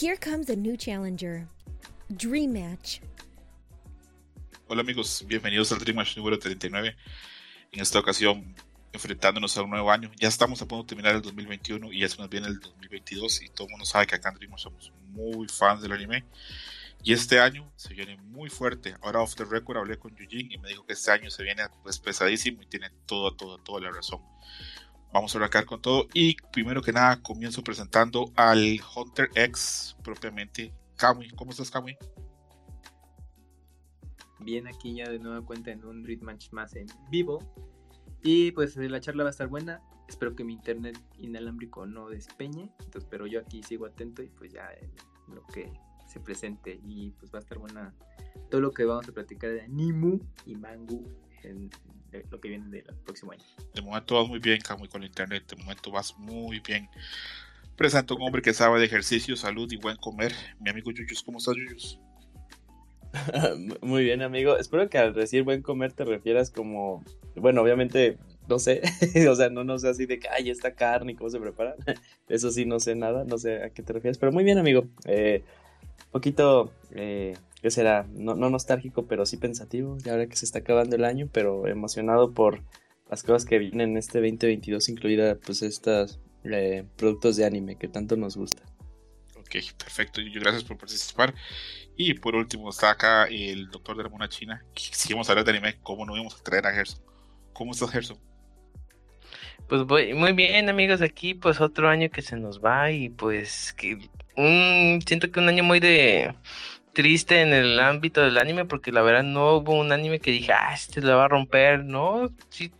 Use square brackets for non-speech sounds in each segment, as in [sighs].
Here comes a new challenger. Dream Match. Hola amigos, bienvenidos al Dream Match número 39. En esta ocasión, enfrentándonos a un nuevo año. Ya estamos a punto de terminar el 2021 y ya se nos viene el 2022 y todo el mundo sabe que acá en Dream Match somos muy fans del anime. Y este año se viene muy fuerte. Ahora off the record hablé con Yujin y me dijo que este año se viene pues pesadísimo y tiene toda, toda, toda la razón. Vamos a arrancar con todo y primero que nada comienzo presentando al Hunter X propiamente. Kamui, ¿cómo estás Kamui? Bien, aquí ya de nueva cuenta en un Read Match más en vivo. Y pues la charla va a estar buena. Espero que mi internet inalámbrico no despeñe. Entonces, pero yo aquí sigo atento y pues ya lo que se presente. Y pues va a estar buena todo lo que vamos a platicar de Nimu y Mangu en lo que viene del próximo año. De momento vas muy bien, Camuy, con internet. De momento vas muy bien. Presento a un hombre que sabe de ejercicio, salud y buen comer. Mi amigo Yuyus, ¿cómo estás, Yuyus? [laughs] Muy bien, amigo. Espero que al decir buen comer te refieras como, bueno, obviamente, no sé, [laughs] o sea, no, no sé así de que, ay, esta carne y cómo se prepara. [laughs] Eso sí, no sé nada, no sé a qué te refieres, pero muy bien, amigo. Eh, poquito, eh, ¿qué será? No, no nostálgico, pero sí pensativo, ya ahora que se está acabando el año, pero emocionado por las cosas que vienen en este 2022, incluida pues estos eh, productos de anime que tanto nos gusta. Ok, perfecto. Gracias por participar. Y por último está acá el doctor de la mona china. Si vamos a hablar de anime, ¿cómo no íbamos a traer a Gerson? ¿Cómo estás, Gerson? Pues voy, muy bien, amigos, aquí pues otro año que se nos va y pues que un, siento que un año muy de triste en el ámbito del anime porque la verdad no hubo un anime que dije, ah, este lo va a romper, ¿no? Sí,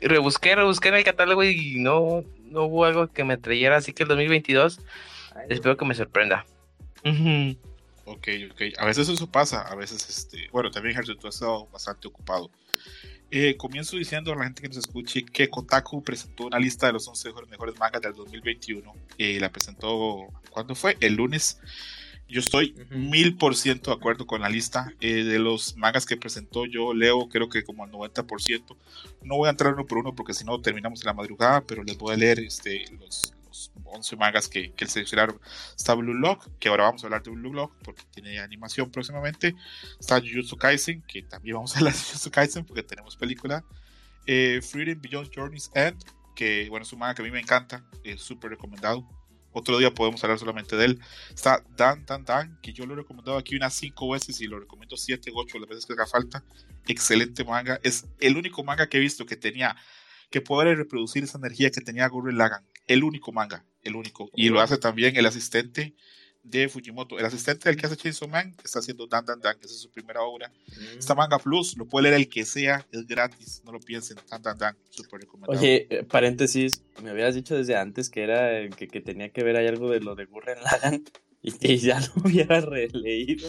rebusqué, rebusqué en el catálogo y no, no hubo algo que me trayera, así que el 2022 espero que me sorprenda. Ok, ok. A veces eso pasa, a veces, este, bueno, también Gerson, tú has estado bastante ocupado. Eh, comienzo diciendo a la gente que nos escuche que Kotaku presentó una lista de los 11 mejores mangas del 2021. Eh, la presentó, ¿cuándo fue? El lunes. Yo estoy mil por ciento de acuerdo con la lista eh, de los mangas que presentó. Yo leo, creo que como al 90%. No voy a entrar uno por uno porque si no terminamos en la madrugada, pero les voy a leer este, los, 11 mangas que, que seleccionaron. Está Blue Lock, que ahora vamos a hablar de Blue Lock porque tiene animación próximamente. Está Jujutsu Kaisen, que también vamos a hablar de Jujutsu Kaisen porque tenemos película. Eh, Freedom Beyond Journey's End, que bueno, es un manga que a mí me encanta, es súper recomendado. Otro día podemos hablar solamente de él. Está Dan Dan Dan, que yo lo he recomendado aquí unas 5 veces y lo recomiendo 7, 8 las veces que haga falta. Excelente manga. Es el único manga que he visto que tenía que poder reproducir esa energía que tenía Gurren Lagan. El único manga, el único. Y lo hace también el asistente de Fujimoto. El asistente del que hace Chainsaw Man está haciendo Dan Dan Dan, esa es su primera obra. Mm. Esta manga plus lo puede leer el que sea, es gratis, no lo piensen. Dan Dan Dan, súper recomendado. Oye, eh, paréntesis, me habías dicho desde antes que era que, que tenía que ver ahí algo de lo de Gurren Lagan [laughs] y que ya lo [laughs] hubiera releído.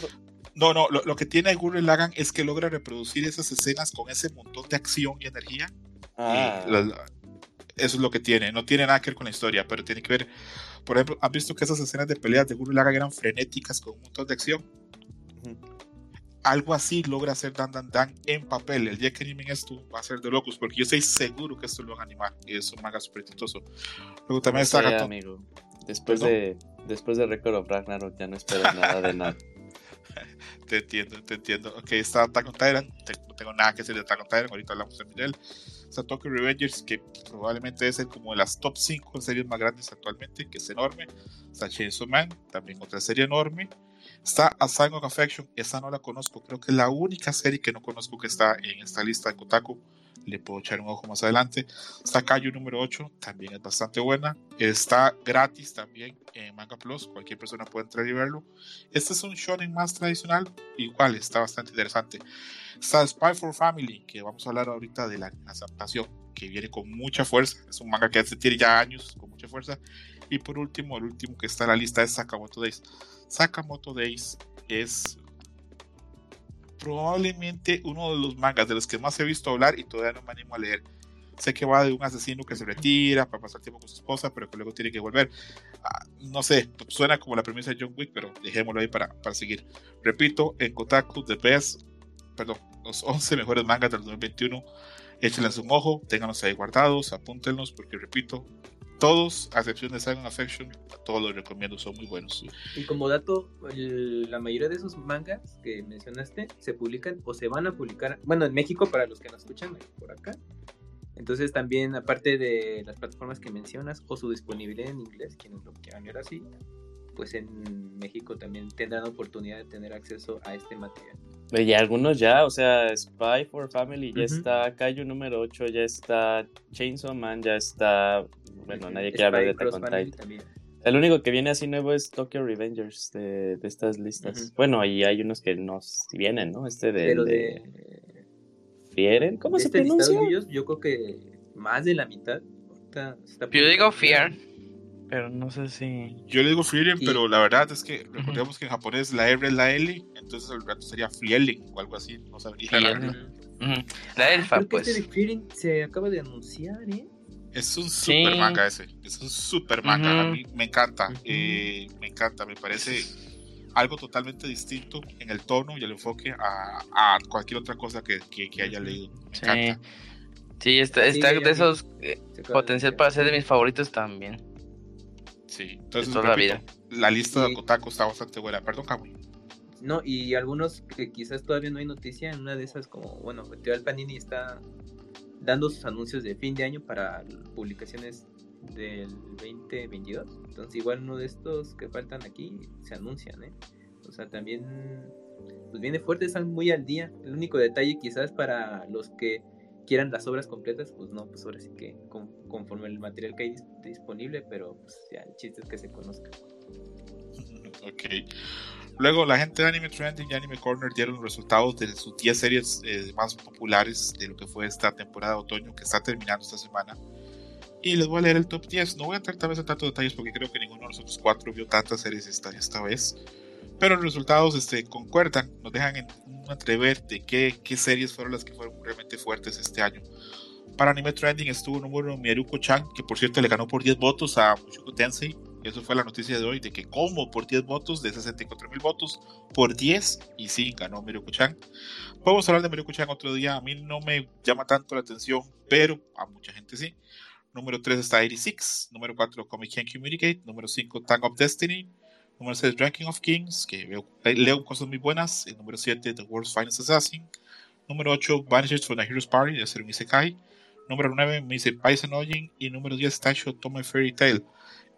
No, no, lo, lo que tiene Gurren Lagan es que logra reproducir esas escenas con ese montón de acción y energía Ah. eso es lo que tiene. No tiene nada que ver con la historia, pero tiene que ver. Por ejemplo, ¿han visto que esas escenas de peleas de Guru Laga eran frenéticas con un montón de acción? Algo así logra hacer Dan Dan Dan en papel. El día que animen esto va a ser de locos, porque yo estoy seguro que esto lo van a animar y es un manga súper exitoso. Luego también está amigo. Después de, después de Record of Ragnarok ya no espero nada de nada. [laughs] te entiendo, te entiendo. Ok, está Attack on Titan. no tengo nada que decir de Attack on Titan. Ahorita hablamos de él. Tokyo Revengers, que probablemente es el, como de las top 5 series más grandes actualmente, que es enorme. Está Chainsaw Man, también otra serie enorme. Está A Sign of Affection, esa no la conozco, creo que es la única serie que no conozco que está en esta lista de Kotaku. Le puedo echar un ojo más adelante. Está Kaiju número 8, también es bastante buena. Está gratis también en Manga Plus, cualquier persona puede entrar y verlo. Este es un shonen más tradicional, igual está bastante interesante. Está Spy for Family, que vamos a hablar ahorita de la adaptación, que viene con mucha fuerza. Es un manga que hace tiene ya años con mucha fuerza. Y por último, el último que está en la lista es Sakamoto Days. Sakamoto Days es probablemente uno de los mangas de los que más he visto hablar y todavía no me animo a leer. Sé que va de un asesino que se retira para pasar tiempo con su esposa, pero que luego tiene que volver. Ah, no sé, suena como la premisa de John Wick, pero dejémoslo ahí para, para seguir. Repito, en Kotaku, The Best, perdón, los 11 mejores mangas del 2021. Échenles un ojo, ténganlos ahí guardados, apúntenlos, porque repito, todos, a excepción de Silent Affection, todos los recomiendo, son muy buenos. Y como dato, el- la mayoría de esos mangas que mencionaste se publican o se van a publicar, bueno, en México para los que nos escuchan por acá. Entonces también, aparte de las plataformas que mencionas o su disponibilidad en inglés, quienes lo quieran ver así, pues en México también tendrán oportunidad de tener acceso a este material. Y algunos ya, o sea, Spy for Family ya está, Kaiju número 8 ya está, Chainsaw Man ya está, bueno, nadie quiere hablar de Attack on. El único que viene así nuevo es Tokyo Revengers de, de estas listas. Bueno, y hay unos que no si vienen, ¿no? Este de, Pero de de, Fieren, ¿cómo de se este pronuncia? ellos, yo creo que más de la mitad se está Yo digo. Fear, pero no sé si. Yo le digo Frieren, Y- pero la verdad es que recordemos que en japonés la R es la L, entonces el rato sería Frielen o algo así, no sabría. la. Ujú. Ujú. La elfa, Creo que pues. este de Fearing se acaba de anunciar, ¿eh? Es un Sí. super manga ese, es un super manga, a mí me encanta, eh, me encanta, me parece algo totalmente distinto en el tono y el enfoque a, a cualquier otra cosa que, que, que haya leído. Me Sí. encanta. Sí, está, Sí, está de esos eh, potencial para ser de mis favoritos también. Sí, entonces toda la repito, la lista de Kotaku está bastante buena. Perdón, Kamui. No, y algunos que quizás todavía no hay noticia, en una de esas como, bueno, Teal Panini está dando sus anuncios de fin de año para publicaciones del 2022. Entonces igual uno de estos que faltan aquí se anuncian, ¿eh? O sea, también pues viene fuerte, están muy al día. El único detalle quizás para los que quieran las obras completas, pues no, pues ahora sí que con- conforme el material que hay dis- disponible, pero pues ya el chiste es que se conozca. [laughs] Ok. Luego, la gente de Anime Trending y Anime Corner dieron los resultados de sus 10 series eh, más populares de lo que fue esta temporada de otoño que está terminando esta semana. Y les voy a leer el top 10. No voy a entrar tal vez en tantos detalles porque creo que ninguno de nosotros cuatro vio tantas series esta, esta vez. Pero los resultados este, concuerdan, nos dejan en un entrever de qué, qué series fueron las que fueron realmente fuertes este año. Para Anime Trending estuvo número Miaruko-chan, que por cierto le ganó por 10 votos a Mushoku Tensei. Eso fue la noticia de hoy, de que como por 10 votos, de 64 mil votos, por 10, y sí, ganó Miruko-chan. Podemos hablar de Miruko-chan otro día, a mí no me llama tanto la atención, pero a mucha gente sí. Número 3 está 86, número 4 Comic Can Communicate, número 5 Tang of Destiny, número 6 Ranking of Kings, que veo, eh, leo cosas muy buenas, el número 7 The World's Finest Assassin, número 8 Vanished from the Hero's Party, de ser un Isekai, número 9 Mise Paisen Ojin y número 10 Taisho Tome Fairy Tail.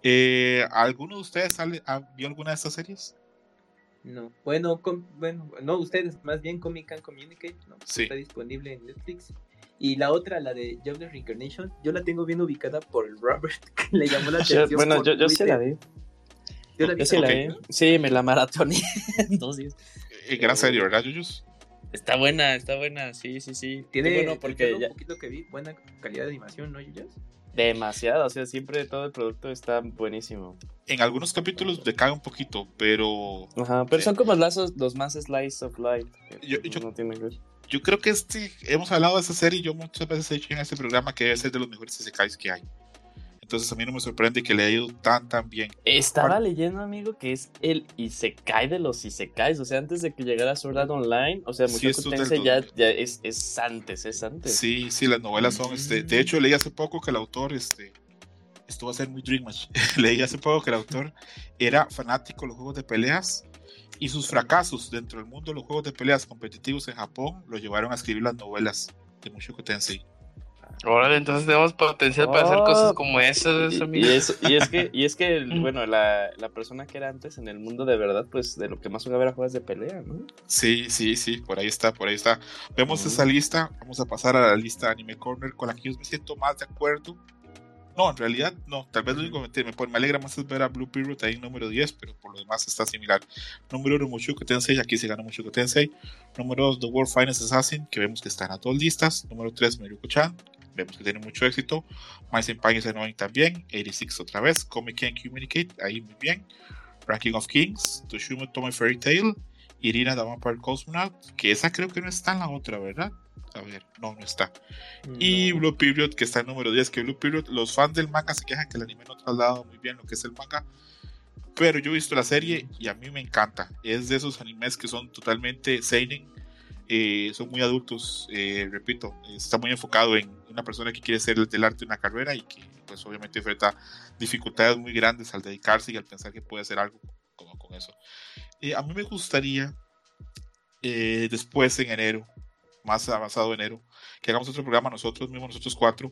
Eh, ¿Alguno de ustedes sale- ha- vio alguna de estas series? No, bueno, com- bueno, no, ustedes, más bien Comic Can Communicate, ¿no? Sí. Está disponible en Netflix. Y la otra, la de Jobless Reincarnation, yo la tengo bien ubicada por Robert, [laughs] que le llamó la [laughs] atención. bueno, por yo, yo sí la vi. Yo la vi Yo sí la también. vi. Sí, me la maratoné [laughs] en dos días. Eh, gran serie, ¿verdad, Yuyus? Está buena, está buena, sí, sí, sí. Tiene, bueno, porque ya, un poquito que vi, buena calidad de animación, ¿no, Yuyos? demasiado, o sea, siempre todo el producto está buenísimo. En algunos capítulos decae un poquito, pero Ajá, pero Sí. son como lazos los más slice of life. Yo- yo- no tienen que ver. yo creo que este, hemos hablado de esa serie y yo muchas veces he dicho en este programa que debe ser de los mejores isekais que hay. Entonces a mí no me sorprende que le haya ido tan tan bien. Estaba leyendo, amigo, que es el Isekai de los Isekais. O sea, antes de que llegara Sword Art Online, o sea, Sí, del Tensei ya, 2000. ya es, es antes, es antes. Sí, sí, las novelas son, este, de hecho leí hace poco que el autor, este, esto va a ser muy Dream Match, [laughs] leí hace poco que el autor era fanático de los juegos de peleas y sus fracasos dentro del mundo de los juegos de peleas competitivos en Japón lo llevaron a escribir las novelas de Mushoku Tensei. Órale, entonces tenemos potencial para hacer cosas Oh, como esas, Y, y eso- y es que, [laughs] y es que el- bueno, la, la persona que era antes en el mundo de verdad, pues de lo que más jugaba era juegos de pelea, ¿no? Sí, sí, sí, por ahí está, por ahí está. Vemos esa lista, vamos a pasar a la lista de Anime Corner con la que yo me siento más de acuerdo. No, en realidad no, tal vez lo único que me, me alegra más es ver a Blue Period ahí en número 10, pero por lo demás está similar. Número 1, Mushoku Tensei, aquí se gana Mushoku Tensei. Número 2, The World Finest Assassin, que vemos que está en las dos listas. Número 3, Miruko-chan, vemos que tiene mucho éxito. My Senpai Annoying también. 86 otra vez. Comic Can Communicate, ahí muy bien. Ranking of Kings, Toshumo Tome Fairy Tail. Irina the Vampire Cosmonaut, que esa creo que no está en la otra, ¿verdad? A ver, no, no está. Y. Blue Period, que está en número 10, que Blue Period, los fans del manga se quejan que el anime no ha trasladado muy bien lo que es el manga. Pero yo he visto la serie y a mí me encanta. Es de esos animes que son totalmente seinen, eh, son muy adultos, eh, repito, está muy enfocado en, una persona que quiere hacer del arte una carrera y que pues obviamente enfrenta dificultades muy grandes al dedicarse y al pensar que puede hacer algo con, con eso. Eh, a mí me gustaría eh, después en enero, más avanzado enero, que hagamos otro programa nosotros mismos, nosotros cuatro,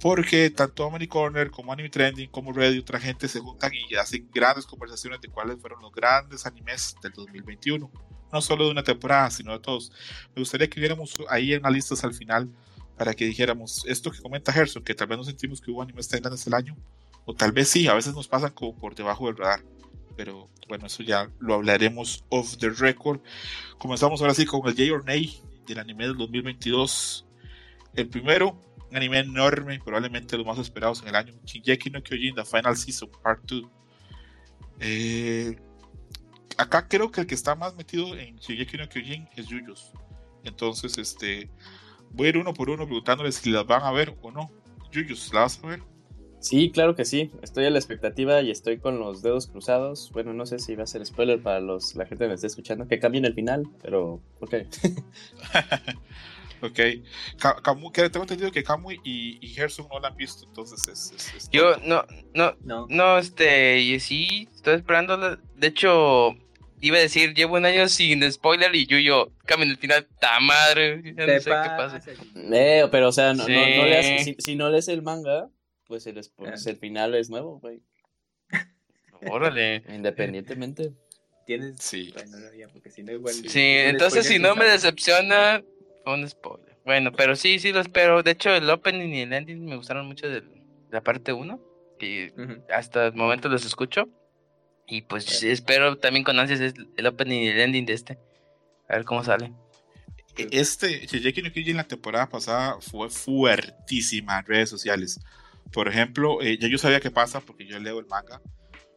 porque tanto Omni Corner como Anime Trending como Red y otra gente se juntan y hacen grandes conversaciones de cuáles fueron los grandes animes del 2021. No solo de una temporada, sino de todos. Me gustaría que viéramos ahí en las listas al final para que dijéramos esto que comenta Gerson, que tal vez no sentimos que hubo animes tan grandes el año, o tal vez sí, a veces nos pasan como por debajo del radar. Pero bueno, eso ya lo hablaremos off the record. Comenzamos ahora sí con el J or Nay del anime del 2022. El primero, un anime enorme, probablemente los más esperados en el año, Shingeki no Kyojin, The Final Season, Part 2. Eh, acá creo que el que está más metido en Shingeki no Kyojin es Yuyos. Entonces, este, voy a ir uno por uno preguntándoles si las van a ver o no. Yuyos, ¿la vas a ver? Sí, claro que sí. Estoy a la expectativa y estoy con los dedos cruzados. Bueno, no sé si va a ser spoiler para los, la gente que me esté escuchando, que cambien el final, pero ok. [laughs] Ok. Camu, que tengo entendido que Camu y, y Gerson no la han visto, entonces es. es, es Yo no, no, No. no, este, y sí, estoy esperando. De hecho, iba a decir, llevo un año sin spoiler y yo, yo, cambio el final, ta madre, ya no sé qué pasa. Eh, pero o sea, no, no, no leas- Sí. si, si no lees el manga, pues el, Ah. pues el final es nuevo, güey. Órale. Independientemente. Tienes. Sí. Bueno, no, ya, porque si no, igual. Sí, entonces si no me decepciona, fue un spoiler. Bueno, pero sí, sí lo espero. De hecho, el opening y el ending me gustaron mucho de la parte 1. Y hasta el momento los escucho. Y pues espero también con ansias el opening y el ending de este. A ver cómo sale. Este Shingeki no Kyojin la temporada pasada fue fuertísima en redes sociales. Por ejemplo, eh, ya yo sabía qué pasa porque yo leo el manga.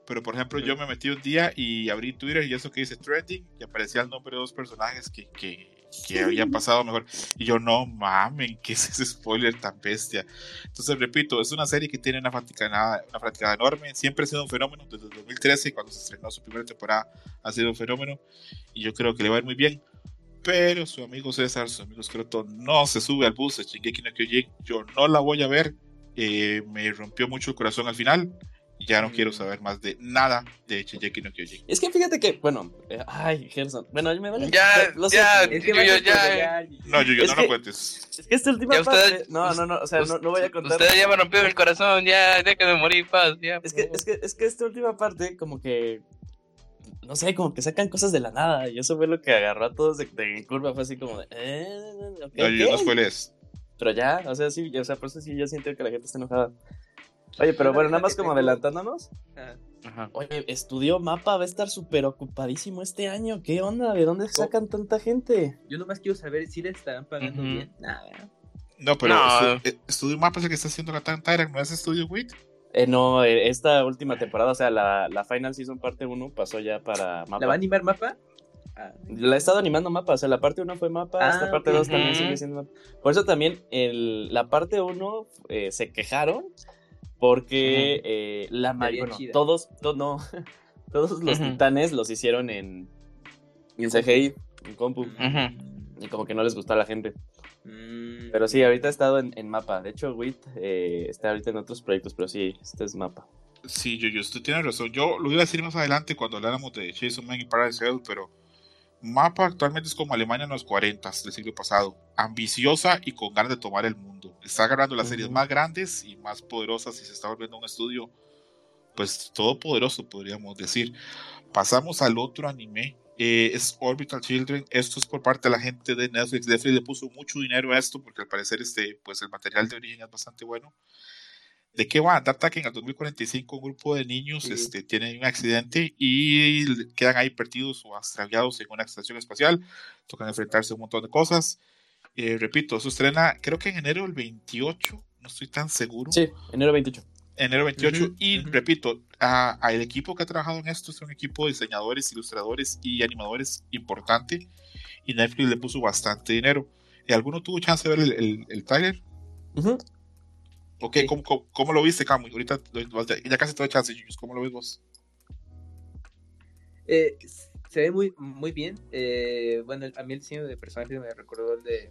Pero por ejemplo, yo me metí un día y abrí Twitter y eso que dice trending y aparecía el nombre de dos personajes que, que, que habían pasado mejor. Y yo, no mamen, ¿qué es ese spoiler tan bestia? Entonces, repito, es una serie que tiene una fanaticada, una fanaticada enorme. Siempre ha sido un fenómeno. Desde el 2013, cuando se estrenó su primera temporada, ha sido un fenómeno. Y yo creo que le va a ir muy bien. Pero su amigo César, su amigo Scroto, no se sube al bus de Shingeki no Kyojin. Yo no la voy a ver. Eh, me rompió mucho el corazón al final. Ya no Mm. quiero saber más de nada de Shingeki no Kyojin. Es que fíjate que, bueno, eh, ay, Gerson. Bueno, me vale. Ya, lo ya. Es que Yo- yo a ya- spoilear. No, yo, yo Es no que- lo cuentes. Es que esta última Ya usted- parte. No, no, no, o sea, no, no voy a contar. Ustedes ya me rompieron el corazón, ya déjenme morir, paz. Ya, Es que, es que, es que esta última parte, como que. No sé, como que sacan cosas de la nada. Y eso fue lo que agarró a todos de, de curva. Fue así como de. Eh, ok, No, yo no ok". spoilees. Pero ya, o sea, sí, o sea, por eso sí, yo siento que la gente está enojada. Oye, pero bueno, nada más como adelantándonos. Ajá. Oye, estudió mapa, va a estar súper ocupadísimo este año. ¿Qué onda? ¿De dónde sacan tanta gente? Yo nomás quiero saber si le estarán pagando bien. Nada. No, pero No. estu- eh, Estudio Mapa es el que está haciendo la Tan Tyrant, ¿no es Estudio WIT? Eh, no, eh, esta última temporada, o sea, la, la Final Season parte 1 pasó ya para mapa. ¿La va a animar mapa? Ah, La he estado animando mapa, o sea, la parte 1 fue mapa, Ah, esta parte ok. 2 también sigue siendo mapa. Por eso también el, la parte 1 eh, se quejaron porque eh, la mayoría, bueno, todos, to- no, [laughs] todos los titanes los hicieron en, en CGI, en compu, Ujú. y como que no les gustó a la gente. Mm, Pero sí, ahorita he estado en, en mapa, de hecho, WIT eh, está ahorita en otros proyectos, pero sí, este es mapa. Sí, yo, yo, usted tiene razón. Yo lo iba a decir más adelante cuando habláramos de Jason Man y Paradise Hell, pero Mapa actualmente es como Alemania en los 40 del siglo pasado. Ambiciosa y con ganas de tomar el mundo. Está agarrando las series Ujú. más grandes y más poderosas y se está volviendo un estudio, pues todopoderoso, podríamos decir. Pasamos al otro anime. eh, es Orbital Children. Esto es por parte de la gente de Netflix. Netflix le puso mucho dinero a esto porque al parecer este, pues el material de origen es bastante bueno. ¿De qué va? Data que en el 2045 un grupo de niños Sí. este, tienen un accidente y quedan ahí perdidos o extraviados en una estación espacial. Tocan enfrentarse a un montón de cosas. Eh, repito, eso estrena creo que en enero del 28, no estoy tan seguro. Sí, enero 28. Enero 28. Ujú, y ujú. repito, a, a el equipo que ha trabajado en esto es un equipo de diseñadores, ilustradores y animadores importante. Y Netflix le puso bastante dinero. Eh, ¿Alguno tuvo chance de ver el, el, el tráiler? Ujú. Ok, Sí. ¿cómo, cómo, cómo lo viste, Camu? Ahorita ya casi todo chance, Yuyos. ¿Cómo lo ves vos? Eh, se ve muy, muy bien. Eh, bueno, a mí el diseño de personaje me recordó el de.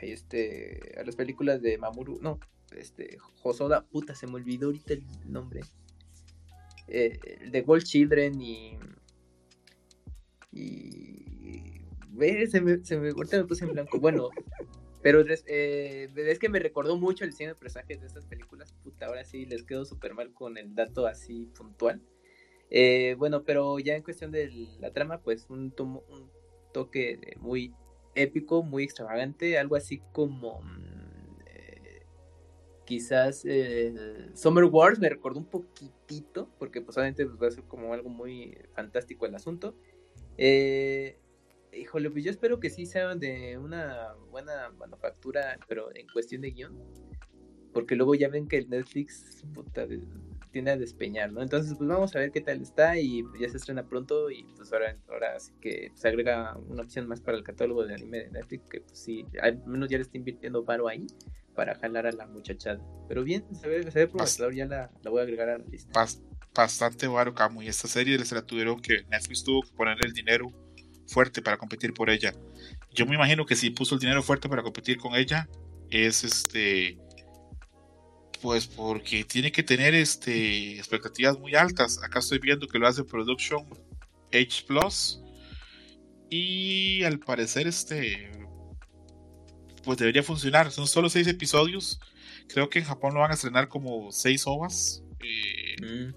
este, a las películas de Mamoru, no, este, Hosoda, puta, se me olvidó ahorita el nombre. Eh, de World Children y. Y. Ve, se me, se me, ahorita me puse en blanco. Bueno, pero eh, es que me recordó mucho el diseño de personajes de estas películas. Puta, ahora sí les quedo súper mal con el dato así puntual. Eh, bueno, pero ya en cuestión de la trama, pues un, tomo, un toque muy épico, muy extravagante, algo así como mm, eh, quizás eh, Summer Wars me recordó un poquitito, porque pues obviamente pues, va a ser como algo muy fantástico el asunto. Eh, híjole, pues yo espero que sí sea de una buena manufactura, pero en cuestión de guion, porque luego ya ven que el Netflix tiene a despeñar, ¿no? Entonces, pues vamos a ver qué tal está y ya se estrena pronto y pues ahora, ahora sí que se agrega una opción más para el catálogo de anime de Netflix, que pues sí, al menos ya le está invirtiendo paro ahí para jalar a la muchachada. Pero bien, se ve, se ve prometedor, ya la, la, voy a agregar a la lista. bastante varo, Camu, y esta serie les la tuvieron que Netflix tuvo que poner el dinero fuerte para competir por ella. Yo me imagino que si puso el dinero fuerte para competir con ella, es este pues porque tiene que tener este, expectativas muy altas. Acá estoy viendo que lo hace Production H Plus. Y al parecer, este. Pues debería funcionar. Son solo seis episodios. Creo que en Japón lo van a estrenar como seis ovas. Eh, mm.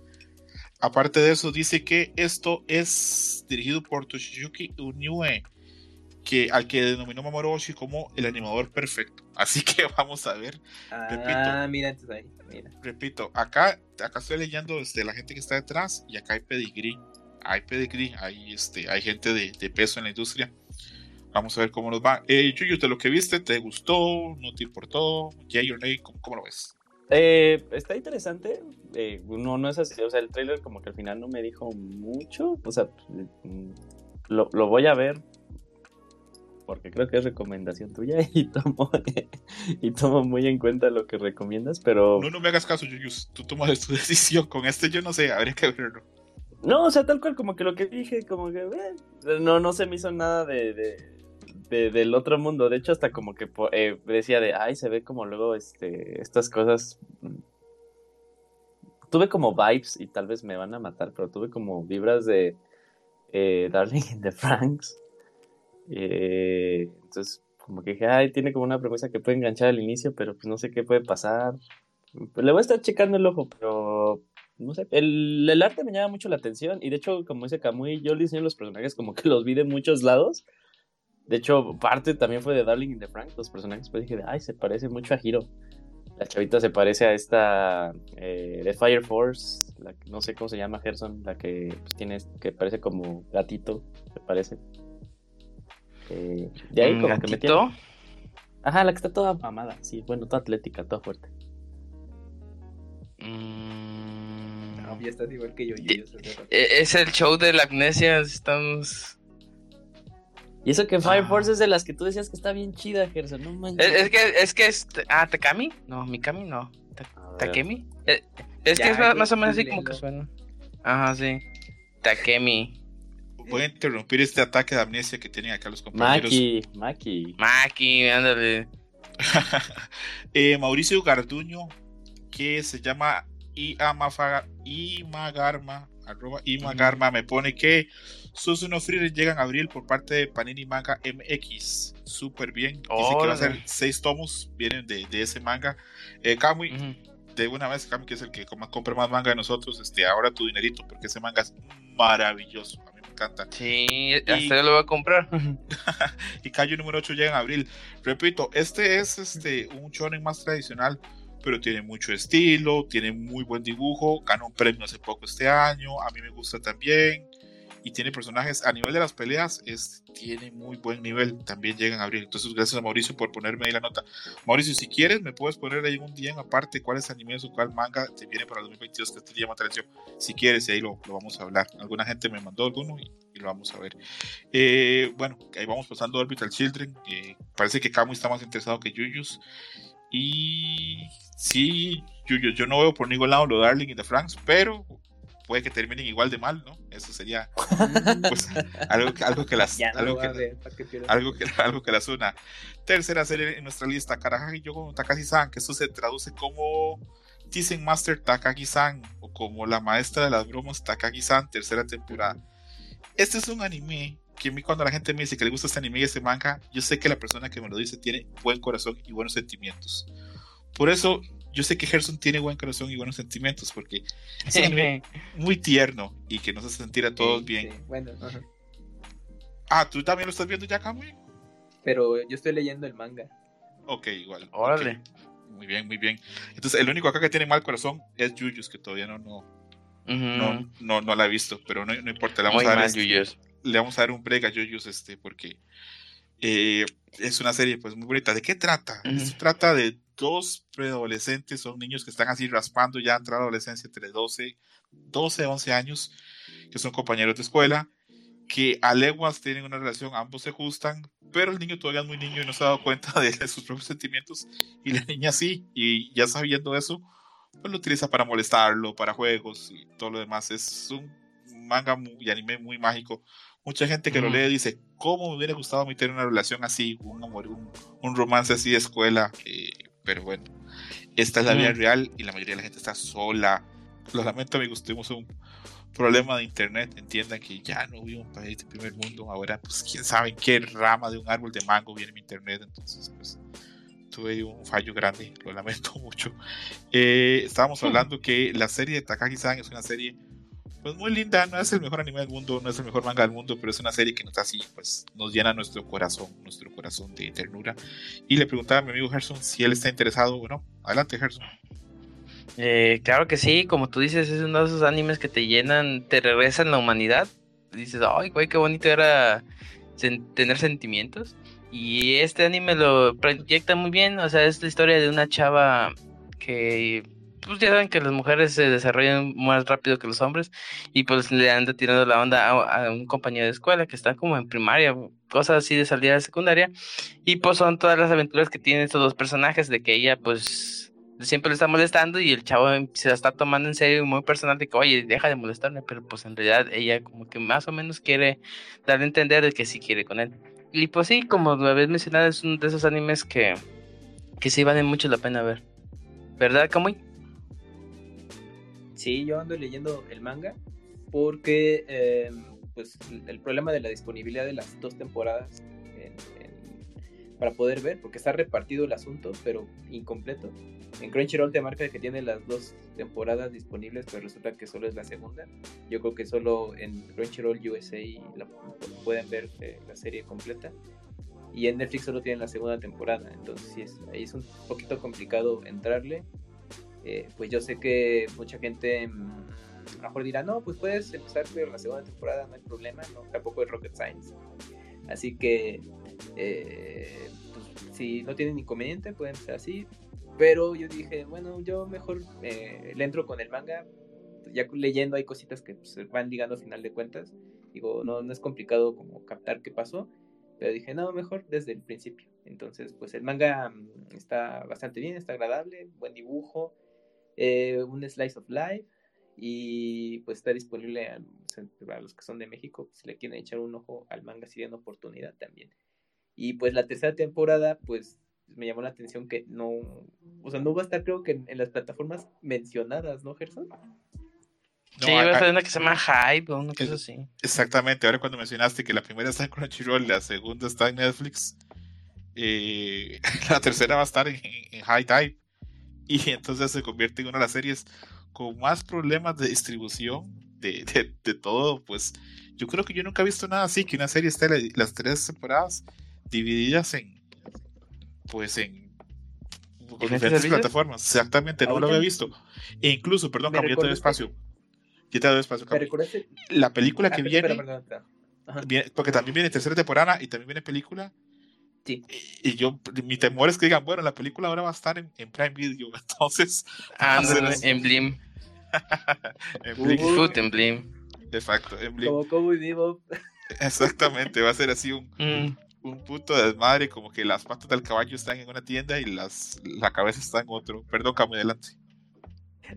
Aparte de eso, dice que esto es dirigido por Toshiyuki Unue que al que denominó Mamoru Oshii como el animador perfecto. [laughs] Así que vamos a ver. Ah, repito, mira, ahí, repito, acá, acá estoy leyendo desde la gente que está detrás y acá hay pedigree. Hay pedigree, hay, este, hay gente de, de peso en la industria. Vamos a ver cómo nos va. Eh, Yuyu, de lo que viste, ¿te gustó? ¿No te importó? ¿Yay or ¿Cómo, cómo lo ves? Eh, está interesante. Eh, no, no es así. O sea, el trailer como que al final no me dijo mucho. O sea, mm, lo, lo voy a ver porque creo que es recomendación tuya [laughs] y tomo, y tomo muy en cuenta lo que recomiendas, pero... No, no me hagas caso, Yuyus, tú tomas tu decisión, con este yo no sé, habría que verlo. No, o sea, tal cual, como que lo que dije, como que, eh, no, no se me hizo nada de, de, del otro mundo, de hecho hasta como que eh, decía de, ay, se ve como luego este, estas cosas... Mm, tuve como vibes y tal vez me van a matar, pero tuve como vibras de eh, Darling in the Franks eh, entonces, como que dije, ay, tiene como una premisa que puede enganchar al inicio, pero pues no sé qué puede pasar. Le voy a estar checando el ojo, pero no sé. El, el arte me llama mucho la atención. Y de hecho, como dice Kamui, yo diseño los personajes como que los vi de muchos lados. De hecho, parte también fue de Darling in the Frank, los personajes. Pues dije, ay, se parece mucho a Hiro. La chavita se parece a esta eh, de Fire Force, la, no sé cómo se llama Gerson, la que pues, tiene, que parece como gatito, se parece. Eh, de ahí como que me Ajá, la que está toda mamada, sí, bueno, toda atlética, toda fuerte. Mm... No, ya estás igual que yo. E, es el show de la amnesia, estamos... Y eso que Fire ah. Force es de las que tú decías que está bien chida, Gerson, no manches. Es, que, es que es... Ah, ¿Takami? No, Mikami no. ¿Takemi? Eh, es, que es más, o menos así como que suena. Ajá, sí. Takemi voy a interrumpir este ataque de amnesia que tienen acá los compañeros. Maki, Maki. Maki, ándale. [laughs] eh, Mauricio Garduño, que se llama Imagarma, arroba Imagarma, me pone que Susuno Free llegan a abril por parte de Panini Manga MX. Súper bien. Dice que va a ser seis tomos, vienen de, de ese manga. Eh, Kamui, de una vez, Kamui, que es el que compra más manga de nosotros, este, ahora tu dinerito, porque ese manga es maravilloso encanta. Sí, hasta y... yo lo voy a comprar. [laughs] [laughs] y Cayo número 8 llega en abril. Repito, este es este un shonen más tradicional, pero tiene mucho estilo, tiene muy buen dibujo, ganó un premio hace poco este año, a mí me gusta también y tiene personajes a nivel de las peleas, es, tiene muy buen nivel, también llegan a abrir. Entonces, gracias a Mauricio por ponerme ahí la nota. Mauricio, si quieres, me puedes poner ahí un día en aparte cuáles animes o cuál manga te viene para el 2022 que te llama atención. Si quieres, ahí lo, lo, vamos a hablar. Alguna gente me mandó alguno y, lo vamos a ver. Eh, bueno, ahí vamos pasando a Orbital Children. Parece que Camu está más interesado que Yuyus. Y sí, Yuyus, yo no veo por ningún lado lo Darling y the Franks, pero puede que terminen igual de mal, ¿no? Eso sería [laughs] pues, algo, algo que las no algo que, ver, algo que [laughs] algo que las una. Tercera serie en nuestra lista, Karahagi Yogo Takagi-san, que eso se traduce como Teasing Master Takagi-san o como la maestra de las bromas Takagi-san, tercera temporada. Este es un anime que a mí cuando la gente me dice que le gusta este anime y este manga, yo sé que la persona que me lo dice tiene buen corazón y buenos sentimientos. Por eso yo sé que Gerson tiene buen corazón y buenos sentimientos, porque es un [laughs] anime muy tierno y que nos hace sentir a todos Sí, bien. sí, Bueno, ajá. Ah, ¿tú también lo estás viendo ya, Kamui? pero yo estoy leyendo el manga. Ok, igual. Órale. ok. Muy bien, muy bien. Entonces, el único acá que tiene mal corazón es Yuyus, que todavía no, no, Ujú. no, no, no la he visto, pero no, no importa, le vamos, Muy a dar este- le vamos a dar un break a Yuyus, este, porque eh, es una serie pues muy bonita. ¿De qué trata? Ujú. Esto trata de dos preadolescentes, son niños que están así raspando ya entrada a la adolescencia entre 12, 12, 11 años, que son compañeros de escuela, que a leguas tienen una relación, ambos se gustan, pero el niño todavía es muy niño y no se ha dado cuenta de, [laughs] de sus propios sentimientos, y la niña sí, y ya sabiendo eso, pues lo utiliza para molestarlo, para juegos y todo lo demás. Es un manga muy, y anime muy mágico. Mucha gente que lo Ujú. lee dice, ¿cómo me hubiera gustado a mí tener una relación así, un amor, un, un romance así de escuela? Eh, pero bueno, esta es la vida Ujú. real y la mayoría de la gente está sola. Lo lamento, amigos, tuvimos un problema de internet. Entiendan que ya no vivo en un país de primer mundo. Ahora, pues, quién sabe en qué rama de un árbol de mango viene mi internet. Entonces, pues, tuve un fallo grande. Lo lamento [laughs] mucho. Eh, estábamos hablando que la serie de Takagi-san es una serie pues muy linda, no es el mejor anime del mundo, no es el mejor manga del mundo, pero es una serie que nos así, pues nos llena nuestro corazón, nuestro corazón de ternura. Y le preguntaba a mi amigo Gerson si él está interesado o no. Adelante, Gerson. Eh, claro que sí, como tú dices, es uno de esos animes que te llenan, te regresan la humanidad. Dices, ay, güey, qué bonito era sen- tener sentimientos. Y este anime lo proyecta muy bien, o sea, es la historia de una chava que, pues ya saben que las mujeres se desarrollan más rápido que los hombres y pues le anda tirando la onda a, un compañero de escuela que está como en primaria, cosas así de salida de secundaria. Y pues son todas las aventuras que tienen estos dos personajes, de que ella pues siempre le está molestando y el chavo em- se la está tomando en serio y muy personal de que, oye, deja de molestarme, pero pues en realidad ella como que más o menos quiere darle a entender de que sí quiere con él. Y pues sí, como lo habías mencionado, es uno de esos animes que, que sí valen mucho la pena ver. ¿Verdad, Kamui? Sí, yo ando leyendo el manga porque eh, pues el problema de la disponibilidad de las dos temporadas en- en- para poder ver, porque está repartido el asunto, pero incompleto. En Crunchyroll te marca que tiene las dos temporadas disponibles, pero resulta que solo es la segunda. Yo creo que solo en Crunchyroll USA la, pueden ver eh, la serie completa. Y en Netflix solo tienen la segunda temporada, entonces sí es, ahí es un poquito complicado entrarle. Eh, pues yo sé que mucha gente mm, a lo mejor dirá, no, pues puedes empezar la segunda temporada, no hay problema, no, tampoco es rocket science. Así que, eh, pues, si no tienen inconveniente, pueden ser así. Pero yo dije, bueno, yo mejor eh, le entro con el manga, ya leyendo hay cositas que pues, se van ligando a final de cuentas. Digo, no, no es complicado como captar qué pasó. Pero dije, no, mejor desde el principio. Entonces, pues el manga mm, está bastante bien, está agradable, buen dibujo, eh, un slice of life y pues está disponible a, a los que son de México, si le quieren echar un ojo al manga, si tienen oportunidad también. Y pues la tercera temporada, pues me llamó la atención que no, o sea, no va a estar creo que en, en las plataformas mencionadas, ¿no, Gerson? No, sí, hay- va a ser una que se llama Hype o una cosa Es- así. Exactamente, ahora cuando mencionaste que la primera está en Crunchyroll, la segunda está en Netflix, eh, [laughs] la tercera va a estar en, en High Type y [laughs] entonces se convierte en una de las series con más problemas de distribución de, de, de todo, pues yo creo que yo nunca he visto nada así, que una serie esté la- las tres temporadas divididas en, pues en, con ¿Diferentes diferentes plataformas, exactamente, no lo había visto, e incluso, perdón, te doy recordaste- espacio, ya te doy espacio, la película Ah, que viene... Viene- porque también viene tercera temporada y también viene película. Sí. Y, y yo, mi temor es que digan, bueno, la película ahora va a estar en, en Prime Video, [laughs] entonces, hacer- en Blim. [laughs] en. Blim, Foot en Blim. de facto, en Blim. Como Cowboy Bebop. [laughs] exactamente, va a ser así un, Mm, un puto desmadre, como que las patas del caballo están en una tienda y las, la cabeza está en otro. Perdón, Cami, adelante.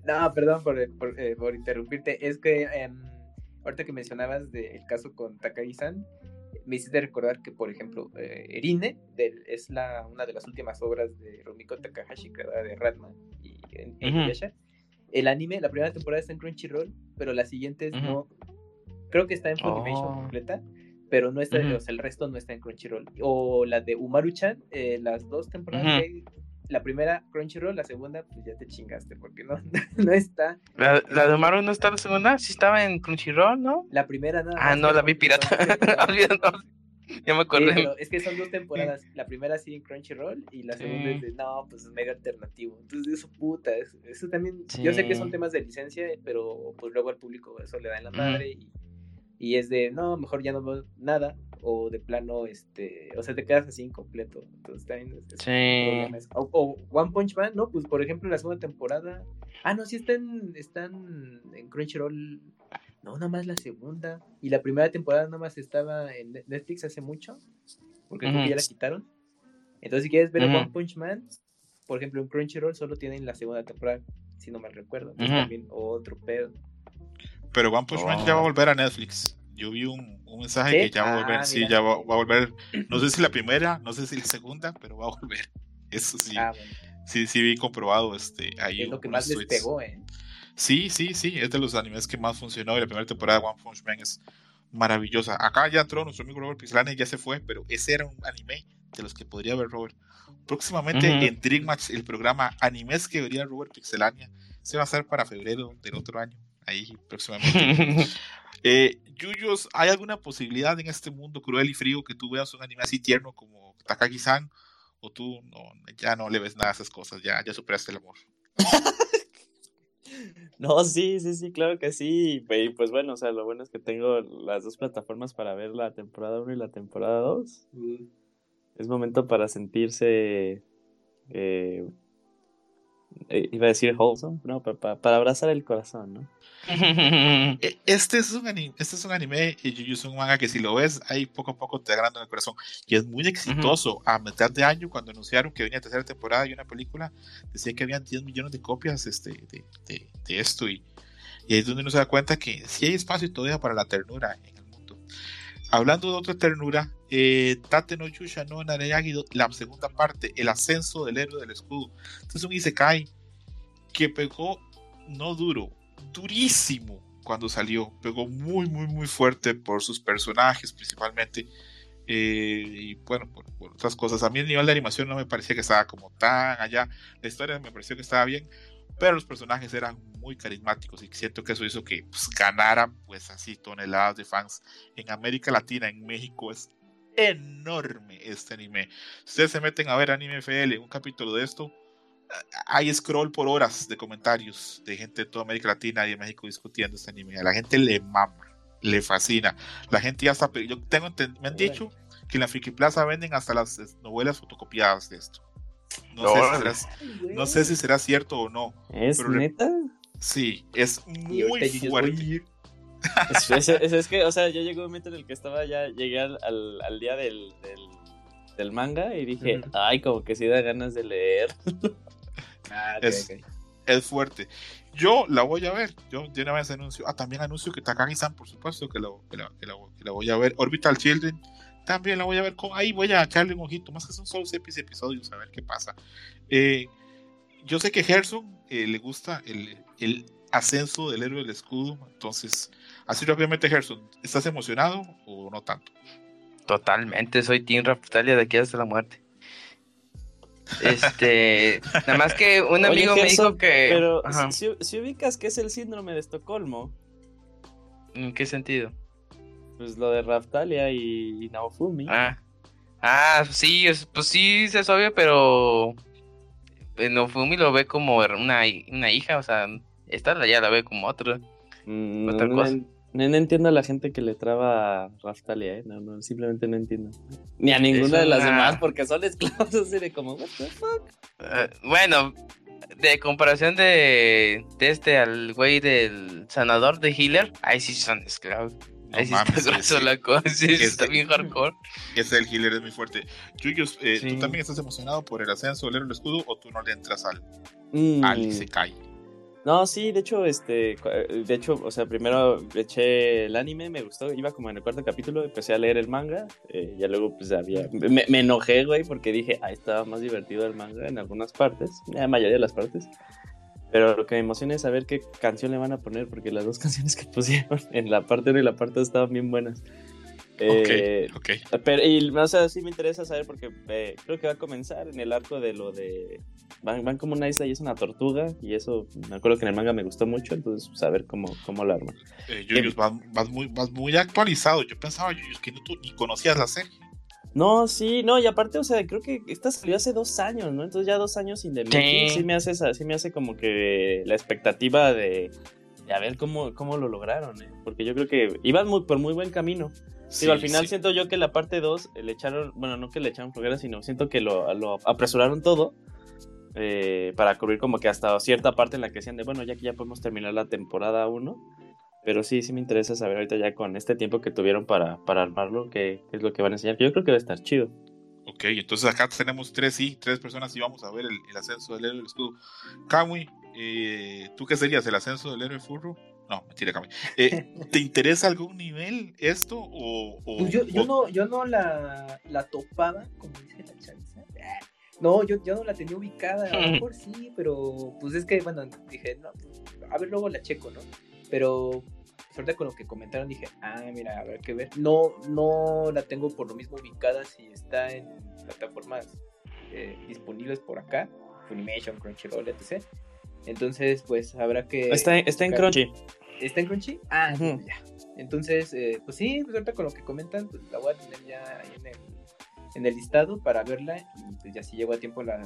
No, perdón por, por, eh, por interrumpirte. Es que em, ahorita que mencionabas del caso con Takagi-san, me hiciste recordar que, por ejemplo, eh, Erine del- es la, una de las últimas obras de Rumiko Takahashi, creadora de Ratman y en- Ujú. Inuyasha. El anime, la primera temporada está en Crunchyroll, pero las siguientes Ujú. no. Creo que está en Funimation Oh. completa, pero no está, Ujú. o sea, el resto no está en Crunchyroll. O la de Umaru-chan, eh, las dos temporadas que hay, la primera Crunchyroll, la segunda, pues ya te chingaste, porque no, [laughs] no está. ¿La, la de Maru no está la segunda? Sí estaba en Crunchyroll, ¿no? La primera nada Ah, no, la vi pirata. temporadas. [laughs] Olvídalo. ya me acordé. es que son dos temporadas. [laughs] La primera sí en Crunchyroll y la segunda es de no, pues es medio alternativo. Entonces, eso puta, eso, eso también. Yo sé que son temas de licencia, pero pues luego al público eso le da en la madre y, y es de no, mejor ya no veo nada. O de plano, este, o sea, te quedas así incompleto. Entonces también es, Sí. O, o One Punch Man, ¿no? Pues por ejemplo, la segunda temporada. Ah, no, sí están, están en Crunchyroll. No, nada más la segunda. Y la primera temporada nada más estaba en Net- Netflix hace mucho. Porque creo que ya la quitaron. Entonces, si quieres ver. One Punch Man, por ejemplo, en Crunchyroll solo tienen la segunda temporada, si no mal recuerdo. Entonces, también otro pedo. Pero One Punch Man ya va a Oh. volver a Netflix. Yo vi un, un mensaje ¿Sí? que ya va a volver. Ah, sí, mira. ya va, va a volver. No sé si la primera, no sé si la segunda, pero va a volver. [laughs] Eso sí, Ah, bueno. sí, sí vi comprobado este, ahí Es lo que más les pegó, ¿eh? Sí, sí, sí, es de los animes que más funcionó y la primera temporada de One Punch Man es maravillosa. Acá ya entró nuestro amigo Robert Pixelania y ya se fue, pero ese era un anime de los que podría ver Robert. Próximamente Ujú. en Dreammatch, el programa Animes que vería Robert Pixelania, se va a hacer para febrero del otro año. Ahí próximamente. [laughs] Eh, Yuyos, ¿hay alguna posibilidad en este mundo cruel y frío que tú veas un anime así tierno como Takagi-san? ¿O tú no, ya no le ves nada a esas cosas? Ya, ya superaste el amor. [laughs] No, sí, sí, sí, claro que sí. Y pues bueno, o sea, lo bueno es que tengo las dos plataformas para ver la temporada 1 y la temporada 2. Es momento para sentirse. eh, iba a decir wholesome, no, pa- pa- para abrazar el corazón, ¿no? [laughs] E- Este es un anime, este es un anime y Jujutsu es un manga que si lo ves ahí poco a poco te agranda el corazón y es muy exitoso. A mitad de año cuando anunciaron que venía tercera temporada y una película decía que habían 10 millones de copias este, de, de- de esto y, y ahí es donde uno se da cuenta que sí hay espacio todavía para la ternura en el. Hablando de otra ternura, eh, Tate no Yusha no Nareyagi, la segunda parte, el ascenso del héroe del escudo. Este es un Isekai que pegó no duro, durísimo cuando salió. Pegó muy, muy, muy fuerte por sus personajes principalmente. eh, y bueno, por, por otras cosas. A mí el nivel de animación no me parecía que estaba como tan allá. La historia me pareció que estaba bien. Pero los personajes eran muy carismáticos y siento que eso hizo que pues, ganara pues así toneladas de fans. En América Latina, en México es enorme este anime. Si ustedes se meten a ver Anime FL, un capítulo de esto, hay scroll por horas de comentarios de gente de toda América Latina y de México discutiendo este anime. A la gente le mama, le fascina. La gente ya está. Yo tengo me han dicho que en la Friki Plaza venden hasta las novelas fotocopiadas de esto. No, sé si, será, no sé si será cierto o no. ¿Es Pero neta? Sí, es muy fuerte. voy a ir. Es, es- es- es que, o sea, yo llegué a un momento en el que estaba ya, llegué al, al, al día del, del, del manga y dije, Ujú. ay, como que sí da ganas de leer. [laughs] Ah, Es- ok. es fuerte. Yo la voy a ver. Yo de una vez anuncio. Ah, también anuncio que Takagi-san, por supuesto, que la, que, la, que, la, que la voy a ver. Orbital Children, también la voy a ver. Con, ahí voy a echarle un ojito. Más que son solo seis episodios, a ver qué pasa. Eh, yo sé que Gerson eh, le gusta el, el ascenso del héroe del escudo. Entonces, así rápidamente, Gerson, ¿estás emocionado o no tanto? Totalmente, soy Team Raptalia de aquí hasta la muerte. Este, [laughs] nada más que un Oye, amigo me dijo que. Pero si, si ubicas que es el síndrome de Estocolmo, ¿En qué sentido? Pues lo de Raftalia y, y Naofumi. Ah, ah sí, es- pues sí, es obvio, pero. eh, Nofumi lo ve como una, una hija, o sea, esta ya la ve como otra. Mm, otra no, cosa. no- no- no entiendo a la gente que le traba a Raftalia, ¿eh? No, no, simplemente no entiendo. Ni a ninguna Es de las una- demás, porque son esclavos [laughs] así de como, what the fuck. Eh, bueno, de comparación de, de este al güey del sanador de healer, ahí sí son esclavos. No Ahí sí mames, [laughs] está grueso sí. la cosa, sí, Este- está bien hardcore. Ese el healer es muy fuerte. Yuyos, eh, Sí. ¿tú también estás emocionado por el ascenso del héroe del escudo o tú no le entras al, Mm, al Isekai? No, sí, de hecho, este, eh, de hecho, o sea, primero eché el anime, me gustó, iba como en el cuarto capítulo, empecé a leer el manga, eh, ya luego pues había, me, me enojé, güey, porque dije, ah, estaba más divertido el manga en algunas partes, en la mayoría de las partes, pero lo que me emociona es saber qué canción le van a poner, porque las dos [laughs] canciones que pusieron en la parte 1 y la parte 2 estaban bien buenas. Eh, ok, ok. pero, y, o sea, sí me interesa saber porque eh, creo que va a comenzar en el arco de lo de... Van, van como una isla y es una tortuga y eso me acuerdo que en el manga me gustó mucho, entonces saber cómo, cómo lo arman. Eh, Yuyos, vas, vas muy, vas muy actualizado. Yo pensaba, Yuyos, que no, tú ni conocías la serie. No, sí, no, y aparte, o sea, creo que esta salió hace dos años, ¿no? Entonces ya dos años sin The Making, Sí. sí me hace, sí me hace como que la expectativa de, de a ver cómo, cómo lo lograron, ¿eh? Porque yo creo que iban muy, por muy buen camino. Sí, Digo, al final sí. siento yo que la parte 2 le echaron, bueno, no que le echaron flojera, sino siento que lo, lo apresuraron todo eh, para cubrir como que hasta cierta parte en la que decían de, bueno, ya que ya podemos terminar la temporada 1. Pero sí, sí me interesa saber ahorita ya con este tiempo que tuvieron para, para armarlo, qué, qué es lo que van a enseñar, yo creo que va a estar chido. Ok, entonces acá tenemos tres, sí, tres personas y vamos a ver el, el ascenso del héroe del escudo. Kamui, eh, ¿tú qué serías? ¿El ascenso del héroe furro? No, mentira, Kamui. Eh, [laughs] ¿Te interesa algún nivel esto? O, o- Pues yo, yo no, yo no la, la topaba, como dice la chaviza. No, yo, yo no la tenía ubicada, a lo [laughs] mejor sí, pero pues es que, bueno, dije, no, pues, a ver, luego la checo, ¿no? Pero ahorita con lo que comentaron dije, ah, mira, habrá que ver. No, no la tengo por lo mismo ubicada si está en plataformas eh, disponibles por acá, Funimation, Crunchyroll, etc. Entonces, pues habrá que... Está, está en. Crunchy. ¿Está en Crunchy? Ah, Ujú. entonces ya. Entonces, eh, pues sí, pues ahorita con lo que comentan, pues la voy a tener ya ahí en el, en el listado para verla. Y pues ya si llego a tiempo la,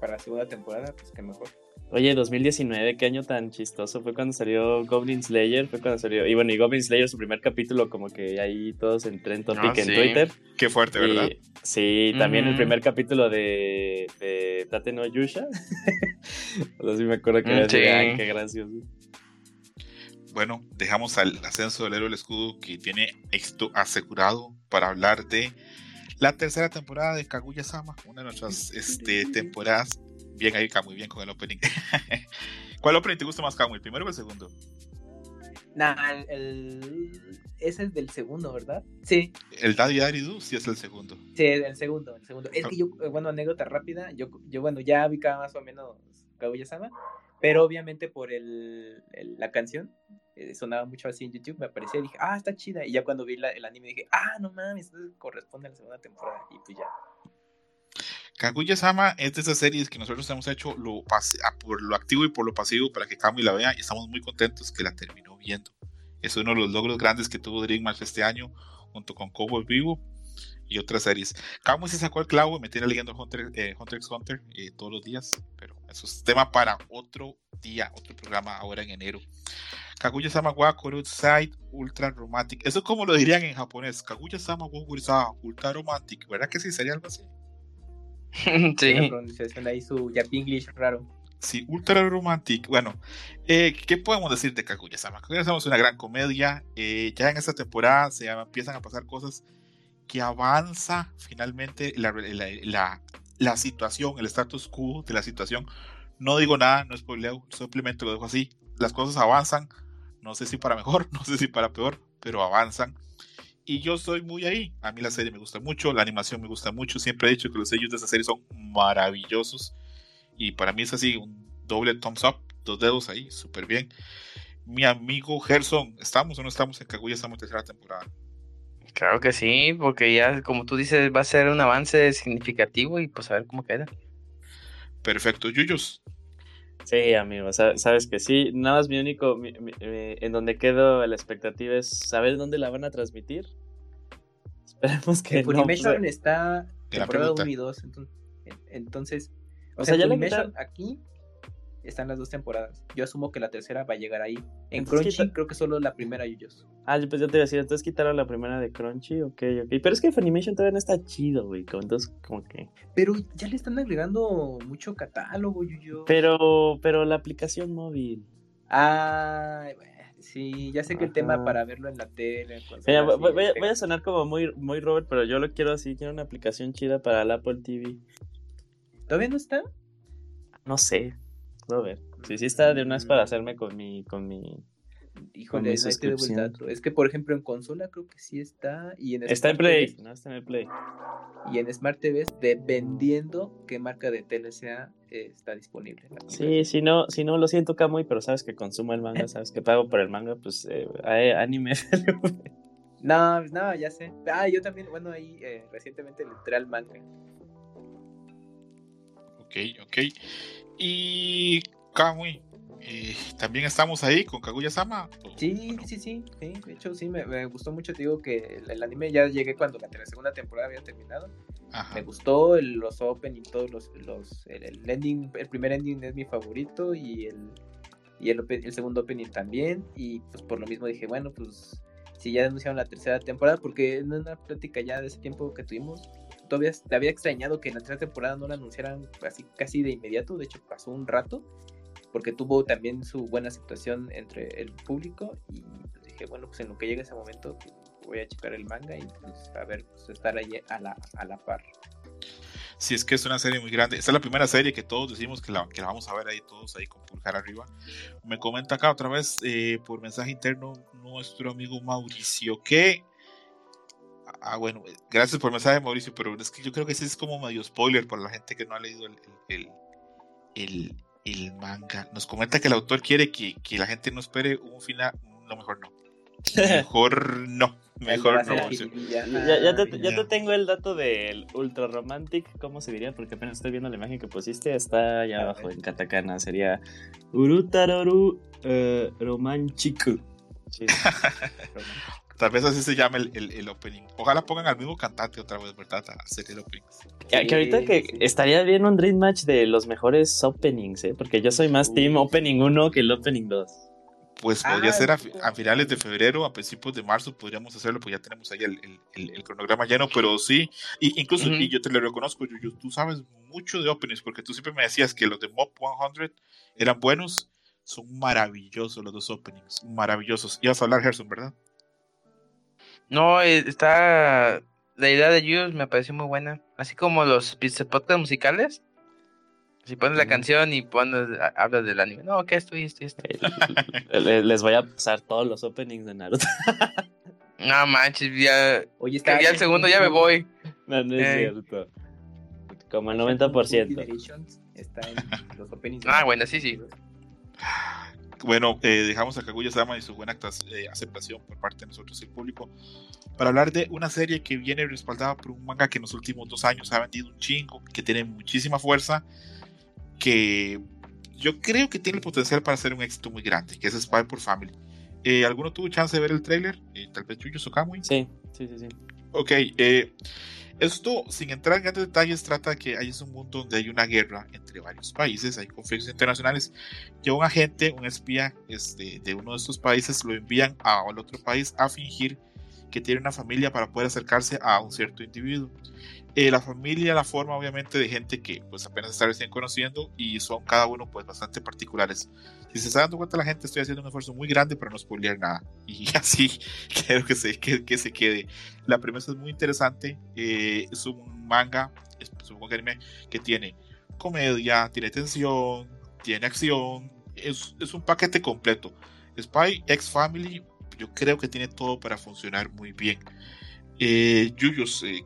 para la segunda temporada, pues que mejor. Oye, 2019, qué año tan chistoso. Fue cuando salió Goblin Slayer, fue cuando salió. Y bueno, y Goblin Slayer, su primer capítulo, como que ahí todos en Trend Topic Ah, en sí. Twitter. Qué fuerte, ¿verdad? Y- sí, también el primer capítulo de, de Tate no Yusha. [laughs] o sea, sí me acuerdo que Mm, era sí. ay, qué gracioso. Bueno, dejamos al ascenso del héroe del escudo que tiene esto asegurado para hablar de la tercera temporada de Kaguya-sama, una de nuestras este, temporadas. Bien ahí, muy bien con el opening. [laughs] ¿Cuál opening te gusta más, Camu? ¿El primero o el segundo? Nah, el, el- ese es del segundo, ¿verdad? Sí, El Daddy Daddy Do sí es el segundo. sí, el segundo, el segundo. Es que yo, eh, bueno, anécdota rápida, yo, yo bueno, ya ubicaba más o menos Kaguya-sama, pero obviamente por el, el- la canción, eh, sonaba mucho así en YouTube, me aparecía y dije, ah, está chida. Y ya cuando vi la- el anime dije, ah, no mames, corresponde a la segunda temporada. Y pues ya. Kaguya-sama es de esas series que nosotros hemos hecho lo por lo activo y por lo pasivo para que Kamui la vea y estamos muy contentos que la terminó viendo. Es uno de los logros grandes que tuvo Dream Match este año junto con Cowboy Vivo y otras series. Kamui se sacó el clavo y me tiene leyendo Hunter, eh, Hunter x Hunter eh, todos los días, pero eso es tema para otro día, otro programa ahora en enero. Kaguya-sama wa Korusai Ultra Romantic. Eso es como lo dirían en japonés. Kaguya-sama wa Korusai Ultra Romantic. ¿Verdad que sí sería algo así? La [laughs] sí. pronunciación ahí, su English raro. Sí, Ultra Romantic. Bueno, eh, ¿qué podemos decir de Kaguya-sama? Kaguya-sama es una gran comedia. eh, ya en esta temporada se empiezan a pasar cosas que avanza finalmente la, la, la- la situación, el status quo de la situación. No digo nada, no spoileo, simplemente lo dejo así. Las cosas avanzan, no sé si para mejor, [laughs] no sé si para peor, pero avanzan. Y yo estoy muy ahí. A mí la serie me gusta mucho, la animación me gusta mucho. Siempre he dicho que los sellos de esa serie son maravillosos. Y para mí es así, un doble thumbs up, dos dedos ahí, súper bien. Mi amigo Gerson, ¿estamos o no estamos en Kaguya? Estamos en tercera temporada. Claro que sí, porque ya, como tú dices, va a ser un avance significativo y pues a ver cómo queda. Perfecto, Yuyos. Sí, amigo, sa- sabes que sí. Nada más mi único, mi- mi- eh, en donde quedo la expectativa es saber dónde la van a transmitir. [laughs] Esperemos que no, Funimation pues, está temporada pregunta. 1 y 2. Entonces, entonces o, O sea, sea, ya Funimation quitaron- aquí están las dos temporadas. Yo asumo que la tercera va a llegar ahí. En Entonces, Crunchy creo que solo la primera Yuyos. Ah, pues yo te iba a decir, entonces quitaron la primera de Crunchy, ok, ok. Pero es que Funimation todavía no está chido, güey. Entonces, como que. Pero ya le están agregando mucho catálogo, Yuyos. Pero, pero la aplicación móvil. Bueno, sí, ya sé que el tema para verlo en la tele. Mira, voy, voy a sonar como muy, muy Robert, pero yo lo quiero así. Quiero una aplicación chida para el Apple TV. ¿Todavía no está? No sé. A ver. Sí, sí está de una vez para hacerme con mi, con mi. Híjole, mi no hay que de vuelta. Es que, por ejemplo, en consola creo que sí está. Y en Está en Smart Play. TV No, está en el Play. Y en Smart TV, dependiendo qué marca de tele sea, eh, está disponible. Sí, si no, si no lo siento, Camuy, pero sabes que consumo el manga, sabes que pago por el manga, pues eh, anime. [laughs] No, no, ya sé. Ah, yo también, bueno, ahí eh, recientemente le entré al manga. Ok, ok. Y Kamui, eh, también estamos ahí con Kaguya-sama. ¿o- Sí, o no? sí, sí, sí. De hecho, sí, me, me gustó mucho. Te digo que el, anime ya llegué cuando la segunda temporada había terminado. Ajá. Me gustó el- los opening, todos los, los el, el ending, el primer ending es mi favorito y el y el segundo opening también y pues por lo mismo dije, bueno, pues si ya anunciaron la tercera temporada porque en una plática ya de ese tiempo que tuvimos todavía te había extrañado que en la tercera temporada no la anunciaran así casi de inmediato, de hecho pasó un rato porque tuvo también su buena aceptación entre el público y dije, bueno, pues en lo que llegue ese momento voy a checar el manga y pues a ver, pues estar ahí a la, a la par. Si es que es una serie muy grande. Esta es la primera serie que todos decimos que la, que la vamos a ver ahí todos ahí con pulgar arriba. Me comenta acá otra vez eh, por mensaje interno nuestro amigo Mauricio que... Ah, bueno, eh, gracias por el mensaje Mauricio, pero es que yo creo que ese es como medio spoiler para la gente que no ha leído el, el, el, el manga. Nos comenta que el autor quiere que, que la gente no espere un final... No, mejor no. Mejor [laughs] no. Mejor no. Mauricio. Ya, ya, te, ya Ya. te tengo el dato del Ultra Romantic, ¿cómo se diría? Porque apenas estoy viendo la imagen que pusiste, está allá abajo en katakana, sería Urutaroru eh, Romanchiku. [laughs] Sí. Tal vez así se llama el, el, el opening. Ojalá pongan al mismo cantante otra vez, ¿verdad? A hacer el opening. que, que ahorita que sí. estaría bien un Dream Match de los mejores openings, ¿eh? Porque yo soy más Uy, team. Opening 1 que el Opening 2. Pues Ah, podría ser a, finales de febrero, a principios de marzo, podríamos hacerlo, pues ya tenemos ahí el, el- el- el cronograma lleno, pero sí, y, incluso, y yo te lo reconozco, Yuyu, tú sabes mucho de openings, porque tú siempre me decías que los de Mob 100 eran buenos, son maravillosos los dos openings, maravillosos. Ibas a hablar, Gerson, ¿verdad? No, eh, está. La idea de Jules me pareció muy buena. Así como los pizza- podcast musicales. Si pones la canción y pones, hablas del anime. No, que esto y esto y esto. Le- Les voy a pasar todos los openings de Naruto. [laughs] No manches, ya. Oye, ya el segundo ya me voy. No, no es cierto. Como el 90%. Generations Está en los openings. Ah, bueno, sí, sí. Bueno, eh, dejamos a Kaguya-sama y su buena eh, aceptación por parte de nosotros y el público para hablar de una serie que viene respaldada por un manga que en los últimos dos años ha vendido un chingo, que tiene muchísima fuerza, que yo creo que tiene el potencial para ser un éxito muy grande, que es Spy por Family. Eh, ¿Alguno tuvo chance de ver el tráiler? Eh, tal vez Yuyo Sokamui. Sí, sí, sí, sí. Ok, eh, esto, sin entrar en grandes detalles, trata que hay un mundo donde hay una guerra entre varios países, hay conflictos internacionales, a un agente, un espía este, de uno de estos países, lo envían al otro país a fingir que tiene una familia para poder acercarse a un cierto individuo. Eh, la familia la forma obviamente de gente que pues apenas está recién conociendo y son cada uno pues bastante particulares. Si se está dando cuenta la gente, estoy haciendo un esfuerzo muy grande para no spoilear nada. [laughs] Y así quiero que se, que, se quede. La premisa es muy interesante. eh, es un manga, es, supongo que anime, que tiene comedia, tiene tensión, tiene acción. Es, es un paquete completo. Spy X Family, yo creo que tiene todo para funcionar muy bien. Eh, Yuyos, eh,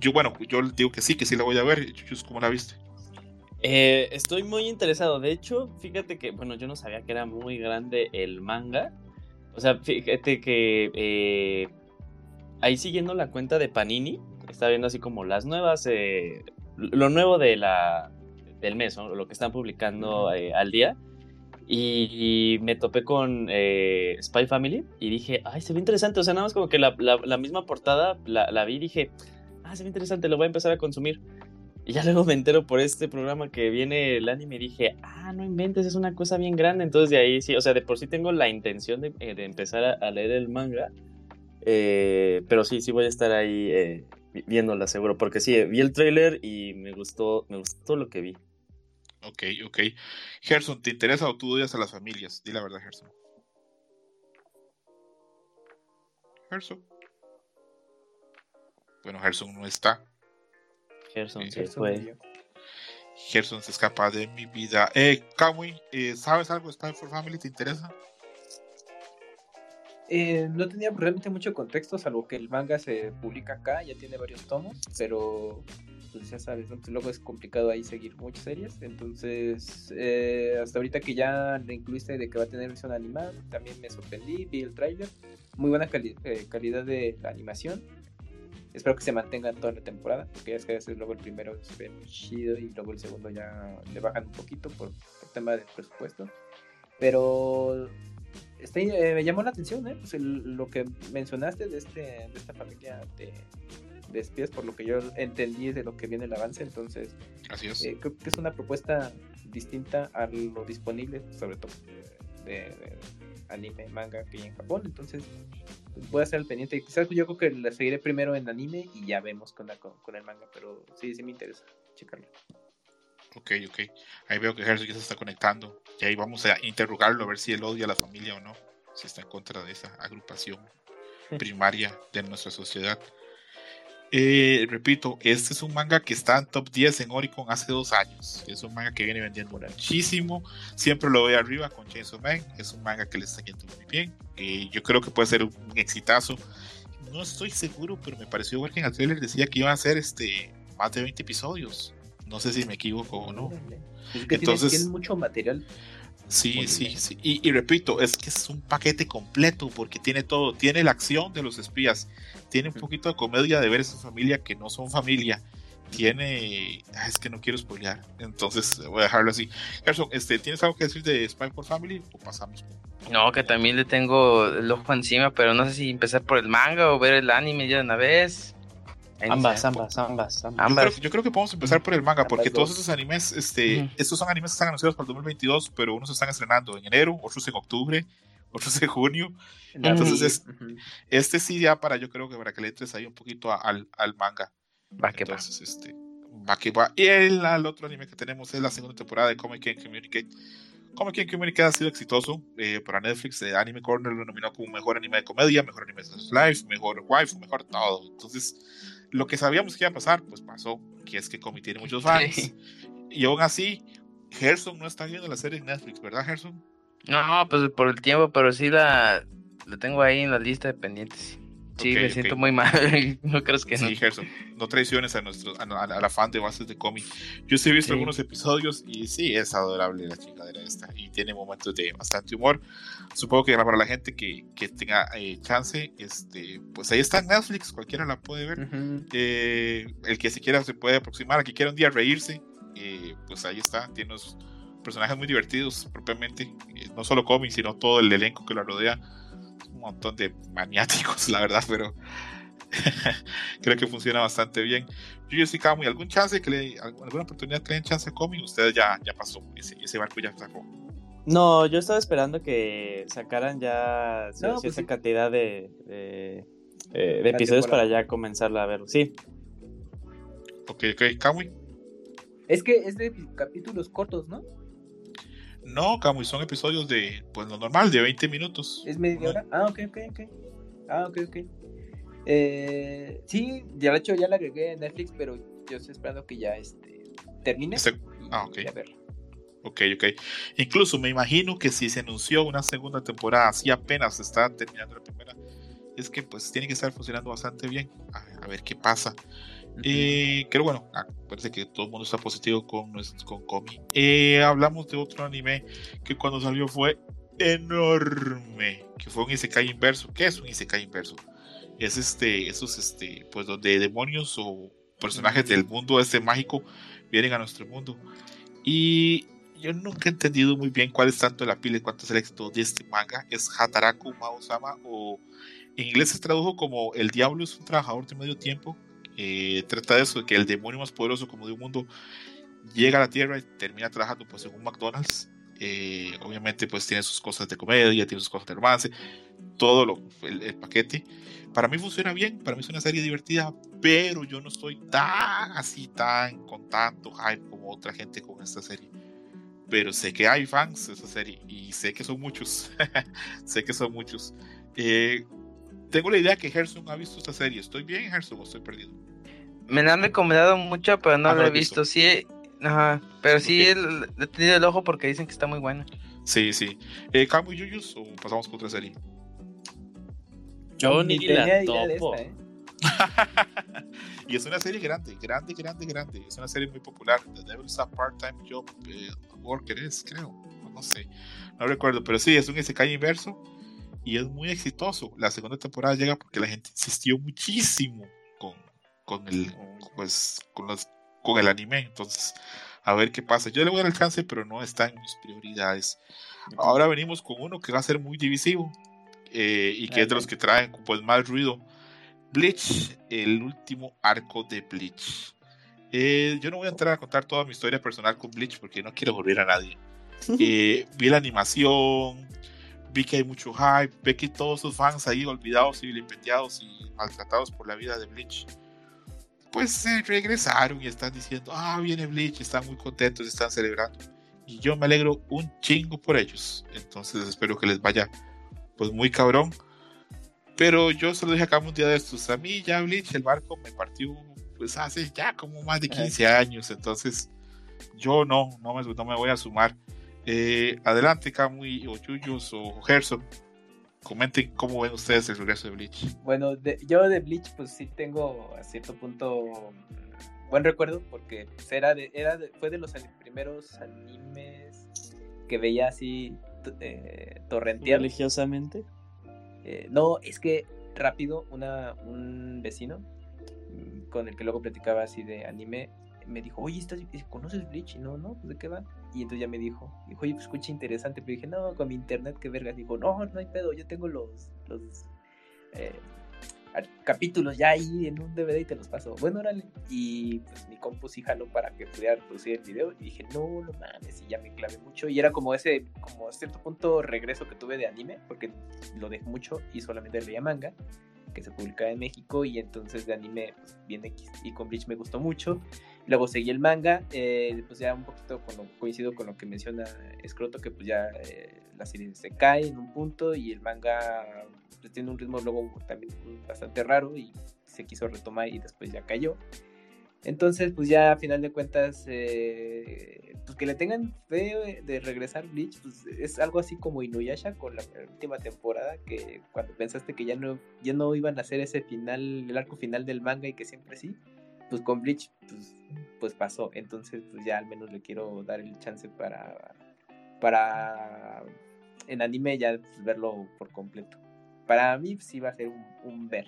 yo bueno, yo digo que sí, que sí la voy a ver. ¿cómo la viste? Eh, estoy muy interesado. De hecho, fíjate que, bueno, yo no sabía que era muy grande el manga. O sea, fíjate que eh, ahí siguiendo la cuenta de Panini, está viendo así como las nuevas, eh, lo nuevo de la, del mes, ¿no? lo que están publicando eh, al día. Y, me topé con eh, Spy Family y dije, ay, se ve interesante. O sea, nada más como que la, la- la misma portada la, la vi y dije, ah, se ve interesante, lo voy a empezar a consumir. Y ya luego me entero por este programa que viene el anime y dije, ah, no inventes, es una cosa bien grande. Entonces de ahí sí, o sea, de por sí tengo la intención de, eh, empezar a, leer el manga. Eh, pero sí, sí voy a estar ahí eh, vi- viéndola seguro. Porque sí, vi el tráiler y me gustó, me gustó lo que vi. Ok, ok. Gerson, ¿te interesa o tú odias a las familias? Di la verdad, Gerson. Gerson. Bueno, Gerson no está. Gerson se Eso fue. Gerson se escapa de mi vida. Eh, Kamui, eh, ¿sabes algo de Spy for Family? ¿Te interesa? Eh, no tenía realmente mucho contexto, salvo que el manga se publica acá, ya tiene varios tomos, pero pues ya sabes, ¿no? Luego es complicado ahí seguir muchas series. Entonces, eh, hasta ahorita que ya le incluiste de que va a tener versión animada, también me sorprendí, vi el tráiler, muy buena cali- eh, calidad de la animación. Espero que se mantenga toda la temporada, porque ya es que a veces luego el primero se ve muy chido y luego el segundo ya le bajan un poquito por, por tema de presupuesto. Pero está, eh, me llamó la atención, ¿eh? Pues el- lo que mencionaste de, este, de esta familia de, de espías, por lo que yo entendí de lo que viene el avance, entonces Así es. eh, creo que es una propuesta distinta a lo disponible, sobre todo de, de anime, manga que hay en Japón, entonces voy a estar al pendiente. Quizás yo creo que la seguiré primero en anime y ya vemos con, la, con, con el manga, pero sí, sí me interesa checarlo. Ok, ok. Ahí veo que Gerson ya se está conectando. Y ahí vamos a interrogarlo a ver si él odia a la familia o no. Si está en contra de esa agrupación [laughs] primaria de nuestra sociedad. Eh, repito, este es un manga que está en top 10 en Oricon hace dos años. Es un manga que viene vendiendo muchísimo. Siempre lo veo arriba con Chainsaw Man. Es un manga que le está yendo muy bien. Eh, yo creo que puede ser un exitazo. No estoy seguro, pero me pareció ver que en el trailer decía que iban a ser este, más de 20 episodios. No sé si me equivoco o no. Es que Entonces- tienen, tienen mucho material. Sí, sí, sí. Y, y repito, es que es un paquete completo porque tiene todo. Tiene la acción de los espías, tiene un poquito de comedia de ver esa familia que no son familia. Tiene. Es que no quiero spoilear. Entonces voy a dejarlo así. Gerson, este, ¿tienes algo que decir de Spy for Family? O pasamos. No, que también le tengo el ojo encima, pero no sé si empezar por el manga o ver el anime ya de una vez. Ambas, ambas, ambas, ambas. Yo creo, yo creo que podemos empezar por el manga, porque Ambas todos dos. esos animes, este, estos son animes que están anunciados para el 2022, pero unos se están estrenando en enero, otros en octubre, [laughs] otros en junio. Entonces es-. Este sí ya para, yo creo que para que le entres ahí un poquito a- al, al manga. Va que va. Entonces, este, va que va. Y el, el otro anime que tenemos es la segunda temporada de Comic Can Communicate. Comic Can Communicate ha sido exitoso eh, para Netflix. eh, anime Corner lo nominó como mejor anime de comedia, mejor anime de live, mejor waifu, mejor todo. Entonces, lo que sabíamos que iba a pasar, pues pasó. Que es que Comic tiene muchos fans. Y aún así, Gerson no está viendo la serie en Netflix, ¿verdad, Gerson? No, pues por el tiempo, pero sí la, la tengo ahí en la lista de pendientes. Sí, Ok, me siento muy mal. [laughs] no crees que no. Sí, Gerson, no traiciones a nuestros a, a- a la fan de bases de cómic. Yo sí he visto Sí. algunos episodios y sí, es adorable la chingadera esta y tiene momentos de bastante humor. Supongo que para la gente que, que tenga eh, chance, este, pues ahí está Netflix, cualquiera la puede ver. Ujú. Eh, el que se quiera se puede aproximar, el que quiera un día reírse, eh, pues ahí está, tiene unos personajes muy divertidos propiamente, eh, no solo cómics, sino todo el elenco que la rodea, un montón de maniáticos, la verdad, pero [laughs] creo que funciona bastante bien. Yo sí muy algún chance que le, alguna oportunidad que le den chance a cómic, ustedes ya, ya pasó, ese, ese barco ya sacó. No, yo estaba esperando que sacaran ya No, pues sí. cantidad de, de, eh, de episodios temporada. para ya comenzarla a ver. Sí, Ok, ok, Kamui. Es que es de capítulos cortos, ¿no? No, Kamui, son episodios de, pues lo normal, de 20 minutos. ¿Es media hora? Ah, ok, ok, ok. Ah, ok, ok. Eh, sí, ya de hecho ya la agregué en Netflix, pero yo estoy esperando que ya este, termine. Este- ah, ok. ya verla. Ok, ok. Incluso me imagino que si se anunció una segunda temporada, así apenas está terminando la primera, es que pues tiene que estar funcionando bastante bien. A, a ver qué pasa. Eh, pero bueno, ah, parece que todo el mundo está positivo con, con Komi. Eh, hablamos de otro anime que cuando salió fue enorme, que fue un Isekai inverso. ¿Qué es un Isekai inverso? Es este, esos este, pues donde demonios o personajes del mundo este mágico vienen a nuestro mundo. Y yo nunca he entendido muy bien cuál es tanto la pila y cuánto es el éxito de este manga. Es Hataraku Maosama o en inglés se tradujo como El diablo es un trabajador de medio tiempo. Eh, trata de eso, que el demonio más poderoso como de un mundo llega a la Tierra y termina trabajando pues en un McDonald's. Eh, obviamente pues tiene sus cosas de comedia, tiene sus cosas de romance, todo lo, el, el paquete. Para mí funciona bien, para mí es una serie divertida, pero yo no estoy tan así, tan con tanto hype como otra gente con esta serie. Pero sé que hay fans de esa serie y sé que son muchos. [laughs] sé que son muchos. Eh, tengo la idea que Gerson ha visto esta serie. ¿Estoy bien, Gerson, o estoy perdido? Me la han recomendado mucho, pero no Ah, la he visto. visto. Sí, Ajá, pero sí el, he tenido el ojo porque dicen que está muy buena. Sí, sí. Eh, ¿Camu y Yuyus o pasamos con otra serie? Yo ni Ni la topo. esta, ¿eh? [laughs] y es una serie grande, grande, grande, grande. Es una serie muy popular. The Devil's a Part-Time Job eh, Worker es, creo. No sé. No recuerdo. Pero sí, es un Isekai inverso. Y es muy exitoso. La segunda temporada llega porque la gente insistió muchísimo con, con el pues con los con el anime. Entonces, a ver qué pasa. Yo le voy a dar el chance, pero no está en mis prioridades. Ahora venimos con uno que va a ser muy divisivo. eh, y que es de los que traen pues más ruido. Bleach, el último arco de Bleach. Eh, yo no voy a entrar a contar toda mi historia personal con Bleach porque no quiero volver a nadie. [laughs] Eh, vi la animación, vi que hay mucho hype, vi que todos sus fans ahí olvidados y vilipendiados y maltratados por la vida de Bleach, pues se regresaron y están diciendo, ah, viene Bleach, están muy contentos, están celebrando. Y yo me alegro un chingo por ellos. Entonces espero que les vaya pues muy cabrón. Pero yo se lo dije acá un día de estos. A mí ya Bleach, el barco me partió pues hace ya como más de 15 años. Entonces yo no, no me, no me voy a sumar. Eh, adelante, Kamui o Yuyos o Gerson. Comenten cómo ven ustedes el regreso de Bleach. Bueno, de- yo de Bleach, pues sí tengo a cierto punto buen recuerdo, porque pues, era de, era de- fue de los primeros animes que veía así eh, torrenteados. Religiosamente. Eh, no, es que rápido, una, un vecino mm, con el que luego platicaba así de anime, me dijo, oye, ¿estás, ¿conoces Bleach? Y no, no, pues, ¿de qué va? Y entonces ya me dijo, dijo, oye, pues escucha interesante, pero dije, no, con mi internet, qué vergas. Dijo, no, no hay pedo, yo tengo los, los eh, ar- capítulos ya ahí en un DVD y te los paso. Bueno, órale. Y pues mi compu sí jaló para que pudiera reproducir el video. Y dije, no, no mames, y ya me clavé mucho. Y era como ese, como a cierto punto regreso que tuve de anime, porque lo dejé mucho y solamente leía manga, que se publicaba en México. Y entonces de anime, pues bien. Y con Bleach me gustó mucho. Luego seguí el manga, eh, pues ya un poquito con lo- coincido con lo que menciona Scroto, que pues ya eh, la serie se cae en un punto y el manga pues, tiene un ritmo luego también bastante raro y se quiso retomar y después ya cayó. Entonces, pues ya a final de cuentas, eh, pues que le tengan fe de regresar Bleach, pues es algo así como Inuyasha con la última temporada, que cuando pensaste que ya no, ya no iban a hacer ese final, el arco final del manga y que siempre sí, pues con Bleach, pues, pues pasó. Entonces, pues ya al menos le quiero dar el chance para, para en anime ya pues, verlo por completo. Para mí sí va a ser un, un ver.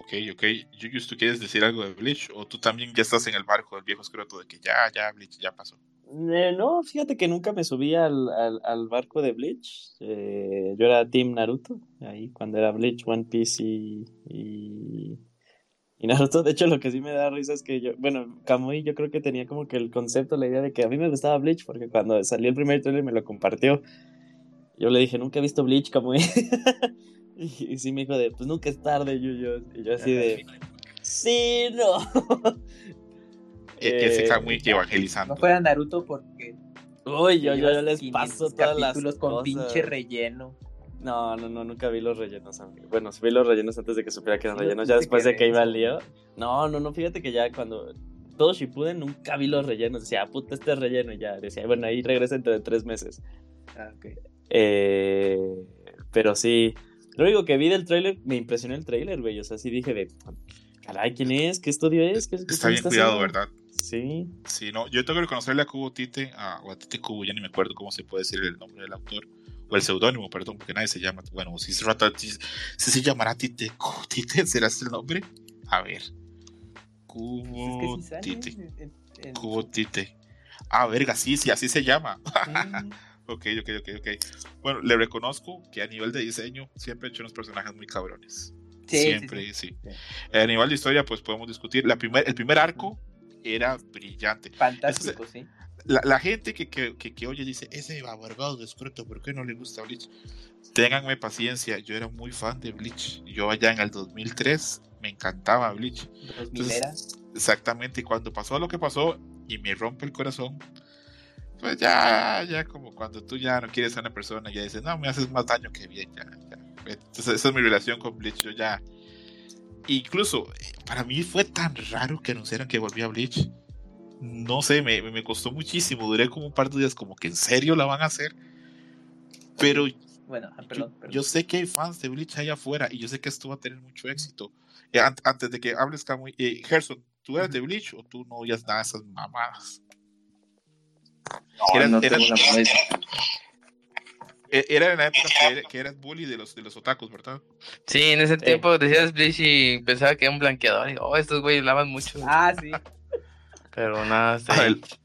Ok, ok. Yuyus, ¿tú quieres decir algo de Bleach? ¿O tú también ya estás en el barco del viejo escroto de que ya, ya, Bleach ya pasó? Eh, no, fíjate que nunca me subí al, al, al barco de Bleach. Eh, yo era Team Naruto, ahí cuando era Bleach, One Piece y, y, y Naruto. De hecho, lo que sí me da risa es que yo, bueno, Kamui yo creo que tenía como que el concepto, la idea de que a mí me gustaba Bleach, porque cuando salió el primer trailer me lo compartió. Yo le dije, nunca he visto Bleach, Kamui. [laughs] y, y sí me dijo de, pues nunca es tarde, Yuyo. Y yo así de, sí, no. [laughs] E- ese Eh, Kamui evangelizando. No fuera Naruto porque Uy, yo, yo, yo les 500 paso todas las capítulos con cosas. pinche relleno. No, no, no, nunca vi los rellenos, amigo. Bueno, sí vi los rellenos antes de que supiera que eran Sí, rellenos, ya después de que iba al lío. No, no, no, fíjate que ya cuando todo Shippuden nunca vi los rellenos. Decía, ah, puta, este es relleno y ya. Decía, bueno, ahí regresa dentro de tres meses. Ah, ok. Eh, pero sí, lo único que vi del tráiler, me impresionó el tráiler, güey. O sea, sí dije de, caray, ¿quién es? ¿Qué estudio es? ¿Qué, qué Está bien cuidado, haciendo?" ¿verdad? Sí. Sí, no, yo tengo que reconocerle a Kubo Tite, a, o a Tite Kubo, ya ni me acuerdo cómo se puede decir el nombre del autor, o el seudónimo, perdón, porque nadie se llama, bueno, si se, trata- si, si se llamará Tite Kubo [laughs] Tite, ¿será ese el nombre? A ver, Pues Kubo es que sale Tite, Kubo Tite. Ah, verga, sí, sí, así se llama. [laughs] Ok, ok, ok, ok. Bueno, le reconozco que a nivel de diseño siempre he hecho unos personajes muy cabrones. Sí, siempre, sí. Sí. A nivel de historia, pues podemos discutir. La primer, el primer arco era brillante. Fantástico, sí. La, la gente que, que, que, que oye dice, ese abargado de escroto, ¿por qué no le gusta Bleach? Ténganme paciencia, yo era muy fan de Bleach. Yo allá en el 2003 me encantaba Bleach. Entonces, exactamente, cuando pasó lo que pasó y me rompe el corazón, pues ya, ya como cuando tú ya no quieres a una persona, ya dices, no, me haces más daño que bien, ya, ya. Entonces, esa es mi relación con Bleach, yo ya... Incluso, eh, para mí fue tan raro que anunciaran que volvía Bleach. No sé, me, me costó muchísimo. Duré como un par de días, como que en serio la van a hacer. Pero Bueno, ah, yo, perdón, perdón. yo sé que hay fans de Bleach allá afuera y yo sé que esto va a tener mucho éxito. Eh, an- antes de que hables, Camuy, eh, Gerson, ¿tú eres de Bleach o tú no oías nada de esas mamadas? No, Era- no. Eh, Era en la época que, era- que eras bully de los, de los otakus, ¿verdad? Sí, en ese tiempo decías Bleach y pensaba que era un blanqueador. Y, oh, estos güeyes lavan mucho. Ah, sí. Pero nada, hasta ahí. Adel-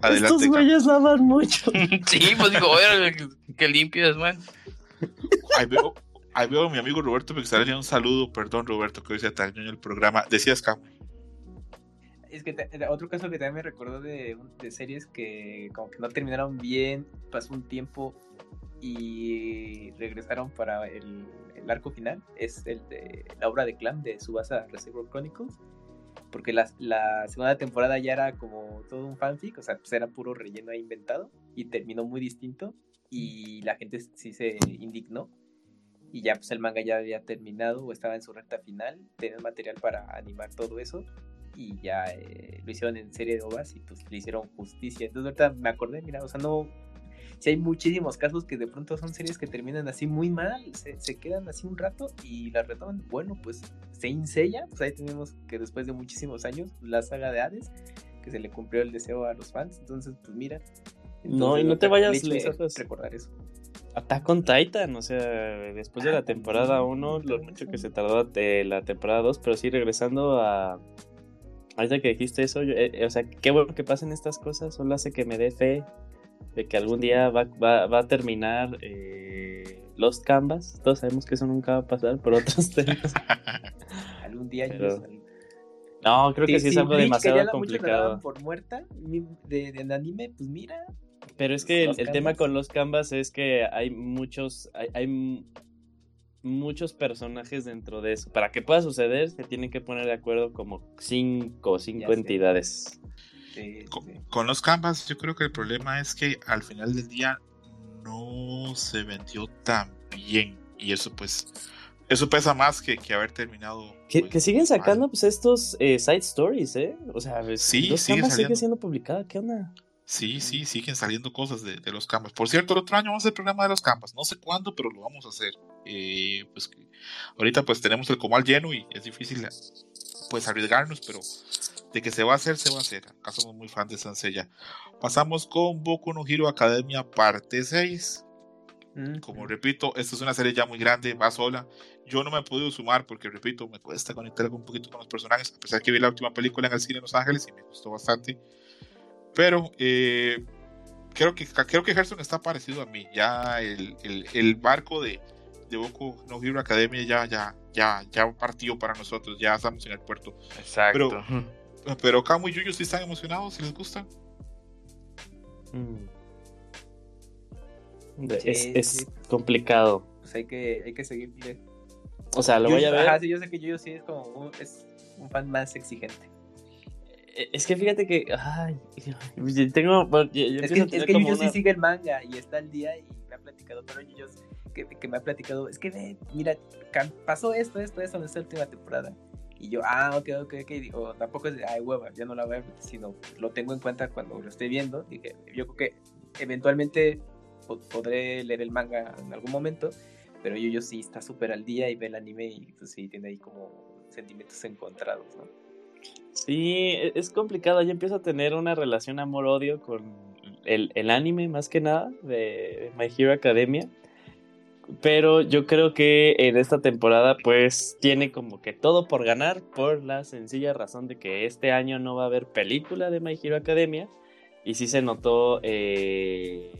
Adelante, Estos güeyes lavan mucho. [laughs] Sí, pues digo, oye, que, que limpias, man. Ahí veo, ahí veo a mi amigo Roberto Pixar un saludo. Perdón, Roberto, que hoy se atañó en el programa. Decías, Cam. Es que te- otro caso que también me recordó de, series que como que no terminaron bien, pasó un tiempo y regresaron para el, el arco final, es el de la obra de Clam de Subasa Reservoir Chronicles, porque la, la segunda temporada ya era como todo un fanfic, o sea, pues era puro relleno ahí inventado y terminó muy distinto y la gente sí se indignó y ya pues el manga ya había terminado o estaba en su recta final, tenían material para animar todo eso y ya eh, lo hicieron en serie de ovas y pues le hicieron justicia. Entonces ahorita me acordé, mira, o sea, no... Si hay muchísimos casos que de pronto son series que terminan así muy mal, se, se quedan así un rato y las retoman. Bueno, pues Saint Seiya, pues ahí tenemos que después de muchísimos años, la saga de Hades, que se le cumplió el deseo a los fans. Entonces, pues mira. No, y no te vayas lejos. Recordar eso. Attack on Titan, o sea, después de la temporada también, 1, lo mucho que se tardó de la temporada 2, pero sí, regresando a... Ahorita que dijiste eso, yo, eh, eh, o sea, qué bueno que pasen estas cosas, solo hace que me dé fe de que algún día va, va, va a terminar eh, Lost Canvas, todos sabemos que eso nunca va a pasar por otros [laughs] temas. Algún día Pero- No, creo que sí es algo Bleach demasiado complicado. por muerta de, de anime, pues mira, Pero es que el, tema con los canvas es que hay muchos, hay, hay muchos personajes dentro de eso. Para que pueda suceder, se tienen que poner de acuerdo como cinco, Ya cinco sé. Sí, Con, sí. con los canvas, yo creo que el problema es que al final del día no se vendió tan bien. Y eso, pues, eso pesa más que, que haber terminado. Que, pues, que siguen mal. sacando pues estos eh, side stories, ¿eh? O sea, Sí, los sigue canvas siendo publicada, ¿qué onda? Sí, sí, siguen saliendo cosas de, de los canvas. Por cierto, el otro año vamos a hacer el programa de los canvas. No sé cuándo, pero lo vamos a hacer. Eh, pues que- ahorita pues tenemos el comal lleno y es difícil pues arriesgarnos, pero de que se va a hacer, se va a hacer. Acá somos muy fans de Sansella. Pasamos con Boku no Hero Academia parte 6. Mm, Como repito, esta es una serie ya muy grande, va sola. Yo no me he podido sumar porque, repito, me cuesta conectar un poquito con los personajes, a pesar que vi la última película en el cine en Los Ángeles y me gustó bastante. Pero eh, creo que creo que Gerson está parecido a mí. Ya el, el, el barco de, de Boku no Hero Academia ya, ya, ya, ya partió para nosotros, ya estamos en el puerto. Exacto. Pero Camu y Yuyo sí están emocionados, si les gusta. Mm. Sí, es es sí. complicado. Pues hay que, hay que seguirle. O sea, lo voy a Yo- ver. Ajá, sí, yo sé que yo sí es como un, es un fan más exigente. Eh, Es que fíjate que. Ay, tengo. bueno, yo- yo Es que, es que sí sigue el manga y está al día y me ha platicado, pero Yuyo que, que me ha platicado, es que ve, mira, pasó esto, esto, esto en esta última temporada. Y yo, ah, ok, ok, ok, digo, tampoco es de, ay, hueva, ya no la voy sino lo tengo en cuenta cuando lo esté viendo. Dije, yo creo que eventualmente po- podré leer el manga en algún momento, pero Yuyo sí está súper al día y ve el anime y pues sí tiene ahí como sentimientos encontrados, ¿no? Sí, e- es complicado. Yo empiezo a tener una relación amor-odio con el, el anime, más que nada, de My Hero Academia. Pero yo creo que en esta temporada, pues, tiene como que todo por ganar, por la sencilla razón de que este año no va a haber película de My Hero Academia. Y sí se notó, eh,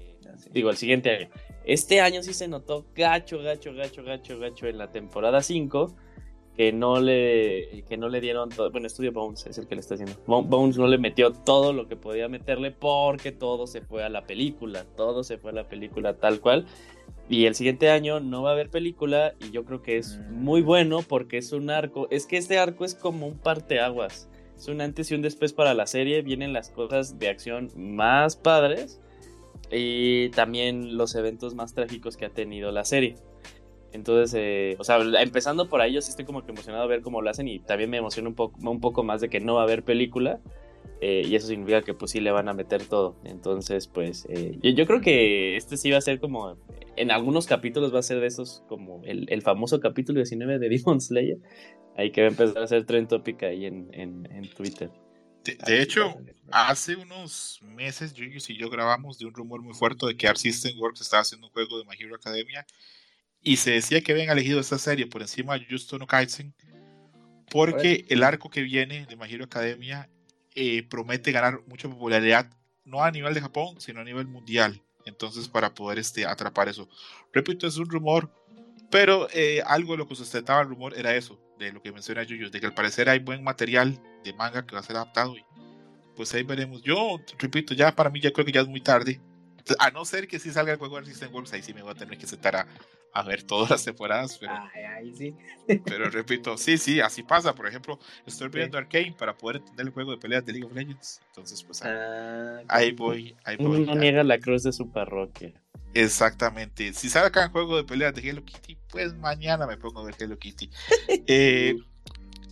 digo, el siguiente año. Este año sí se notó gacho, gacho, gacho, gacho, gacho en la temporada 5 que no le que no le dieron todo, bueno, Estudio Bones es el que le está haciendo. Bo- Bones no le metió todo lo que podía meterle porque todo se fue a la película, todo se fue a la película tal cual. Y el siguiente año no va a haber película y yo creo que es Mm. muy bueno porque es un arco, es que este arco es como un parteaguas. Es un antes y un después para la serie, vienen las cosas de acción más padres y también los eventos más trágicos que ha tenido la serie. Entonces, eh, o sea, empezando por ahí, yo sí estoy como que emocionado a ver cómo lo hacen y también me emociona un poco, un poco más de que no va a haber película. Eh, y eso significa que pues sí le van a meter todo. Entonces, pues eh, yo, creo que este sí va a ser como, en algunos capítulos va a ser de esos como el, famoso capítulo 19 de Demon Slayer. Ahí que va a empezar a ser trend topic ahí en, en, Twitter. De, hecho, hace unos meses yo y yo grabamos de un rumor muy fuerte de que Art System Works estaba haciendo un juego de My Hero Academia y se decía que habían elegido esta serie por encima de Justo no Kaisen porque el arco que viene de My Hero Academia eh, promete ganar mucha popularidad, no a nivel de Japón, sino a nivel mundial. Entonces, para poder este, atrapar eso. Repito, es un rumor, pero eh, algo de lo que sustentaba el rumor era eso, de lo que menciona Yuyu, de que al parecer hay buen material de manga que va a ser adaptado. Y pues ahí veremos. Yo, repito, ya para mí ya creo que ya es muy tarde. A no ser que si salga el juego de System Works, ahí sí me voy a tener que sentar a, a ver todas las temporadas. Pero, sí. pero repito, sí, sí, así pasa. Por ejemplo, estoy viendo Arcane para poder entender el juego de peleas de League of Legends. Entonces, pues ahí, ah, voy, ahí voy. No niega la cruz de su parroquia. Exactamente. Si sale acá un juego de peleas de Hello Kitty, pues mañana me pongo a ver Hello Kitty. [laughs] eh,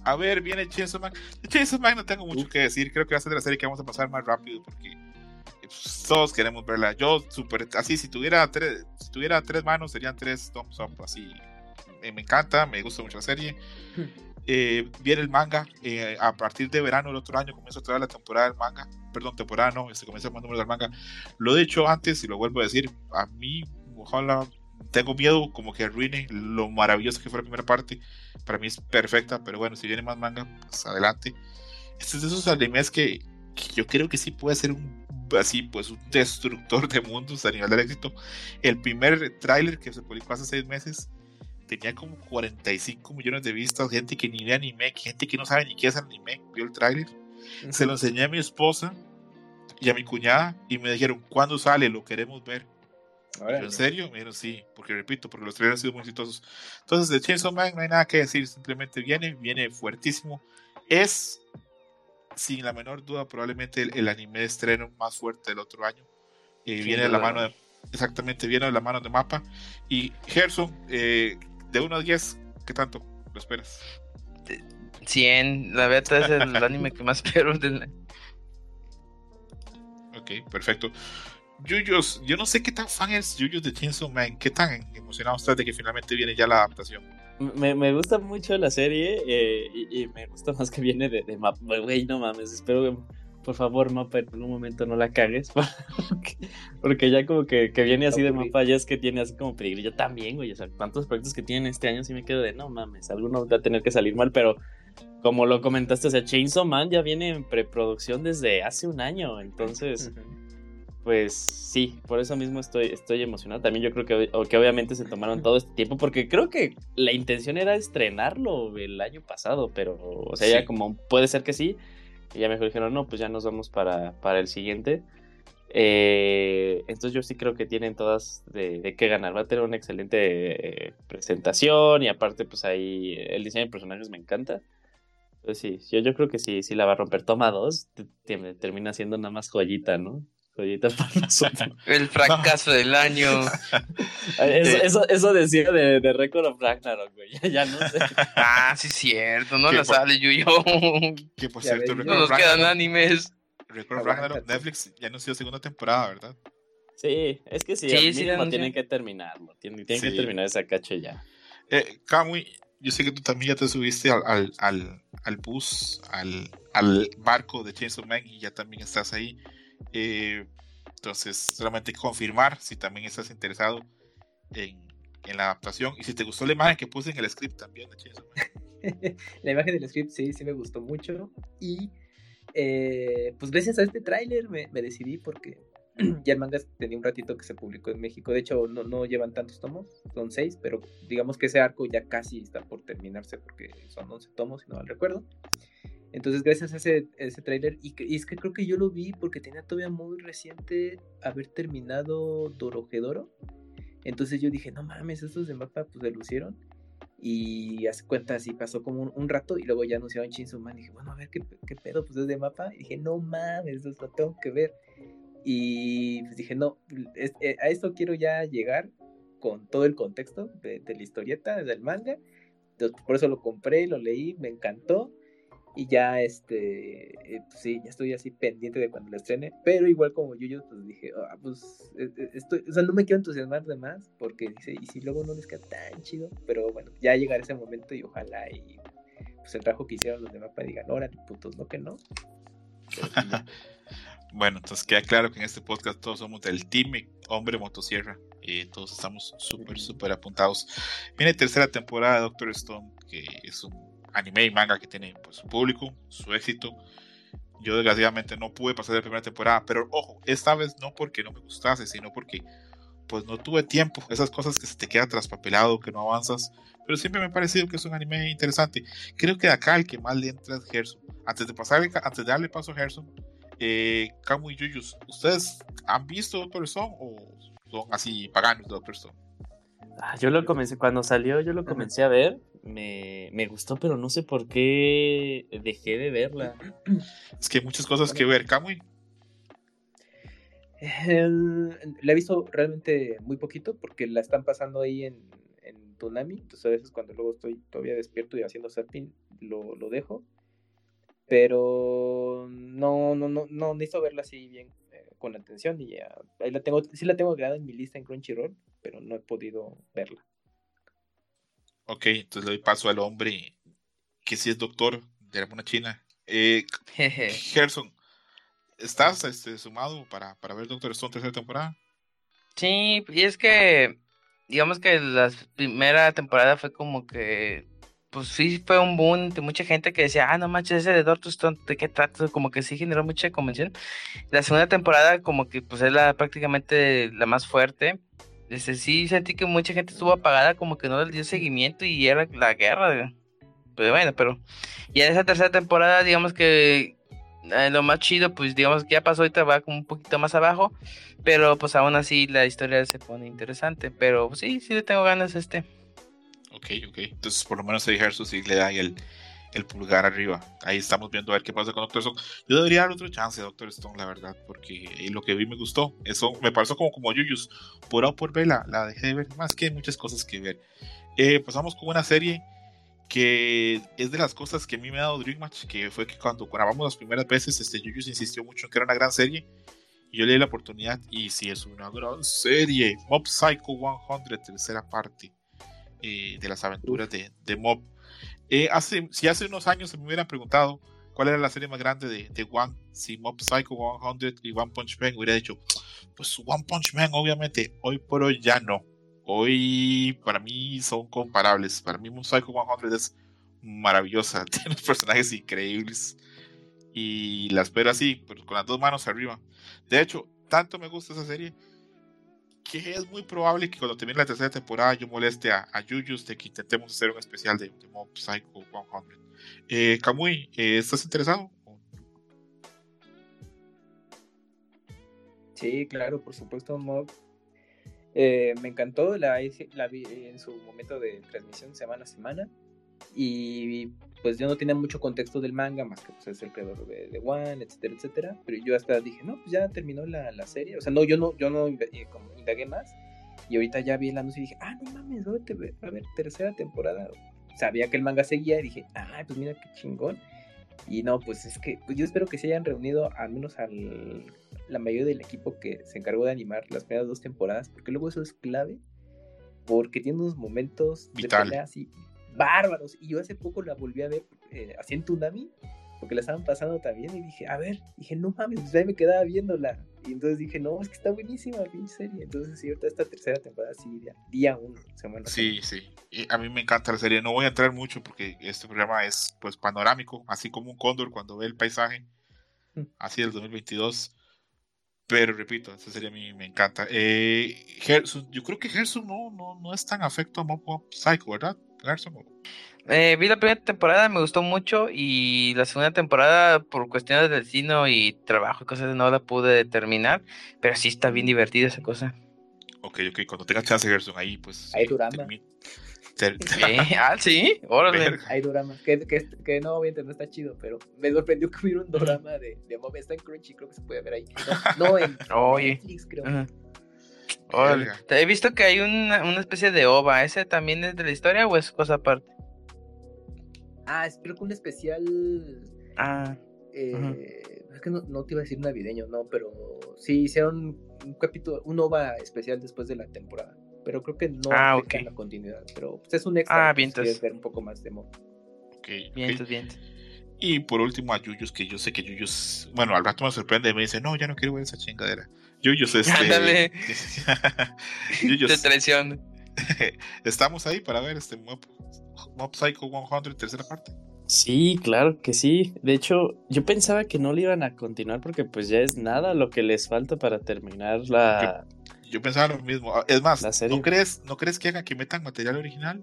a ver, viene Chainsaw Man. De Chainsaw Man no tengo mucho que decir. Creo que va a ser de la serie que vamos a pasar más rápido porque todos queremos verla. Yo, super, así, si tuviera, tres, si tuviera tres manos, serían tres thumbs up. Así, me, encanta, me gusta mucho la serie. Eh, viene el manga. Eh, a partir de verano del otro año comienza otra vez la temporada del manga. Perdón, temporada no, se comienza el número del manga. Lo he dicho antes y lo vuelvo a decir. A mí, ojalá, tengo miedo como que arruine lo maravilloso que fue la primera parte. Para mí es perfecta, pero bueno, si viene más manga, pues adelante. Este es de esos animes que, que yo creo que sí puede ser un así pues un destructor de mundos a nivel del éxito. El primer tráiler que se publicó hace seis meses tenía como 45 millones de vistas, gente que ni ve anime, gente que no sabe ni qué es anime, vio el tráiler. Se lo enseñé a mi esposa y a mi cuñada y me dijeron, ¿cuándo sale? Lo queremos ver. ¿En serio? Me dijeron, sí, porque repito, porque los trailers han sido muy exitosos. Entonces, de Chainsaw Man no hay nada que decir, simplemente viene, viene fuertísimo. Es sin la menor duda, probablemente el, anime de estreno más fuerte del otro año. Eh, viene de la mano de, exactamente, viene de la mano de Mapa. Y Gerson, eh, de 1 a 10, ¿qué tanto lo esperas? 100, la verdad es el [laughs] anime que más espero Ok, perfecto. Yuyos, yo no sé qué tan fan es Yuyos de Chainsaw Man, qué tan emocionado estás de que finalmente viene ya la adaptación. Me, me, gusta mucho la serie eh, y, me gusta más que viene de, de Mapa. Güey, no mames, espero que, por favor, Mapa, en un momento no la cagues. [laughs] Porque, ya como que, que viene así de Mapa, ya es que tiene así como peligro. Yo también, güey, o sea, cuántos proyectos que tienen este año sí me quedo de, no mames, alguno va a tener que salir mal, pero como lo comentaste, o sea, Chainsaw Man ya viene en preproducción desde hace un año, entonces pues sí, por eso mismo estoy, estoy emocionado. También yo creo que, que obviamente se tomaron todo este tiempo, porque creo que la intención era estrenarlo el año pasado, pero, o sea, ya como puede ser que sí, y ya mejor dijeron, no, pues ya nos vamos para, para el siguiente. Eh, entonces yo sí creo que tienen todas de, qué ganar. Va a tener una excelente eh, presentación y aparte pues ahí el diseño de personajes me encanta. Entonces sí, yo, yo creo que sí, sí la va a romper. Toma dos, termina siendo nada más joyita, ¿no? [laughs] El fracaso del año. [laughs] Eso, eso, decía de, de Record of Ragnarok, güey. [laughs] Ya, no sé. Ah, sí, cierto. No la sale Yuyo. Que por cierto, no nos quedan animes. Record of Ragnarok, Netflix ya no ha sido segunda temporada, ¿verdad? Sí, es que sí, sí, tienen que terminarlo. Tienen, que terminar esa cacho ya. Eh, Kamui, yo sé que tú también ya te subiste al, al, al, al bus, al, al barco de Chainsaw Man y ya también estás ahí. Eh, entonces, solamente confirmar si también estás interesado en, en, la adaptación. Y si te gustó la imagen que puse en el script también [laughs] la imagen del script sí, sí me gustó mucho. Y eh, pues gracias a este tráiler me, me, decidí porque [clears throat] ya el manga tenía un ratito que se publicó en México, de hecho no, no llevan tantos tomos, son seis, pero digamos que ese arco ya casi está por terminarse porque son 11 tomos, si no mal recuerdo. Entonces, gracias a ese, ese tráiler, y, es que creo que yo lo vi porque tenía todavía muy reciente haber terminado Dorojedoro. Entonces yo dije, no mames, estos de mapa pues se lucieron. Y hace cuenta, así pasó como un, rato y luego ya anunciaron Chainsaw Man. Y dije, bueno, a ver qué, qué pedo, pues es de mapa. Y dije, no mames, eso lo tengo que ver. Y pues dije, no, eh, a esto quiero ya llegar con todo el contexto de, de la historieta, del manga. Entonces, por eso lo compré, lo leí, me encantó Y ya, este, eh, pues sí, ya estoy así pendiente de cuando la estrene. Pero igual como yo, pues dije, ah, pues, eh, eh, estoy, o sea, no me quiero entusiasmar de más. Porque dice, y si luego no les queda tan chido. Pero bueno, ya llegará ese momento y ojalá y pues el trabajo que hicieron los de mapa digan, órale, putos, no que no. Pero. [laughs] Bueno, entonces queda claro que en este podcast todos somos del team Hombre Motosierra. Eh, todos estamos súper, súper apuntados. Viene tercera temporada de Doctor Stone, que es un anime y manga que tiene pues, su público, su éxito. Yo desgraciadamente no pude pasar la primera temporada, pero ojo, esta vez no porque no me gustase, sino porque pues no tuve tiempo. Esas cosas que se te queda traspapelado, que no avanzas. Pero siempre me ha parecido que es un anime interesante. Creo que de acá el que más le entra es Gerson. Antes de pasar, antes de darle paso a Gerson, eh, Camu y Yuyus, ¿ustedes han visto Doctor Stone o son así paganos de Doctor Stone? Ah, yo lo comencé, cuando salió, yo lo comencé a ver. Me, me gustó, pero no sé por qué dejé de verla. Es que hay muchas cosas que ver, Kamui. La he visto realmente muy poquito porque la están pasando ahí en, en Toonami. Entonces a veces cuando luego estoy todavía despierto y haciendo zapping lo, lo dejo. Pero no, no, no, no necesito verla así bien eh, con atención y ya. Ahí la tengo, sí la tengo agregada en mi lista en Crunchyroll, pero no he podido verla. Ok, entonces le doy paso al hombre que sí es doctor de la mona china. Eh. Gerson, ¿estás este, sumado para, para ver Doctor Stone tercera temporada? Sí, y es que, digamos que la primera temporada fue como que, pues sí, fue un boom de mucha gente que decía, ah, no manches, ese de Doctor Stone, ¿de qué trata? Como que sí generó mucha convención. La segunda temporada como que pues es la prácticamente la más fuerte. Este, sí sentí que mucha gente estuvo apagada, como que no le dio seguimiento y era la guerra. Pero bueno, pero ya en esa tercera temporada, digamos que eh, lo más chido, pues digamos que ya pasó ahorita va como un poquito más abajo. Pero pues aún así la historia se pone interesante. Pero pues, sí, sí le tengo ganas a este. Ok, ok. Entonces, por lo menos a Gerson sí le da el, el pulgar arriba. Ahí estamos viendo a ver qué pasa con Doctor Stone. Yo debería dar otro chance a Doctor Stone, la verdad, porque eh, lo que vi me gustó. Eso me pareció como, como Yuyus. Por A por B la, dejé de ver. Más que hay muchas cosas que ver. Eh, pasamos con una serie que es de las cosas que a mí me ha dado Dream Match, que fue que cuando grabamos las primeras veces, este Yuyus insistió mucho en que era una gran serie. Yo le di la oportunidad y sí es una gran serie. Mob Psycho 100, tercera parte eh, de las aventuras de, de Mob. Eh, hace, si hace unos años me hubieran preguntado cuál era la serie más grande de, de One, si Mob Psycho 100 y One Punch Man, hubiera dicho, pues One Punch Man, obviamente, hoy por hoy ya no. Hoy para mí son comparables. Para mí Mob Psycho 100 es maravillosa, [laughs] tiene unos personajes increíbles y la espero así, pero con las dos manos arriba. De hecho, tanto me gusta esa serie que es muy probable que cuando termine la tercera temporada yo moleste a, a Yuyus de que intentemos hacer un especial de, Mob Psycho 100. Eh, Kamui, eh, ¿estás interesado? Sí, claro, por supuesto, Mob. Eh, me encantó, la, la vi en su momento de transmisión semana a semana. Y pues yo no tenía mucho contexto del manga, más que pues es el creador de, de One, etcétera, etcétera. Pero yo hasta dije, no, pues ya terminó la, la serie. O sea, no, yo no, yo no eh, como indagué más. Y ahorita ya vi el anuncio y dije, ah, no mames, a te- va a haber tercera temporada. Sabía que el manga seguía y dije, ah, pues mira qué chingón. Y no, pues es que pues yo espero que se hayan reunido al menos al, la mayoría del equipo que se encargó de animar las primeras dos temporadas, porque luego eso es clave, porque tiene unos momentos Vital. de pelea así bárbaros. Y yo hace poco la volví a ver eh, así en Tsunami, porque la estaban pasando también, y dije, a ver, dije, no mames, pues ahí me quedaba viéndola. Y entonces dije, no, es que está buenísima, pinche serie. Entonces, sí, ahorita esta tercera temporada, sí, día, día uno, semana Sí, sí. Y a mí me encanta la serie. No voy a entrar mucho porque este programa es pues panorámico, así como un cóndor cuando ve el paisaje, Mm. así del 2022. Pero repito, esta serie a mí me encanta. Eh, Gerson, yo creo que Gerson no, no, no es tan afecto a Mob Psycho, ¿verdad? Gerson. Eh, vi la primera temporada, me gustó mucho y la segunda temporada por cuestiones del destino y trabajo y cosas no la pude terminar, pero sí está bien divertida esa cosa. Ok, ok, cuando tenga chance Gerson ahí, pues. Hay eh, Eh, ah, sí, órale. Hay drama, que, que, que no, obviamente no está chido, pero me sorprendió que hubiera un drama de, de Mob. Está en Crunchy, creo que se puede ver ahí. No, no en [laughs] Oye. Netflix, creo. Verga. He visto que hay una, una especie de ova, ¿ese también es de la historia o es cosa aparte? Ah, es, creo que un especial. Ah, eh, Es que no, no te iba a decir navideño, no, pero sí hicieron un capítulo, un OVA especial después de la temporada. Pero creo que no Ah, afecta ok. la continuidad. Pero pues, es un extra. Ah, pues, bien, quieres entonces. ver un poco más de Mob. Ok, bien, ok. entonces, bien. Y por último a Yuyos, que yo sé que Yuyos, bueno, al rato me sorprende y me dice, no, ya no quiero ver esa chingadera. Yuyos, [laughs] este... Ándale. [laughs] Yuyos, De traición. [laughs] estamos ahí para ver este Mob, Mob Psycho 100, tercera parte. Sí, claro que sí. De hecho, yo pensaba que no le iban a continuar porque pues ya es nada lo que les falta para terminar la... Yo pensaba lo mismo. Ah, Es más, La serie. ¿no crees, ¿no crees que hagan que metan material original?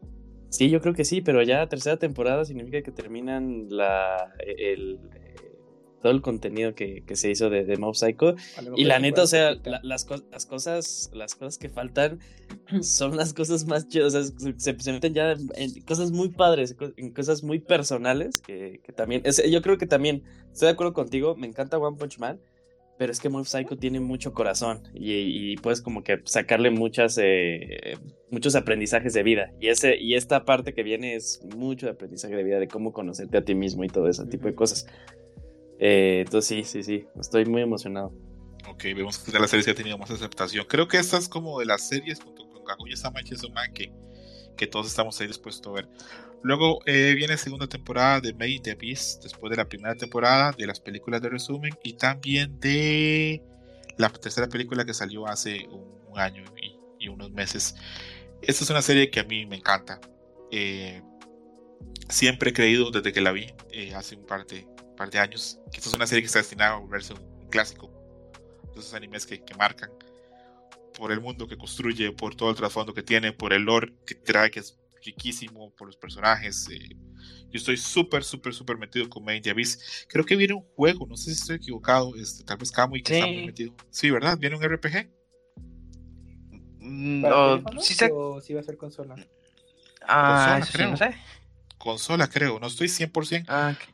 Sí, yo creo que sí, pero ya tercera temporada significa que terminan la el, todo el contenido que, que se hizo de, de Mob Psycho. Y la neta, o sea, la- las, co- las cosas las cosas que faltan [clears throat] son las cosas más chidas. O sea, se, se meten ya en, en cosas muy padres, en cosas muy personales que, que también. es- yo creo que también estoy de acuerdo contigo. Me encanta One Punch Man. Pero es que Mob Psycho tiene mucho corazón y, y puedes como que sacarle muchas eh, muchos aprendizajes de vida. Y ese y esta parte que viene es mucho de aprendizaje de vida, de cómo conocerte a ti mismo y todo ese tipo de cosas. Eh, entonces sí, sí, sí. Estoy muy emocionado. Ok, vemos que las series que ha tenido más aceptación. Creo que esta es como de las series junto con Kaguya-sama y Chainsaw Man que, que todos estamos ahí dispuestos a ver. Luego eh, viene segunda temporada de Made the Abyss, después de la primera temporada de las películas de resumen y también de la tercera película que salió hace un, año y, y unos meses. Esta es una serie que a mí me encanta. Eh, siempre he creído desde que la vi eh, hace un par de, par de años que esta es una serie que está destinada a volverse un, clásico de esos animes que, que marcan por el mundo que construye, por todo el trasfondo que tiene, por el lore que trae, que es riquísimo, por los personajes. eh, yo estoy súper, súper, súper metido con Made in the Abyss. Creo que viene un juego, no sé si estoy equivocado, este, tal vez Camuy que está Sí. muy metido. Sí, ¿verdad? Viene un RPG. Mm, ¿Para o- teléfono sí, se- o sí va a ser consola? ah, Consola, eso sí, no sé. Consola, creo, no estoy 100%, Ah, ok.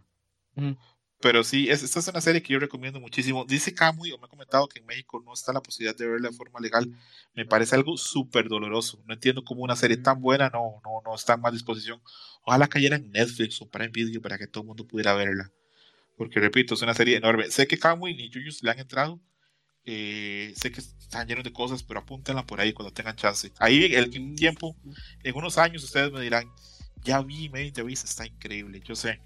Pero sí, es- esta es una serie que yo recomiendo muchísimo. Dice Camuy, o me ha comentado que en México no está la posibilidad de verla de forma legal. Me parece algo súper doloroso. No entiendo cómo una serie tan buena no, no, no está en más disposición. Ojalá cayera en Netflix o Prime Video para que todo el mundo pudiera verla. Porque repito, es una serie enorme. Sé que Kamui ni Yuyus le han entrado. eh, sé que están llenos de cosas, pero apúntenla por ahí cuando tengan chance. Ahí en un tiempo, en unos años, ustedes me dirán, ya vi Made in the Abyss, está increíble, yo sé.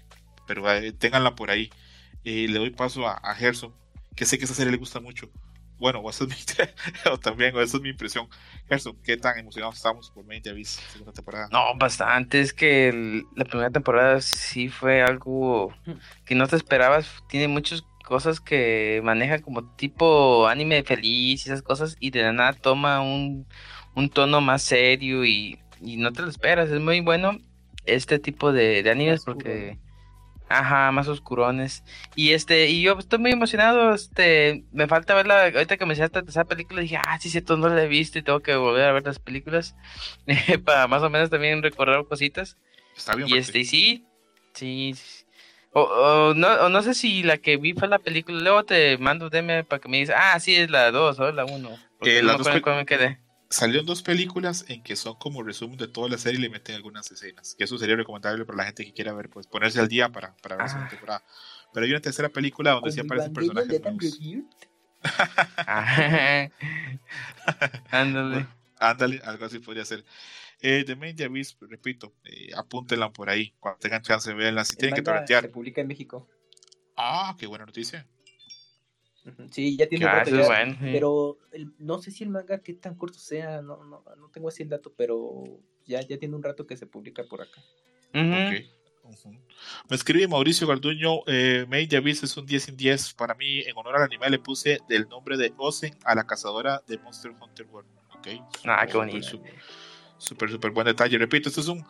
Pero eh, ténganla por ahí. Eh, le doy paso a, a Gerson, que sé que esa serie le gusta mucho. Bueno, o esa es mi, [laughs] o también, o esa es mi impresión. Gerson, ¿qué tan emocionados estamos por Made in the Abyss, segunda temporada? No, bastante. Es que el- la primera temporada sí fue algo que no te esperabas. Tiene muchas cosas que maneja como tipo anime feliz y esas cosas. Y de la nada toma un, un tono más serio y, y no te lo esperas. Es muy bueno este tipo de, de animes porque... Ajá, más oscurones. Y este, y yo estoy muy emocionado, este, me falta verla, ahorita que me enseñaste esa película, dije, ah, sí, cierto, no la he visto y tengo que volver a ver las películas [laughs] para más o menos también recordar cositas. Está bien Y este, y sí, sí. O, o no, o no sé si la que vi fue la película, luego te mando DM para que me digas, ah, sí, es la 2 o la 1. Eh, no las dos me quedé. Salieron dos películas en que son como resumen de toda la serie y le meten algunas escenas. Que eso sería recomendable para la gente que quiera ver, pues ponerse al día para, para ver Ah. temporada. Pero hay una tercera película donde sí aparecen personajes nuevos. [laughs] Ándale. Ándale, algo así podría ser. Eh, The Main Abyss, repito, eh, apúntenla por ahí. Cuando tengan chance, véanla. Si El tienen que torrentear. se publica en México. Ah, qué buena noticia. Sí, ya tiene un Ah, es ya, bueno. sí. Pero el- no sé si el manga qué tan corto sea, no, no, no tengo así el dato, pero ya, ya tiene un rato que se publica por acá. Me escribe Mauricio Garduño, eh, the Abyss es un 10 en 10. Para mí, en honor al anime, le puse del nombre de Ozen a la cazadora de Monster Hunter World. Ok. Ah, qué bonito. súper, Súper, súper buen detalle. Repito, esto es un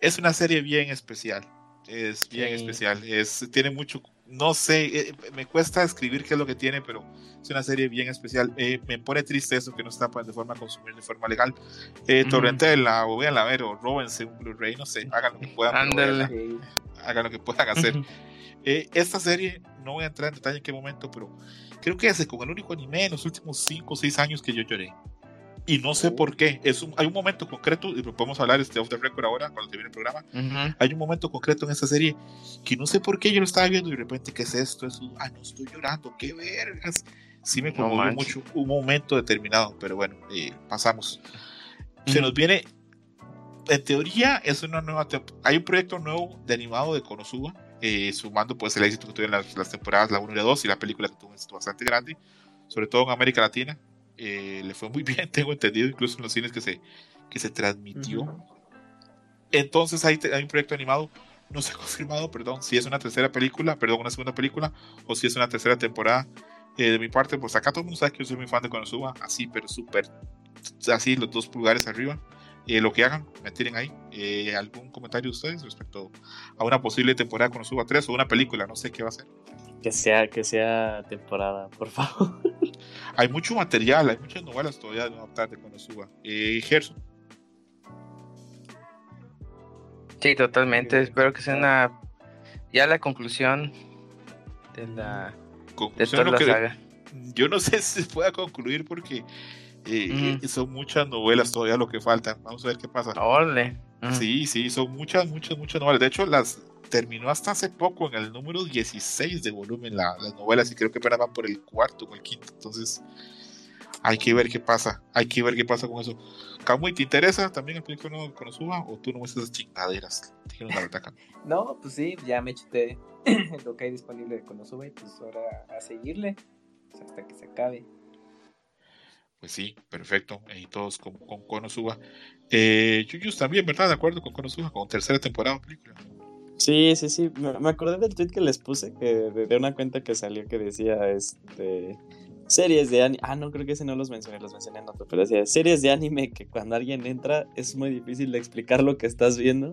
es una serie bien especial. Es bien Sí. especial. Es, tiene mucho, no sé, eh, me cuesta escribir qué es lo que tiene, pero es una serie bien especial. Eh, me pone triste eso que no está pues, de forma a consumir de forma legal. Eh, Ujú. Torrentenla o véanla a ver o róbense un Blu-ray, no sé, hagan lo que puedan. hagan lo que puedan hacer. Eh, esta serie, no voy a entrar en detalle en qué momento, pero creo que es con el único anime en los últimos 5 o 6 años que yo lloré. Y no sé por qué. Es un, hay un momento concreto, y podemos hablar este off the record ahora, cuando termine el programa. Ujú. Hay un momento concreto en esta serie que no sé por qué yo lo estaba viendo y de repente, ¿qué es esto? Es un, ah, no estoy llorando, qué vergas. Sí me No conmovió manches. mucho un momento determinado, pero bueno, eh, pasamos. Se Ujú. nos viene, en teoría, es una nueva hay un proyecto nuevo de animado de Konosuba, eh, sumando pues el éxito que tuvieron las, las temporadas, la 1 y la 2 y la película que tuvo un éxito bastante grande, sobre todo en América Latina. Eh, le fue muy [laughs] bien, tengo entendido, incluso en los cines que se, que se transmitió. Entonces hay, hay un proyecto animado, no se ha [laughs] confirmado, perdón, si es una tercera película, perdón, una segunda película, o si es una tercera temporada. Eh, de mi parte, pues acá todo el mundo sabe que yo soy muy fan de Konosuba, así, pero súper, así, los dos pulgares arriba. Eh, lo que hagan, me tiren ahí. Eh, ¿Algún comentario de ustedes respecto a una posible temporada de Konosuba 3 o una película? No sé qué va a ser. Que sea, que sea temporada, por favor. [laughs] Hay mucho material, hay muchas novelas todavía de no adaptar de Konosuba. Eh, Gerson, Sí, totalmente. Espero que sea una. Ya la conclusión de la. De toda lo la que- saga. yo no sé si se pueda concluir porque eh, Ujú. son muchas novelas todavía lo que faltan. Vamos a ver qué pasa. Órale. Ujú. Sí, sí, son muchas, muchas, muchas novelas. De hecho, las terminó hasta hace poco en el número 16 de volumen la- las novelas y creo que apenas van por el cuarto o el quinto. Entonces, hay que ver qué pasa. Hay que ver qué pasa con eso. Kamui, ¿te interesa también el película de Konosuba o tú no ves esas chingaderas? Dijeron la verdad, Kamui. No, pues sí, ya me chuté [clears throat] lo que hay disponible de Konosuba y pues ahora a seguirle pues, hasta que se acabe. Pues sí, perfecto. Y todos con, con Konosuba. Eh, Yuyus también, ¿verdad? De acuerdo con Konosuba, con tercera temporada de película. Sí, sí, sí. Me, me acordé del tweet que les puse, que de, de una cuenta que salió que decía, este, series de anime. Ah, no, creo que ese no los mencioné, los mencioné en otro, pero decía, series de anime que cuando alguien entra es muy difícil de explicar lo que estás viendo.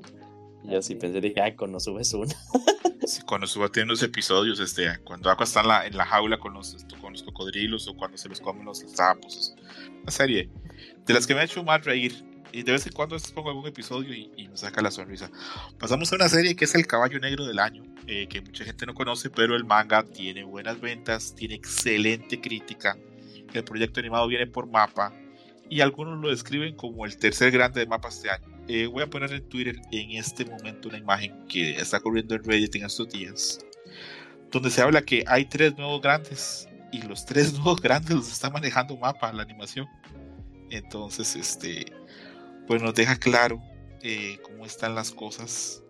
Y yo sí Así. pensé, dije, ay, con subes una. Sí, Konosuba tiene unos episodios, este, cuando Aqua está en la, en la jaula con los, los cocodrilos o cuando se los comen los sapos. Una serie de las que me ha hecho más reír. Y de vez en cuando pongo algún episodio y, y me saca la sonrisa. Pasamos a una serie que es El Caballo Negro del Año, eh, que mucha gente no conoce, pero el manga tiene buenas ventas, tiene excelente crítica. El proyecto animado viene por mapa y algunos lo describen como el tercer grande de mapas este año. Eh, voy a poner en Twitter en este momento una imagen que está corriendo en Reddit en estos días, donde se habla que hay tres nuevos grandes y los tres [laughs] nuevos grandes los está manejando mapa la animación. Entonces, este, pues nos deja claro eh, cómo están las cosas.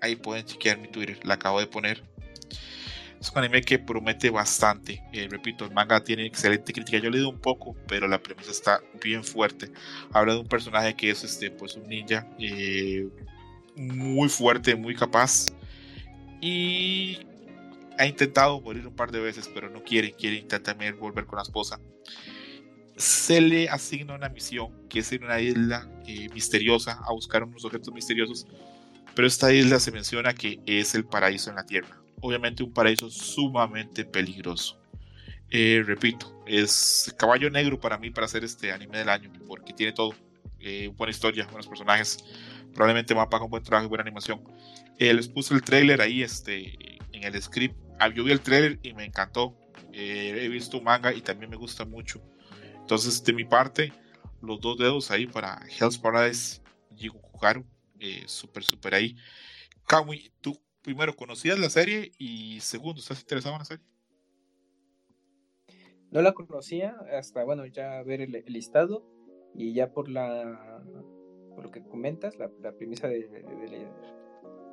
Ahí pueden chequear mi Twitter, la acabo de poner. Es un anime que promete bastante. Eh, repito, el manga tiene excelente crítica. Yo he leído un poco, pero la premisa está bien fuerte. Habla de un personaje que es este, pues un ninja eh, muy fuerte, muy capaz. Y ha intentado morir un par de veces, pero no quiere. Quiere intentar también volver con la esposa. Se le asigna una misión, que es ir a una isla eh, misteriosa a buscar unos objetos misteriosos. Pero esta isla se menciona que es el paraíso en la Tierra. Obviamente un paraíso sumamente peligroso. Eh, repito, es caballo negro para mí para hacer este anime del año, porque tiene todo. Eh, buena historia, buenos personajes. Probablemente mapa con buen trabajo y buena animación. Eh, les puse el trailer ahí este, el script. Ah, yo vi el trailer y me encantó. Eh, he visto manga y también me gusta mucho. Entonces, de mi parte, los dos dedos ahí para Hell's Paradise, Jigo Kugaru. Eh, súper, súper ahí. Kamui, tú primero conocías la serie y segundo, ¿estás interesado en la serie? No la conocía hasta, bueno, ya ver el, listado y ya por la por lo que comentas, la, la premisa de, de- de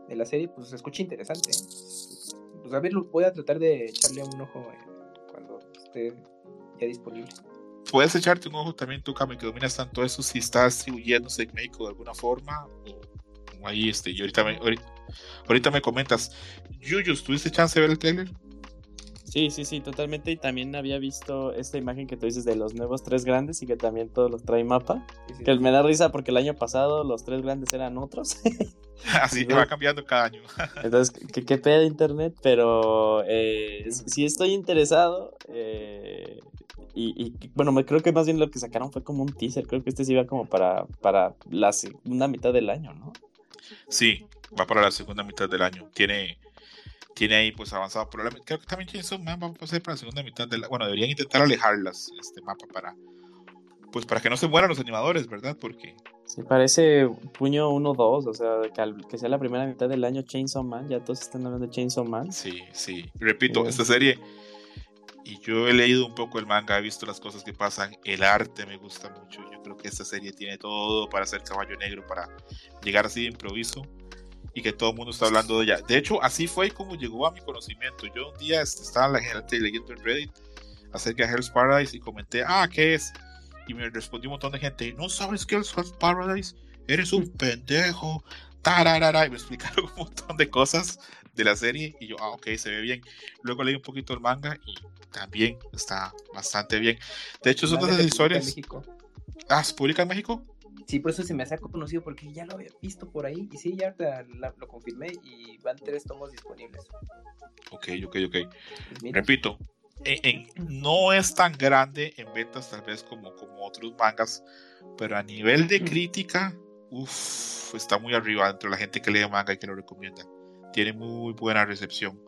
de la serie, pues se escucha interesante. ¿eh? Pues a ver, voy a tratar de echarle un ojo eh, cuando esté ya disponible. Puedes echarte un ojo también tú, Kamui, que dominas tanto eso, si está distribuyéndose en México de alguna forma o ahí, este, y ahorita me, ahorita, ahorita me comentas. Yuyus, ¿tuviste chance de ver el trailer? Sí, sí, sí, totalmente. Y también había visto esta imagen que tú dices de los nuevos tres grandes y que también todos los trae mapa. Sí, sí. Que me da risa porque el año pasado los tres grandes eran otros. [laughs] Así va cambiando cada año. [laughs] Entonces, que qué pedo internet, pero eh, sí estoy interesado. eh, y, y, bueno, me creo que más bien lo que sacaron fue como un teaser. Creo que este sí iba como para, para la segunda mitad del año, ¿no? Sí, va para la segunda mitad del año. Tiene, tiene ahí pues avanzado. Probablemente, creo que también Chainsaw Man va a pasar para la segunda mitad del Bueno, deberían intentar alejarlas, este mapa, para pues para que no se mueran los animadores, ¿verdad? Porque Sí, parece puño 1-2, o sea, que, al- que sea la primera mitad del año Chainsaw Man, ya todos están hablando de Chainsaw Man. sí, sí. Repito, esta serie y yo he leído un poco el manga, he visto las cosas que pasan, el arte me gusta mucho. Yo creo que esta serie tiene todo para ser caballo negro, para llegar así de improviso y que todo el mundo está hablando de ella. De hecho, así fue como llegó a mi conocimiento. Yo un día estaba la gente leyendo en Reddit acerca de Hell's Paradise y comenté, ah, ¿qué es? Y me respondió un montón de gente, ¿no sabes qué es Hell's Paradise? Eres un pendejo. Tararara, y me [laughs] explicaron un montón de cosas de la serie y yo, ah, ok, se ve bien. Luego leí un poquito el manga y también está bastante bien. De hecho, son Manga de en historias. México. Ah, ¿se publica en México? Sí, por eso se me hace conocido porque ya lo había visto por ahí. Y sí, ya ahorita la- lo confirmé y van tres tomos disponibles. Ok, ok, ok. Pues Repito, en- en- no es tan grande en ventas tal vez como, como otros mangas, pero a nivel de crítica, uff, está muy arriba entre la gente que lee manga y que lo recomienda. Tiene muy buena recepción.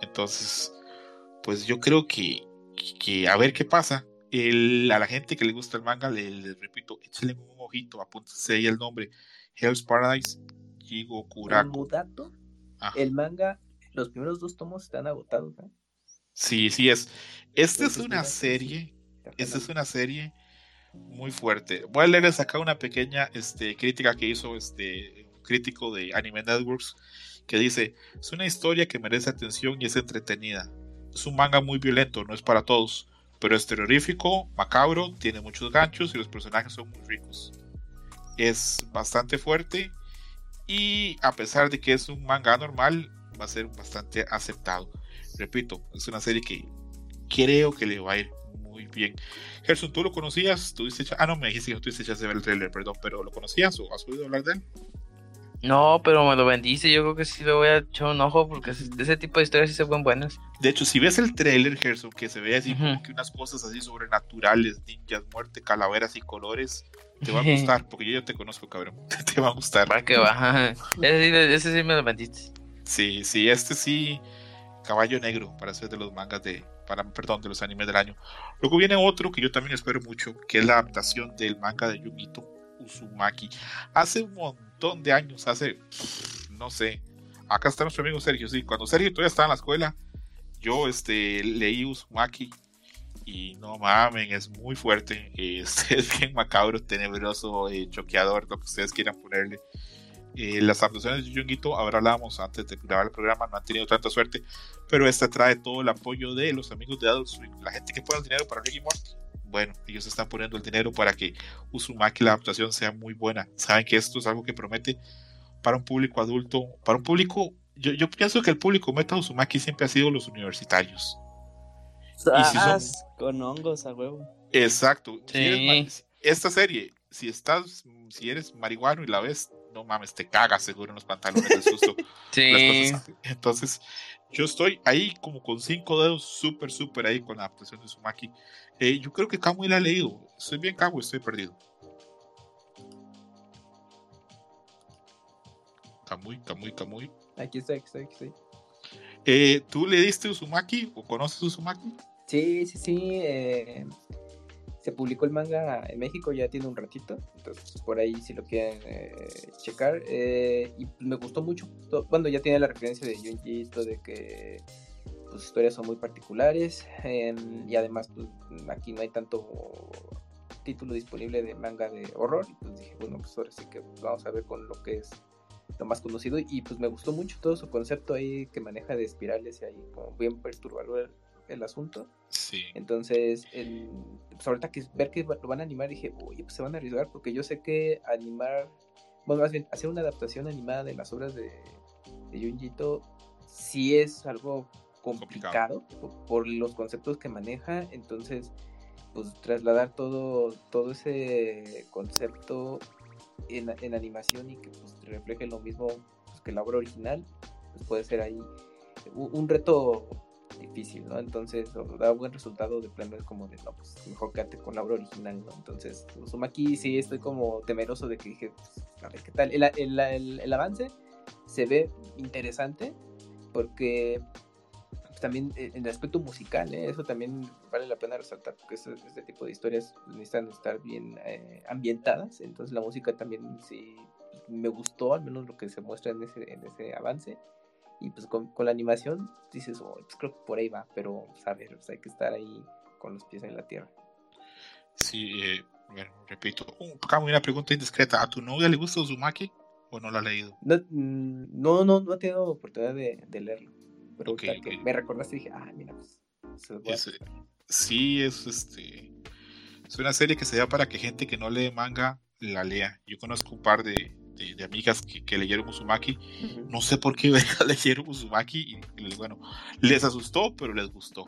Entonces, pues yo creo que, que a ver qué pasa. El- a la gente que le gusta el manga, le, les repito, échenle un ojito, ahí el nombre. Hell's Paradise, Jigo Kurako. como dato, Ajá. el manga, los primeros dos tomos están agotados. ¿eh? Sí, sí es. Esta es una serie Esta es una serie muy fuerte. Voy a leerles acá una pequeña este, crítica que hizo este un crítico de Anime Networks que dice, es una historia que merece atención y es entretenida. Es un manga muy violento, no es para todos, pero es terrorífico, macabro, tiene muchos ganchos y los personajes son muy ricos. Es bastante fuerte y a pesar de que es un manga normal, va a ser bastante aceptado. Repito, es una serie que creo que le va a ir muy bien. Gerson, ¿tú lo conocías? ¿Tuviste Ah, no, me dijiste que tuviste chance de ver el trailer, perdón, pero ¿lo conocías o has oído hablar de él? No, pero me lo bendice. Yo creo que sí le voy a echar un ojo porque ese- tipo de historias sí se ven buenas. De hecho, si ves el trailer, Gerson, que se ve así como que unas cosas así sobrenaturales, ninjas, muerte, calaveras y colores, te va a [laughs] gustar, porque yo ya te conozco, cabrón. [laughs] te va a gustar. Va que va. Ese sí, ese sí me lo vendiste. Sí, sí, este sí, caballo negro para ser de los mangas de, para, perdón, de los animes del año. Luego viene otro que yo también espero mucho, que es la adaptación del manga de Yumito Uzumaki. Hace un montón de años, hace, no sé, acá está nuestro amigo Sergio, sí, cuando Sergio todavía estaba en la escuela, yo este, leí Uzumaki y no mamen, es muy fuerte, [laughs] este, es bien macabro, tenebroso, eh, choqueador, lo que ustedes quieran ponerle. Eh, las adaptaciones de Junguito, ahora hablábamos antes de grabar el programa, no han tenido tanta suerte, pero esta trae todo el apoyo de los amigos de Adult Swim, la gente que pone el dinero para Ricky Morty. Bueno, ellos están poniendo el dinero para que Uzumaki la adaptación sea muy buena. Saben que esto es algo que promete para un público adulto, para un público. Yo, yo pienso que el público meta Uzumaki siempre ha sido los universitarios. Y si son- Con hongos a huevo. Exacto. Si Sí. eres si- esta serie, si estás, si eres marihuano y la ves, no mames, te cagas seguro en los pantalones del susto. [laughs] Sí. Entonces, yo estoy ahí como con cinco dedos, súper, súper ahí con la adaptación de Sumaki. Eh, yo creo que Kamui la ha leído. Estoy bien Kamui, estoy perdido. Kamui, Kamui, Kamui. Aquí estoy, aquí estoy, aquí estoy. Eh, ¿Tú le diste Uzumaki o conoces Uzumaki? Sí, sí, sí. eh, se publicó el manga en México ya tiene un ratito. Entonces, por ahí si lo quieren eh, checar. eh, y me gustó mucho. to- Bueno, ya tiene la referencia de Junji, de que sus historias son muy particulares. em, y además, pues aquí no hay tanto título disponible de manga de horror. Y pues dije, bueno, pues ahora sí que vamos a ver con lo que es lo más conocido. Y pues me gustó mucho todo su concepto ahí que maneja de espirales y ahí como bien perturbador el, asunto. Sí. Entonces, el, pues ahorita que ver que lo van a animar, dije, oye, pues se van a arriesgar, porque yo sé que animar, bueno, más bien, hacer una adaptación animada de las obras de, de Junji Ito sí es algo complicado por, por los conceptos que maneja, entonces, pues trasladar todo, todo ese concepto en, en animación y que pues, refleje lo mismo pues, que la obra original, pues puede ser ahí un, un reto difícil, ¿no? Entonces, o da buen resultado de plano es como de, no, pues mejor quédate con la obra original, ¿no? Entonces, Uzumaki sí estoy como temeroso de que dije, pues, a ver qué tal. El, el- el- avance se ve interesante porque también eh, en el aspecto musical, ¿eh? eso también vale la pena resaltar, porque este, este tipo de historias necesitan estar bien eh, ambientadas, entonces la música también sí me gustó, al menos lo que se muestra en ese, en ese avance, y pues con, con la animación dices, oh, pues creo que por ahí va, pero pues, hay que estar ahí con los pies en la tierra. Sí, eh, bueno, repito, un, una pregunta indiscreta, ¿a tu novia le gusta Uzumaki o no la ha leído? No, mm, no, no, no he tenido oportunidad de, de leerlo. Pero me recordaste y dije, ah, mira, pues. Es, eh, sí, es este. Es una serie que se da para que gente que no lee manga la lea. Yo conozco un par de, de- de amigas que, que leyeron Uzumaki. No sé por qué [laughs] leyeron Uzumaki y, y, bueno, les asustó, pero les gustó.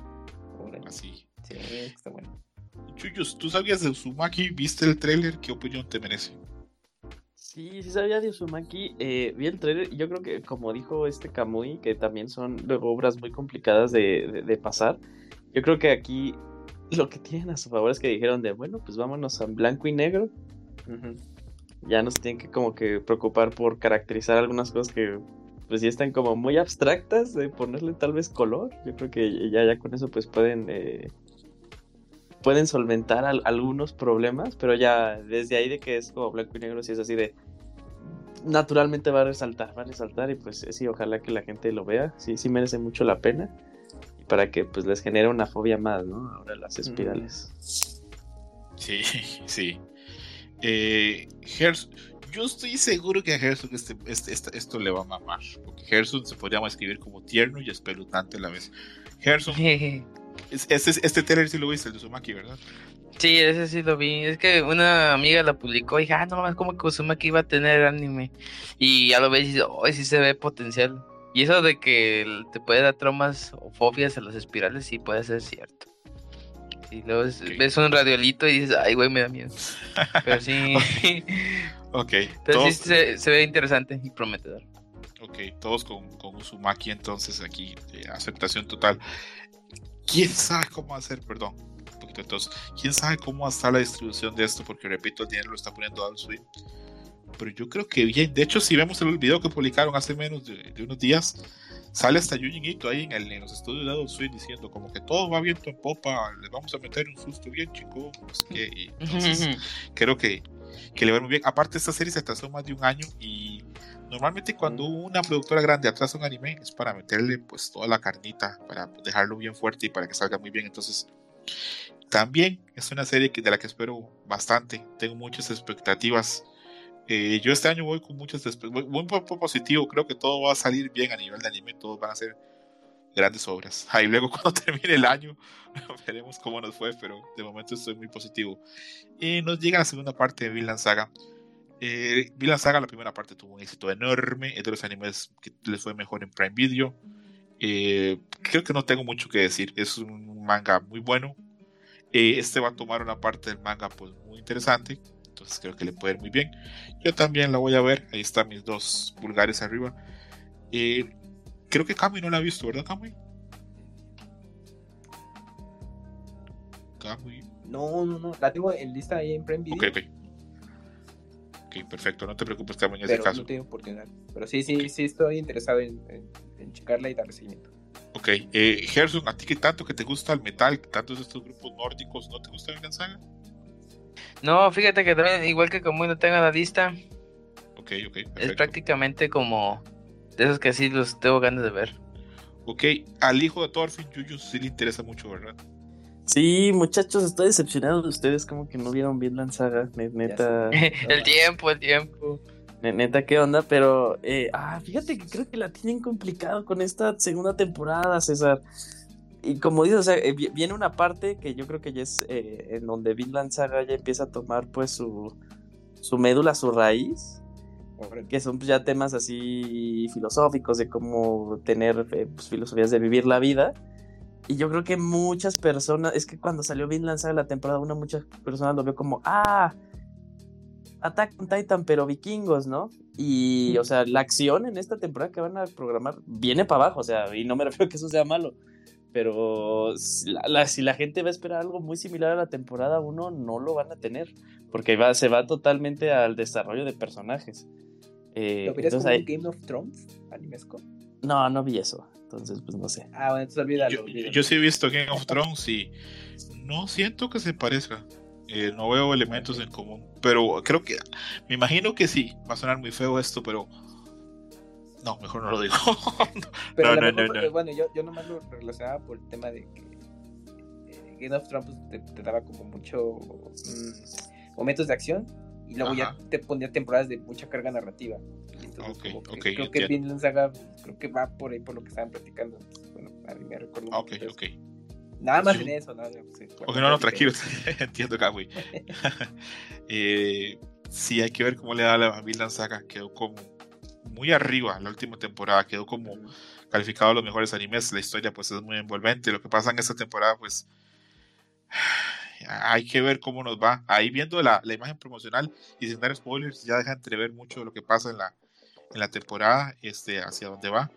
Así. Sí, está bueno. Chuyos, ¿tú sabías de Uzumaki? ¿Viste el tráiler? ¿Qué opinión te merece? Sí, sí sabía de Uzumaki. eh, vi el trailer yo creo que, como dijo este Kamui, que también son luego obras muy complicadas de, de- de pasar. Yo creo que aquí lo que tienen a su favor es que dijeron de, bueno, pues vámonos a blanco y negro. Ya nos tienen que como que preocupar por caracterizar algunas cosas que pues ya están como muy abstractas, de ponerle tal vez color. Yo creo que ya, ya con eso pues pueden... eh, pueden solventar al- algunos problemas, pero ya desde ahí de que es como blanco y negro, si es así de naturalmente va a resaltar, va a resaltar y pues sí, ojalá que la gente lo vea, sí, sí merece mucho la pena para que pues les genere una fobia más, ¿no? Ahora las espirales. Sí, [laughs] sí. Eh, yo estoy seguro que a Gerson este, este- esto le va a mamar. Porque Gerson se podría escribir como tierno y espeluznante a la vez. Gerson, Sí, [laughs] es- este, este trailer sí lo viste, el de Uzumaki, ¿verdad? ese sí lo vi. Es que una amiga la publicó y dije, ah, no mames, como que Uzumaki iba a tener anime. Y ya lo ves y dices, oh, sí se ve potencial. Y eso de que te puede dar traumas o fobias a las espirales, sí puede ser cierto. Y luego es- Ok. ves un radiolito y dices, ay, güey, me da miedo. Pero sí, [laughs] Ok, pero sí [laughs] todos, se, se ve interesante y prometedor. ok, todos con, con Uzumaki, entonces aquí, eh, aceptación total. ¿Quién sabe cómo hacer, perdón, un poquito tos. ¿Quién sabe cómo está la distribución de esto? Porque repito, el dinero lo está poniendo Adult Swim. Pero yo creo que bien. De hecho, si vemos el video que publicaron hace menos de, de unos días, sale hasta Yujin Ito ahí en, el- en los estudios de Adult Swim diciendo como que todo va viento en popa, les vamos a meter un susto bien chico, qué. Y entonces, creo que, que le va muy bien. Aparte, esta serie se atrasó más de un año y normalmente cuando una productora grande atrasa un anime es para meterle pues toda la carnita, para dejarlo bien fuerte y para que salga muy bien. Entonces, también es una serie que, de la que espero bastante. Tengo muchas expectativas. Eh, yo este año voy con muchas. Voy poco positivo. Creo que todo va a salir bien a nivel de anime. Todos van a ser grandes obras. Ahí luego [laughs] cuando termine el año [laughs] veremos cómo nos fue, pero de momento estoy muy positivo. Y nos llega la segunda parte de Vinland Saga. Eh, Saga, la primera parte tuvo un éxito enorme. Es de los animes que les fue mejor en Prime Video. Eh, creo que no tengo mucho que decir. Es un manga muy bueno. Eh, este va a tomar una parte del manga pues muy interesante. Entonces creo que le puede ir muy bien. Yo también la voy a ver. Ahí están mis dos pulgares arriba. Eh, creo que Kami no la ha visto, ¿verdad, Kami? Kami. No, no, no. La tengo en lista ahí en Prime Video. Ok, ok. Ok, perfecto. No te preocupes, Kami, en ese caso. no tengo oportunidad. Pero sí, sí, sí estoy interesado en, en, en checarla y darle seguimiento. Ok, eh, Gerson, ¿a ti que tanto que te gusta el metal, tantos de estos grupos nórdicos, no te gusta Vinland Saga? No, fíjate que también, igual que como no tengo la lista, Ok, ok, es prácticamente como de esos que sí los tengo ganas de ver. Ok, al hijo de Thorfinn, Yuyu sí le interesa mucho, ¿verdad? Sí, muchachos, estoy decepcionado de ustedes, como que no vieron Vinland Saga, ne- neta. [laughs] el tiempo, el tiempo. Ne- Neta, ¿qué onda? Pero, eh, ah, fíjate que creo que la tienen complicado con esta segunda temporada, César. Y como dices, o sea, eh, vi- viene una parte que yo creo que ya es eh, en donde Vinland Saga ya empieza a tomar pues su, su médula, su raíz, que son pues, ya temas así filosóficos de cómo tener eh, pues, filosofías de vivir la vida. Y yo creo que muchas personas, es que cuando salió Vinland Saga la temporada 1, muchas personas lo vio como, ah, Attack on Titan, pero vikingos, ¿no? Y, o sea, la acción en esta temporada que van a programar viene para abajo, o sea, y no me [laughs] refiero a que eso sea malo, pero si la, la- si la gente va a esperar algo muy similar a la temporada 1, no lo van a tener, porque va, se va totalmente al desarrollo de personajes. Eh, ¿Lo verías entonces como Game of Thrones animesco? no, no vi eso. Entonces, pues no sé. Ah, bueno, entonces olvídalo. Yo, olvídalo. yo sí he visto Game of Thrones y no siento que se parezca. Eh, no veo elementos en común. Pero creo que. Me imagino que sí. Va a sonar muy feo esto, pero. No, mejor no lo digo. [laughs] Pero no, no, mejor, no. bueno, yo, yo nomás lo relacionaba por el tema de que eh, Game of Thrones pues, te, te daba como mucho mm, momentos de acción y luego Ajá. ya te ponía temporadas de mucha carga narrativa. Entonces, Ok, como que ok, creo que. Vinland Saga creo que va por ahí por lo que estaban platicando. Entonces, bueno, a mí me recuerdo Ah, ok, mucho ok. eso. Nada más Sí. en eso, nada. sí, Ok, no, no, tranquilo. [laughs] Entiendo, Cagüey. [laughs] eh, sí, hay que ver cómo le da la Vinland Saga. Quedó como muy arriba la última temporada. Quedó como calificado a los mejores animes. La historia, pues, es muy envolvente. Lo que pasa en esta temporada, pues. [sighs] Hay que ver cómo nos va. Ahí viendo la, la imagen promocional y sin dar spoilers, ya deja entrever mucho de lo que pasa en la, en la temporada, este, hacia dónde va.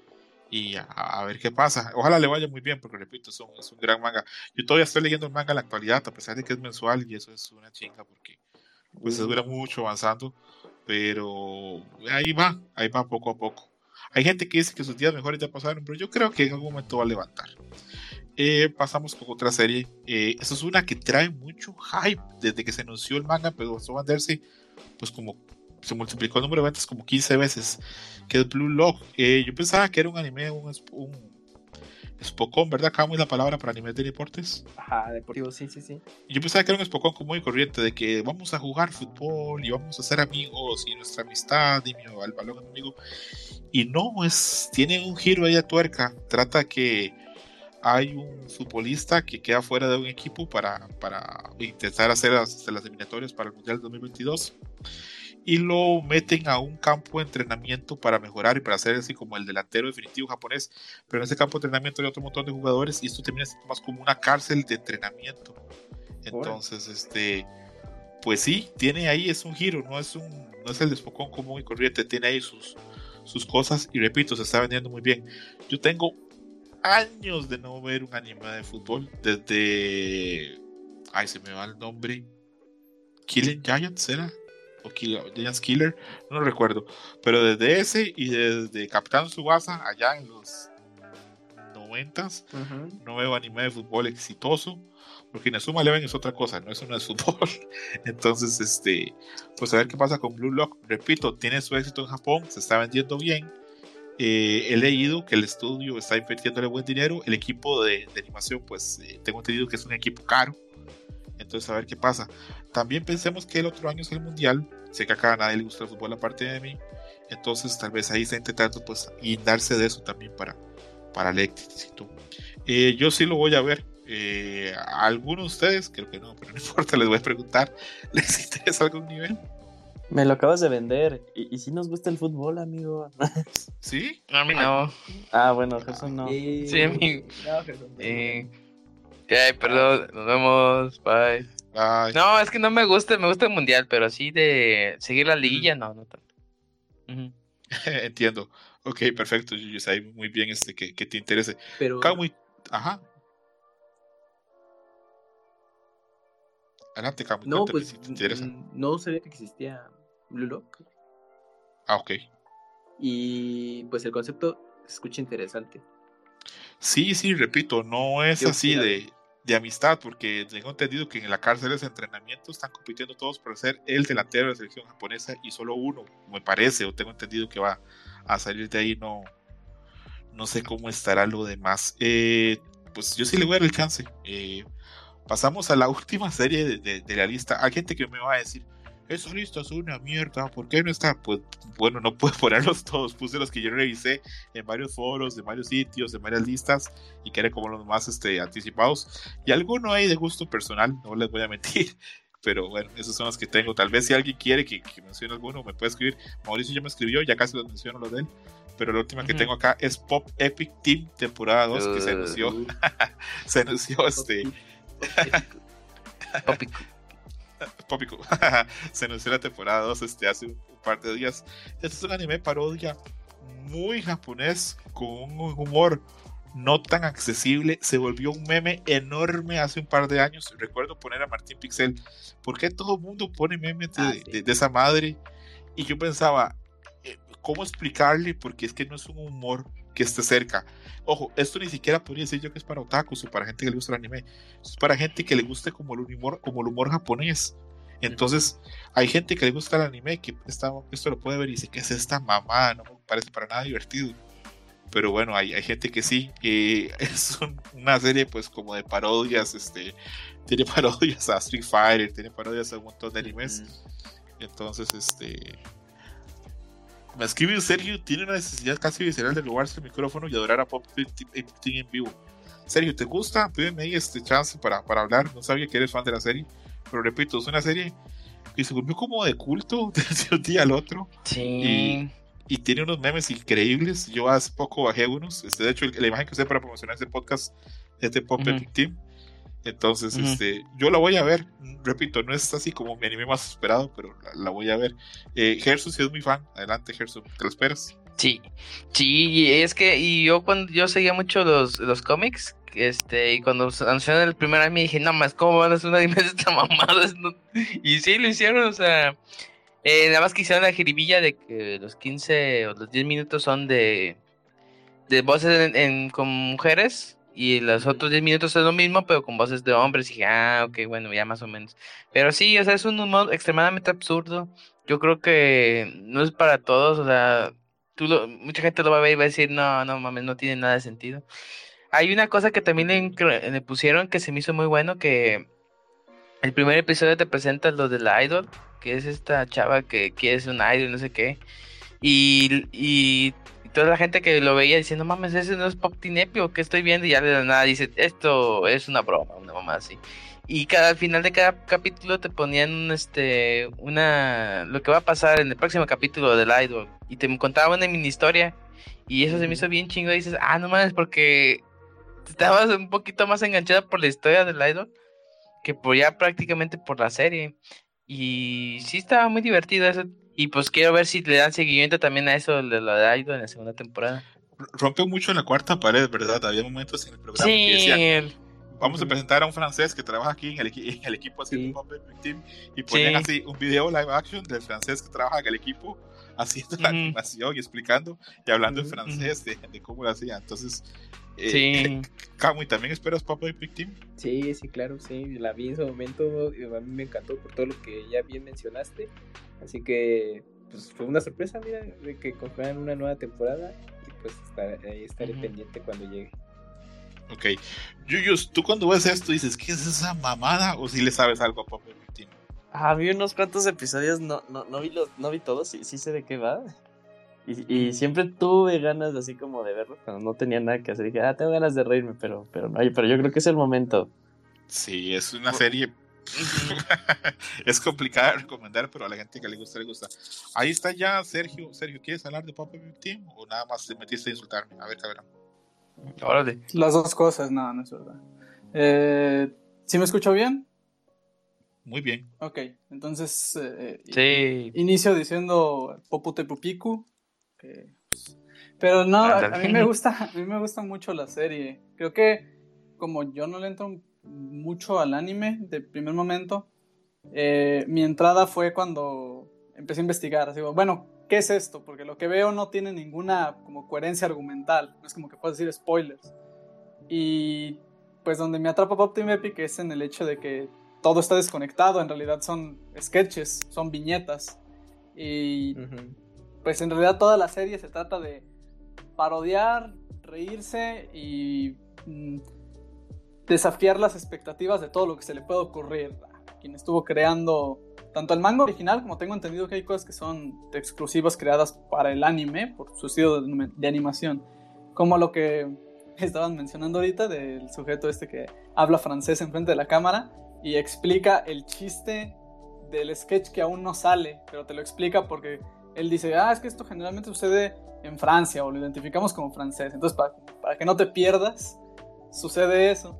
Y a, a ver qué pasa. Ojalá le vaya muy bien, porque repito, es un, es un gran manga. Yo todavía estoy leyendo el manga en la actualidad, a pesar de que es mensual, y eso es una chinga, porque pues se dura mucho avanzando. Pero ahí va, ahí va poco a poco. Hay gente que dice que sus días mejores ya pasaron, pero yo creo que en algún momento va a levantar. Eh, pasamos con otra serie. Eh, esta es una que trae mucho hype desde que se anunció el manga, pero empezó a pues como se multiplicó el número de ventas como 15 veces, que es Blue Lock. Eh, yo pensaba que era un anime, un Spokon, ¿verdad? Acá la palabra para animes de deportes. Ajá, deportivo, sí, sí, sí. Yo pensaba que era un Spokon común y corriente, de que vamos a jugar fútbol y vamos a ser amigos y nuestra amistad y mi al balón amigo. Y no, es, tiene un giro ahí de tuerca. Trata que hay un futbolista que queda fuera de un equipo para, para intentar hacer las, las eliminatorias para el Mundial 2022 y lo meten a un campo de entrenamiento para mejorar y para ser así como el delantero definitivo japonés. Pero en ese campo de entrenamiento hay otro montón de jugadores y esto termina siendo más como una cárcel de entrenamiento. Entonces, este, pues sí, tiene ahí, es un giro, no es un, no es el despocón común y corriente, tiene ahí sus, sus cosas y repito, se está vendiendo muy bien. Yo tengo años de no ver un anime de fútbol, desde, ay, se me va el nombre, Killing Giants, ¿era? O Giants Killer, no recuerdo, pero desde ese y desde Capitán Subasa, allá en los noventas, Ujú. no veo anime de fútbol exitoso, porque Inazuma Eleven es otra cosa, no eso no es fútbol. [laughs] Entonces, este, pues a ver qué pasa con Blue Lock. Repito, tiene su éxito en Japón, se está vendiendo bien. Eh, he leído que el estudio está invirtiéndole buen dinero. El equipo de, de animación, pues eh, tengo entendido que es un equipo caro. Entonces, a ver qué pasa. También pensemos que el otro año es el mundial. Sé que acá a nadie le gusta el fútbol aparte de mí. Entonces, tal vez ahí está intentando, pues, guindarse de eso también para, para el éxito. Eh, yo sí lo voy a ver. Eh, a algunos de ustedes, creo que no, pero no [laughs] importa, les voy a preguntar. [laughs] ¿Les interesa algún nivel? Me lo acabas de vender. Y, y si nos gusta el fútbol, amigo. [laughs] ¿Sí? A mí no. ah, bueno, Jesús no. Eh, Sí, amigo. no, Jesús, no. Eh, perdón, nos vemos, bye. Ay, No, es que no me gusta, me gusta el mundial, pero así de seguir la liguilla, no, no tanto. [laughs] Entiendo. Ok, perfecto. Yo sé muy bien este, que, que te interese. Pero. Ajá. Adelante, Camu. no, pues si te interesa. mm, no sabía que existía Blue Lock. Ah, ok. Y pues el concepto se escucha interesante. Sí, sí, repito, no es Yo así de, de amistad, porque tengo entendido que en la cárcel de entrenamiento están compitiendo todos por ser el delantero de la selección japonesa y solo uno, me parece, o tengo entendido que va a salir de ahí, no, no sé cómo estará lo demás. Eh, pues yo sí le voy a dar el chance. Eh, pasamos a la [laughs] última serie de, de- de la lista. Hay gente que me va a decir, esa lista es una mierda, ¿por qué no está? Pues bueno, no puedo [laughs] ponerlos todos, puse los que yo revisé en varios foros, de varios sitios, de varias listas y que eran como los más este, anticipados. Y alguno hay de gusto personal, no les voy a [laughs] mentir. Pero bueno, esos son los que tengo. Tal vez si alguien quiere que, que mencione alguno, me puede escribir. Mauricio ya me escribió, ya casi los menciono los de él. Pero la última que tengo acá es Pop Epic Team temporada 2, que se Uh, anunció, [laughs] se anunció este, Tópico. Pópico. [laughs] se anunció la temporada 2 este, hace un, par de días. Este es un anime parodia muy japonés, con un humor no tan accesible. Se volvió un meme enorme hace un par de años. Recuerdo poner a Martín Pixel. ¿Por qué todo el mundo pone memes de, Ah, sí. de- de esa madre? Y yo pensaba, cómo explicarle, porque es que no es un humor que esté cerca. Ojo, esto ni siquiera podría decir yo que es para otakus o para gente que le gusta el anime. Es para gente que le guste como el humor, como el humor japonés. Entonces, hay gente que le gusta el anime que esto lo puede ver y dice que es esta mamá, no me parece para nada divertido. Pero bueno, hay, hay gente que sí. [laughs] es una serie pues como de parodias, este, tiene [laughs] parodias a Street Fighter, tiene parodias a un montón de animes. Entonces, este, me escribe Sergio, tiene una necesidad casi visceral de robarse el micrófono y adorar a Pop en vivo. Sergio, ¿te gusta? Pídeme ahí este chance para, para hablar. No sabía que eres fan de la serie. Pero repito, es una serie que se volvió como de culto [laughs] de un día al otro. Sí. Y, tiene unos memes increíbles. Yo hace poco bajé unos. Este, de hecho, la imagen que usé para promocionar este podcast es de Pop Epic Team. Entonces, este, yo la voy a ver. Repito, no es así como mi anime más esperado, pero la, voy a ver. Eh, Gerson, si es muy fan, adelante, Gerson, ¿te lo esperas? Sí, sí, es que y yo cuando yo seguía mucho los, los cómics, este, y cuando anunciaron el primer anime dije, no más, ¿cómo van a hacer una anime de esta [laughs] mamada? Y sí, lo hicieron, o sea, eh, nada más que hicieron la jiribilla de que los 15 o los 10 minutos son de, de voces en, con mujeres, y los otros 10 minutos es lo mismo, pero con voces de hombres. Y dije, ah, ok, bueno, ya más o menos. Pero sí, o sea, es un humor extremadamente absurdo. Yo creo que no es para todos, o sea, tú mucha gente lo va a ver y va a decir, no, no mames, no tiene nada de sentido. Hay una cosa que también le, pusieron que se me hizo muy bueno, que el primer episodio te presenta lo de la idol, que es esta chava que quiere ser un idol, no sé qué. Y, y toda la gente que lo veía diciendo, mames, ese no es Pop Epio que estoy viendo, y ya de nada dice, esto es una broma, una mamá así. Y cada, al final de cada capítulo te ponían este una lo que va a pasar en el próximo capítulo del Idol. Y te contaban una mini historia. Y eso se me hizo bien chingo. Y dices, ah, no mames, porque estabas un poquito más enganchada por la historia del Idol que por ya prácticamente por la serie. Y sí estaba muy divertido eso y pues quiero ver si le dan seguimiento también a eso de lo de Aido en la segunda temporada. Rompe mucho en la cuarta pared, ¿verdad? Había momentos en el programa que decían, vamos a presentar a un francés que trabaja aquí en el, equipo haciendo sí. Team y ponen así un video live action del francés que trabaja en el equipo haciendo la animación y explicando y hablando en francés de, cómo lo hacía. Entonces, eh, sí. [laughs] Camu, ¿y también esperas Papa Epic Team? Sí, sí, claro, sí. La vi en su momento, a mí me encantó por todo lo que ya bien mencionaste. Así que pues fue una sorpresa, mira, de que confían una nueva temporada y pues ahí estaré pendiente cuando llegue. Ok. Yuyus, ¿tú cuando ves esto dices, ¿qué es esa mamada? ¿O si le sabes algo a Pop Team? Ah, vi unos cuantos episodios, no, no, no, vi, los, no vi todos, sí, sí sé de qué va. Y, siempre tuve ganas así como de verlo, cuando no tenía nada que hacer. Dije, ah, tengo ganas de reírme, pero, pero no, pero yo creo que es el momento. Sí, es una serie [laughs] es complicado recomendar, pero a la gente que le gusta, le gusta. Ahí está ya Sergio. Sergio, ¿quieres hablar de Pop Team o nada más te metiste a insultarme? A ver, cabrón. Órale. Las dos cosas, no, no es verdad. Eh, ¿Sí me escucho bien? Muy bien. Ok, entonces eh, sí. inicio diciendo Popute Pupiku. Pues, pero no, a, mí me gusta, a mí me gusta mucho la serie. Creo que como yo no le entro mucho al anime de primer momento. Eh, mi entrada fue cuando empecé a investigar. Así, bueno, ¿qué es esto? Porque lo que veo no tiene ninguna como coherencia argumental. No es como que puedas decir spoilers. Y pues donde me atrapa Pop Team Epic es en el hecho de que todo está desconectado. En realidad son sketches, son viñetas. Y pues en realidad toda la serie se trata de parodiar, reírse y... Mm, desafiar las expectativas de todo lo que se le puede ocurrir a quien estuvo creando tanto el manga original, como tengo entendido que hay cosas que son exclusivas creadas para el anime, por su estilo de, animación, como lo que [laughs] estaban mencionando ahorita del sujeto este que habla francés enfrente de la cámara y explica el chiste del sketch que aún no sale, pero te lo explica porque él dice, ah, es que esto generalmente sucede en Francia o lo identificamos como francés, entonces para, para que no te pierdas, sucede eso.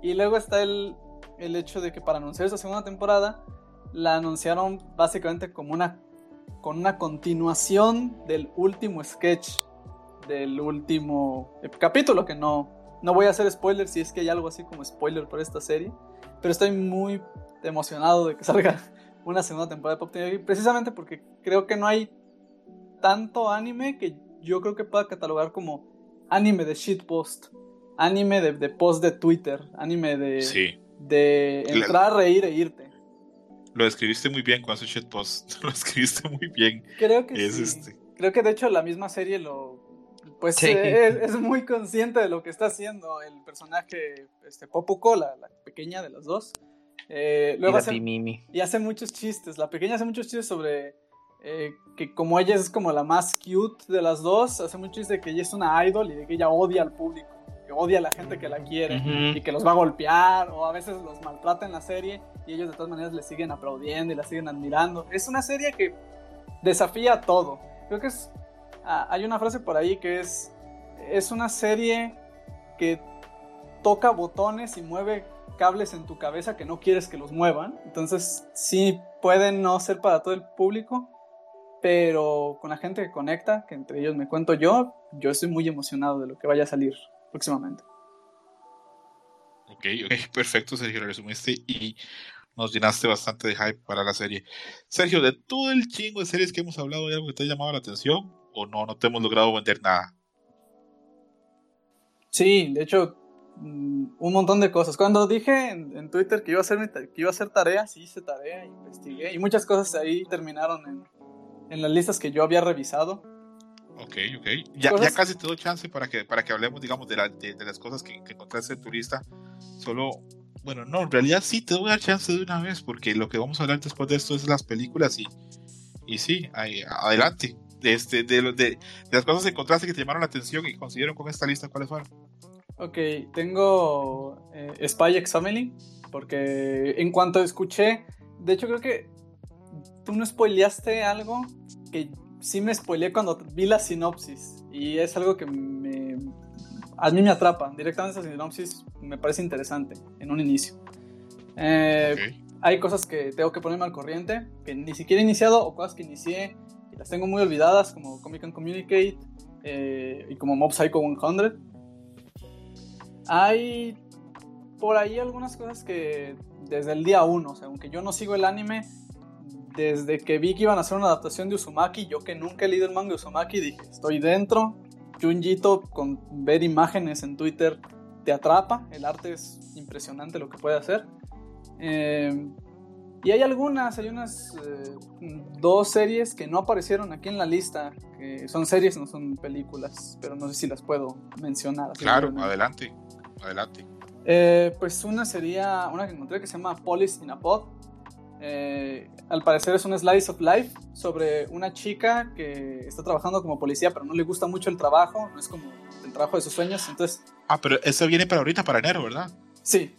Y luego está el, el hecho de que para anunciar esa segunda temporada, la anunciaron básicamente como una, con una continuación del último sketch del último capítulo, que no, no voy a hacer spoiler si es que hay algo así como spoiler por esta serie, pero estoy muy emocionado de que salga [laughs] una segunda temporada de Pop TV, precisamente porque creo que no hay tanto anime que yo creo que pueda catalogar como anime de shitpost, anime de, post de Twitter, anime de, de entrar a reír e irte. Lo escribiste muy bien con ese shitpost, [laughs] lo escribiste muy bien. Creo que sí. Este. Creo que de hecho la misma serie lo... Pues eh, es, muy consciente de lo que está haciendo el personaje este, la, la pequeña de los dos. Eh, luego y, y hace muchos chistes. La pequeña hace muchos chistes sobre eh, que como ella es como la más cute de las dos, hace mucho de que ella es una idol y de que ella odia al público, que odia a la gente que la quiere y que los va a golpear o a veces los maltrata en la serie y ellos de todas maneras le siguen aplaudiendo y la siguen admirando. Es una serie que desafía todo. Creo que es... Ah, hay una frase por ahí que es... Es una serie que toca botones y mueve cables en tu cabeza que no quieres que los muevan. Entonces sí pueden no ser para todo el público, pero con la gente que conecta, que entre ellos me cuento yo, yo estoy muy emocionado de lo que vaya a salir próximamente. Ok, ok, perfecto, Sergio, lo resumiste y nos llenaste bastante de hype para la serie. Sergio, de todo el chingo de series que hemos hablado, ¿hay algo que te haya llamado la atención o no, no te hemos logrado vender nada? Sí, de hecho, mm, un montón de cosas. Cuando dije en, Twitter que iba, a hacer, que iba a hacer tarea, sí hice tarea, investigué y muchas cosas ahí terminaron en, en las listas que yo había revisado. Ok, ok. Ya, ya casi te doy chance para que, para que hablemos, digamos, de, de, las cosas que, que, encontraste en tu lista. Solo, bueno, no, en realidad sí te voy a dar chance de una vez, porque lo que vamos a hablar después de esto es las películas y, y sí, adelante. De, este, de, de, de, las cosas que encontraste que te llamaron la atención y consiguieron con esta lista, ¿cuáles fueron? Ok, tengo eh, Spy Family, porque en cuanto escuché, de hecho creo que tú no spoileaste algo que sí me spoileé cuando vi la sinopsis. Y es algo que me, a mí me atrapa. Directamente esa sinopsis me parece interesante en un inicio. Eh, hay cosas que tengo que ponerme al corriente, que ni siquiera he iniciado, o cosas que inicié y las tengo muy olvidadas, como Comic and Communicate eh, y como Mob Psycho 100. Hay por ahí algunas cosas que desde el día 1, o sea, aunque yo no sigo el anime, desde que vi que iban a hacer una adaptación de Uzumaki, yo que nunca he leído el manga de Uzumaki, dije, estoy dentro. Junjito, con ver imágenes en Twitter, te atrapa. El arte es impresionante lo que puede hacer. Em, y hay algunas, hay unas eh, dos series que no aparecieron aquí en la lista, que son series, no son películas, pero no sé si las puedo mencionar. Claro, adelante, adelante. Eh, pues una sería, una que encontré que se llama Police in a Pod, eh, al parecer es un slice of life sobre una chica que está trabajando como policía, pero no le gusta mucho el trabajo, no es como el trabajo de sus sueños, entonces... Ah, pero eso viene para ahorita, para enero, ¿verdad? Sí.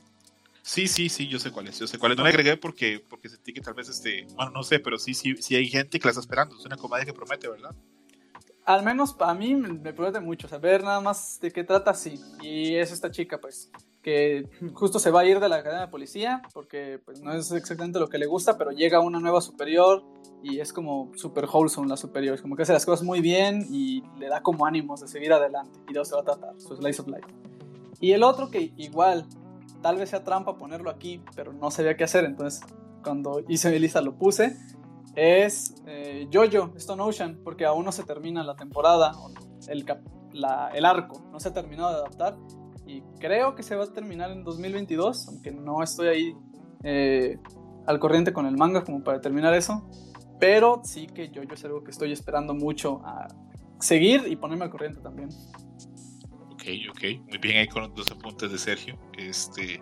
Sí, sí, sí, yo sé cuál es, yo sé cuál es. No le agregué porque, porque sentí que tal vez, este, bueno, no sé, pero sí, sí, sí hay gente que la está esperando. Es una comedia que promete, ¿verdad? Al menos para mí me promete mucho, saber nada más de qué trata, sí. Y es esta chica, pues, que justo se va a ir de la academia de policía porque pues, no es exactamente lo que le gusta, pero llega una nueva superior y es como super wholesome la superior, es como que hace las cosas muy bien y le da como ánimos de seguir adelante y de se va a tratar, su slice of life. Y el otro que igual, tal vez sea trampa ponerlo aquí, pero no sabía qué hacer, entonces cuando hice mi lista lo puse, es eh, Jojo, Stone Ocean, porque aún no se termina la temporada, el, el arco no se ha terminado de adaptar y creo que se va a terminar en 2022, aunque no estoy ahí eh, al corriente con el manga como para terminar eso. Pero sí que yo es algo que estoy esperando mucho a seguir y ponerme al corriente también. Ok, ok. Muy bien ahí con los dos apuntes de Sergio. Este,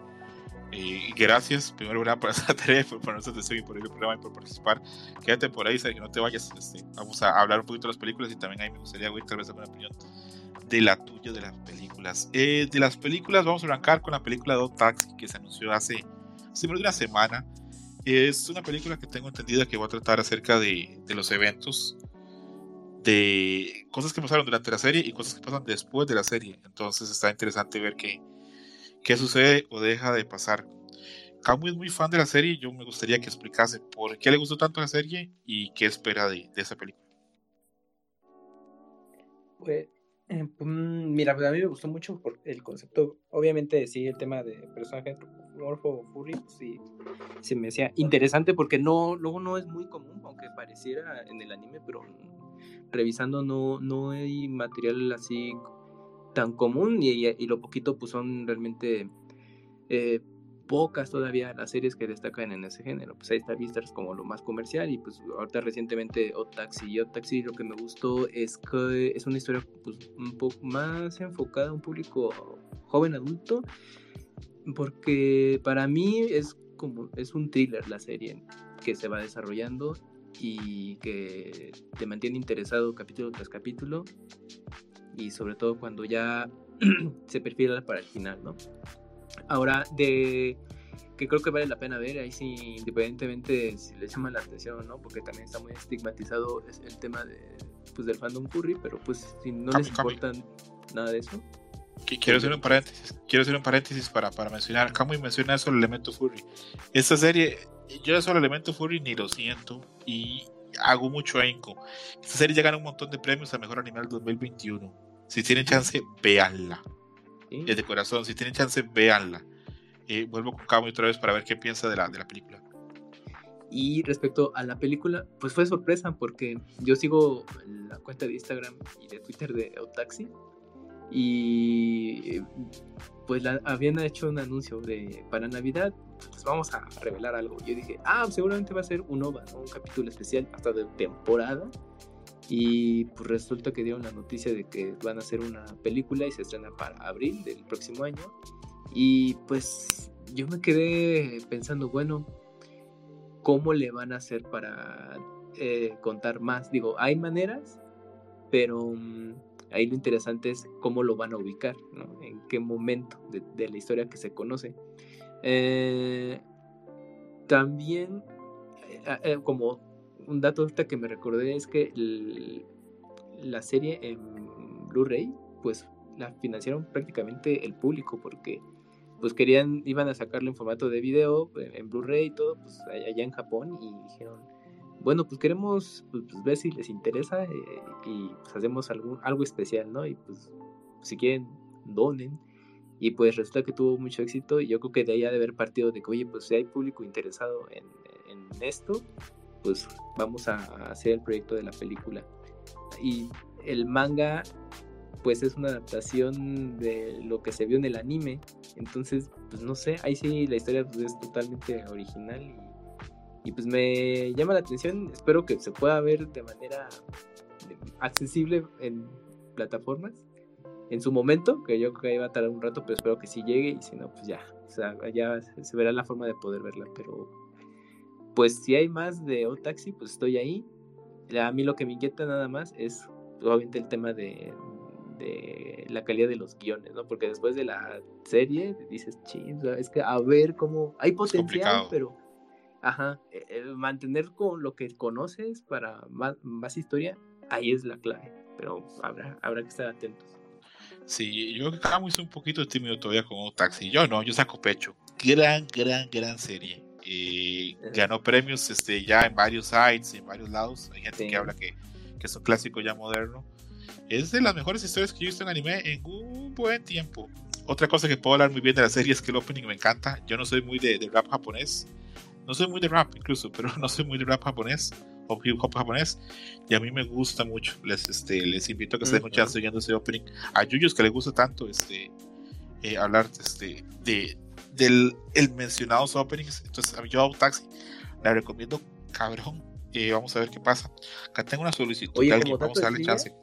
y gracias, primero por [laughs] esa tarea, por ponerse atención y por el programa y por participar. Quédate por ahí, Sergio, no te vayas. Este, vamos a hablar un poquito de las películas y también ahí me gustaría oír tal vez alguna opinión de la tuya de las películas. Eh, de las películas vamos a arrancar con la película Dog Taxi que se anunció hace, hace de una semana. Es una película que tengo entendida que va a tratar acerca de, de, los eventos, de cosas que pasaron durante la serie y cosas que pasan después de la serie. Entonces está interesante ver qué, qué sucede o deja de pasar. Camu es muy fan de la serie y yo me gustaría que explicase por qué le gustó tanto la serie y qué espera de, de esa película. Pues eh, pues, mm, mira, pues, a mí me gustó mucho por el concepto, obviamente sí, el tema de personaje antropomorfo furry, pues, sí, se me hacía interesante porque no, luego no es muy común, aunque pareciera en el anime, pero revisando no, no hay material así tan común y, y lo poquito pues son realmente eh, pocas todavía las series que destacan en ese género. Pues ahí está Vistas como lo más comercial y pues ahorita recientemente Otaxi. Y Otaxi lo que me gustó es que es una historia pues un poco más enfocada a un público joven adulto porque para mí es como es un thriller la serie que se va desarrollando y que te mantiene interesado capítulo tras capítulo y sobre todo cuando ya [clears throat] se perfila para el final, ¿no? Ahora, de que creo que vale la pena ver, ahí sí, independientemente si les llama la atención no, porque también está muy estigmatizado el tema de, pues, del fandom curry, pero pues si no les importa nada de eso. Quiero hacer un paréntesis, quiero hacer un paréntesis para, para mencionar, Camuy menciona eso el elemento furry. Esta serie, yo eso el elemento furry ni lo siento y hago mucho ahínco. Esta serie ya gana un montón de premios a Mejor Animal 2021. Si tienen chance, véanla. Desde corazón, si tienen chance, véanla. Eh, vuelvo con Camo otra vez para ver qué piensa de la, de la película. Y respecto a la película, pues fue sorpresa porque yo sigo la cuenta de Instagram y de Twitter de Otaxi y pues habían hecho un anuncio de para Navidad, pues vamos a revelar algo. Yo dije, ah, seguramente va a ser un OVA, un capítulo especial hasta de temporada. Y pues resulta que dieron la noticia de que van a hacer una película y se estrena para abril del próximo año. Y pues yo me quedé pensando, bueno, ¿cómo le van a hacer para eh, contar más? Digo, hay maneras, pero mm, ahí lo interesante es cómo lo van a ubicar, ¿no? En qué momento de, la historia que se conoce. Eh, también, eh, como un dato que me recordé es que la serie en Blu-ray, pues la financiaron prácticamente el público porque pues querían, iban a sacarlo en formato de video, en Blu-ray y todo, pues allá en Japón y dijeron, bueno, pues queremos pues, pues, ver si les interesa eh, y pues hacemos algún, algo especial, ¿no? Y pues si quieren, donen. Y pues resulta que tuvo mucho éxito y yo creo que de ahí de haber partido de que, oye, pues si hay público interesado en, en esto, pues vamos a hacer el proyecto de la película. Y el manga, pues es una adaptación de lo que se vio en el anime. Entonces, pues no sé, ahí sí la historia pues, es totalmente original y, pues me llama la atención. Espero que se pueda ver de manera accesible en plataformas. En su momento, que yo creo que va a tardar un rato, pero espero que sí llegue y si no, pues ya, o sea, ya se verá la forma de poder verla, pero pues si hay más de O-Taxi, pues estoy ahí. A mí lo que me inquieta nada más es obviamente el tema de, la calidad de los guiones, ¿no? Porque después de la serie dices, ching, es que a ver cómo hay potencial, pero ajá, e, mantener con lo que conoces para más, historia, ahí es la clave, pero habrá, habrá que estar atentos. Sí, yo que hizo un poquito tímido todavía con O-Taxi. Yo no, yo saco pecho. Gran, gran, gran serie ganó premios este, ya en varios sites, en varios lados. Hay gente que habla que, que, es un clásico ya moderno. Es de las mejores historias que yo he visto en anime en un buen tiempo. Otra cosa que puedo hablar muy bien de la serie es que el opening me encanta. Yo no soy muy de, rap japonés. No soy muy de rap incluso, [laughs] pero no soy muy de rap japonés o hip hop japonés. Y a mí me gusta mucho. Les, este, les invito a que se den un chance ese opening. A Yuyos que les gusta tanto este, eh, hablar este, de, del el mencionado openings. Entonces, yo a taxi la recomiendo cabrón. y vamos a ver qué pasa. Acá tengo una solicitud Oye, vamos a darle chance.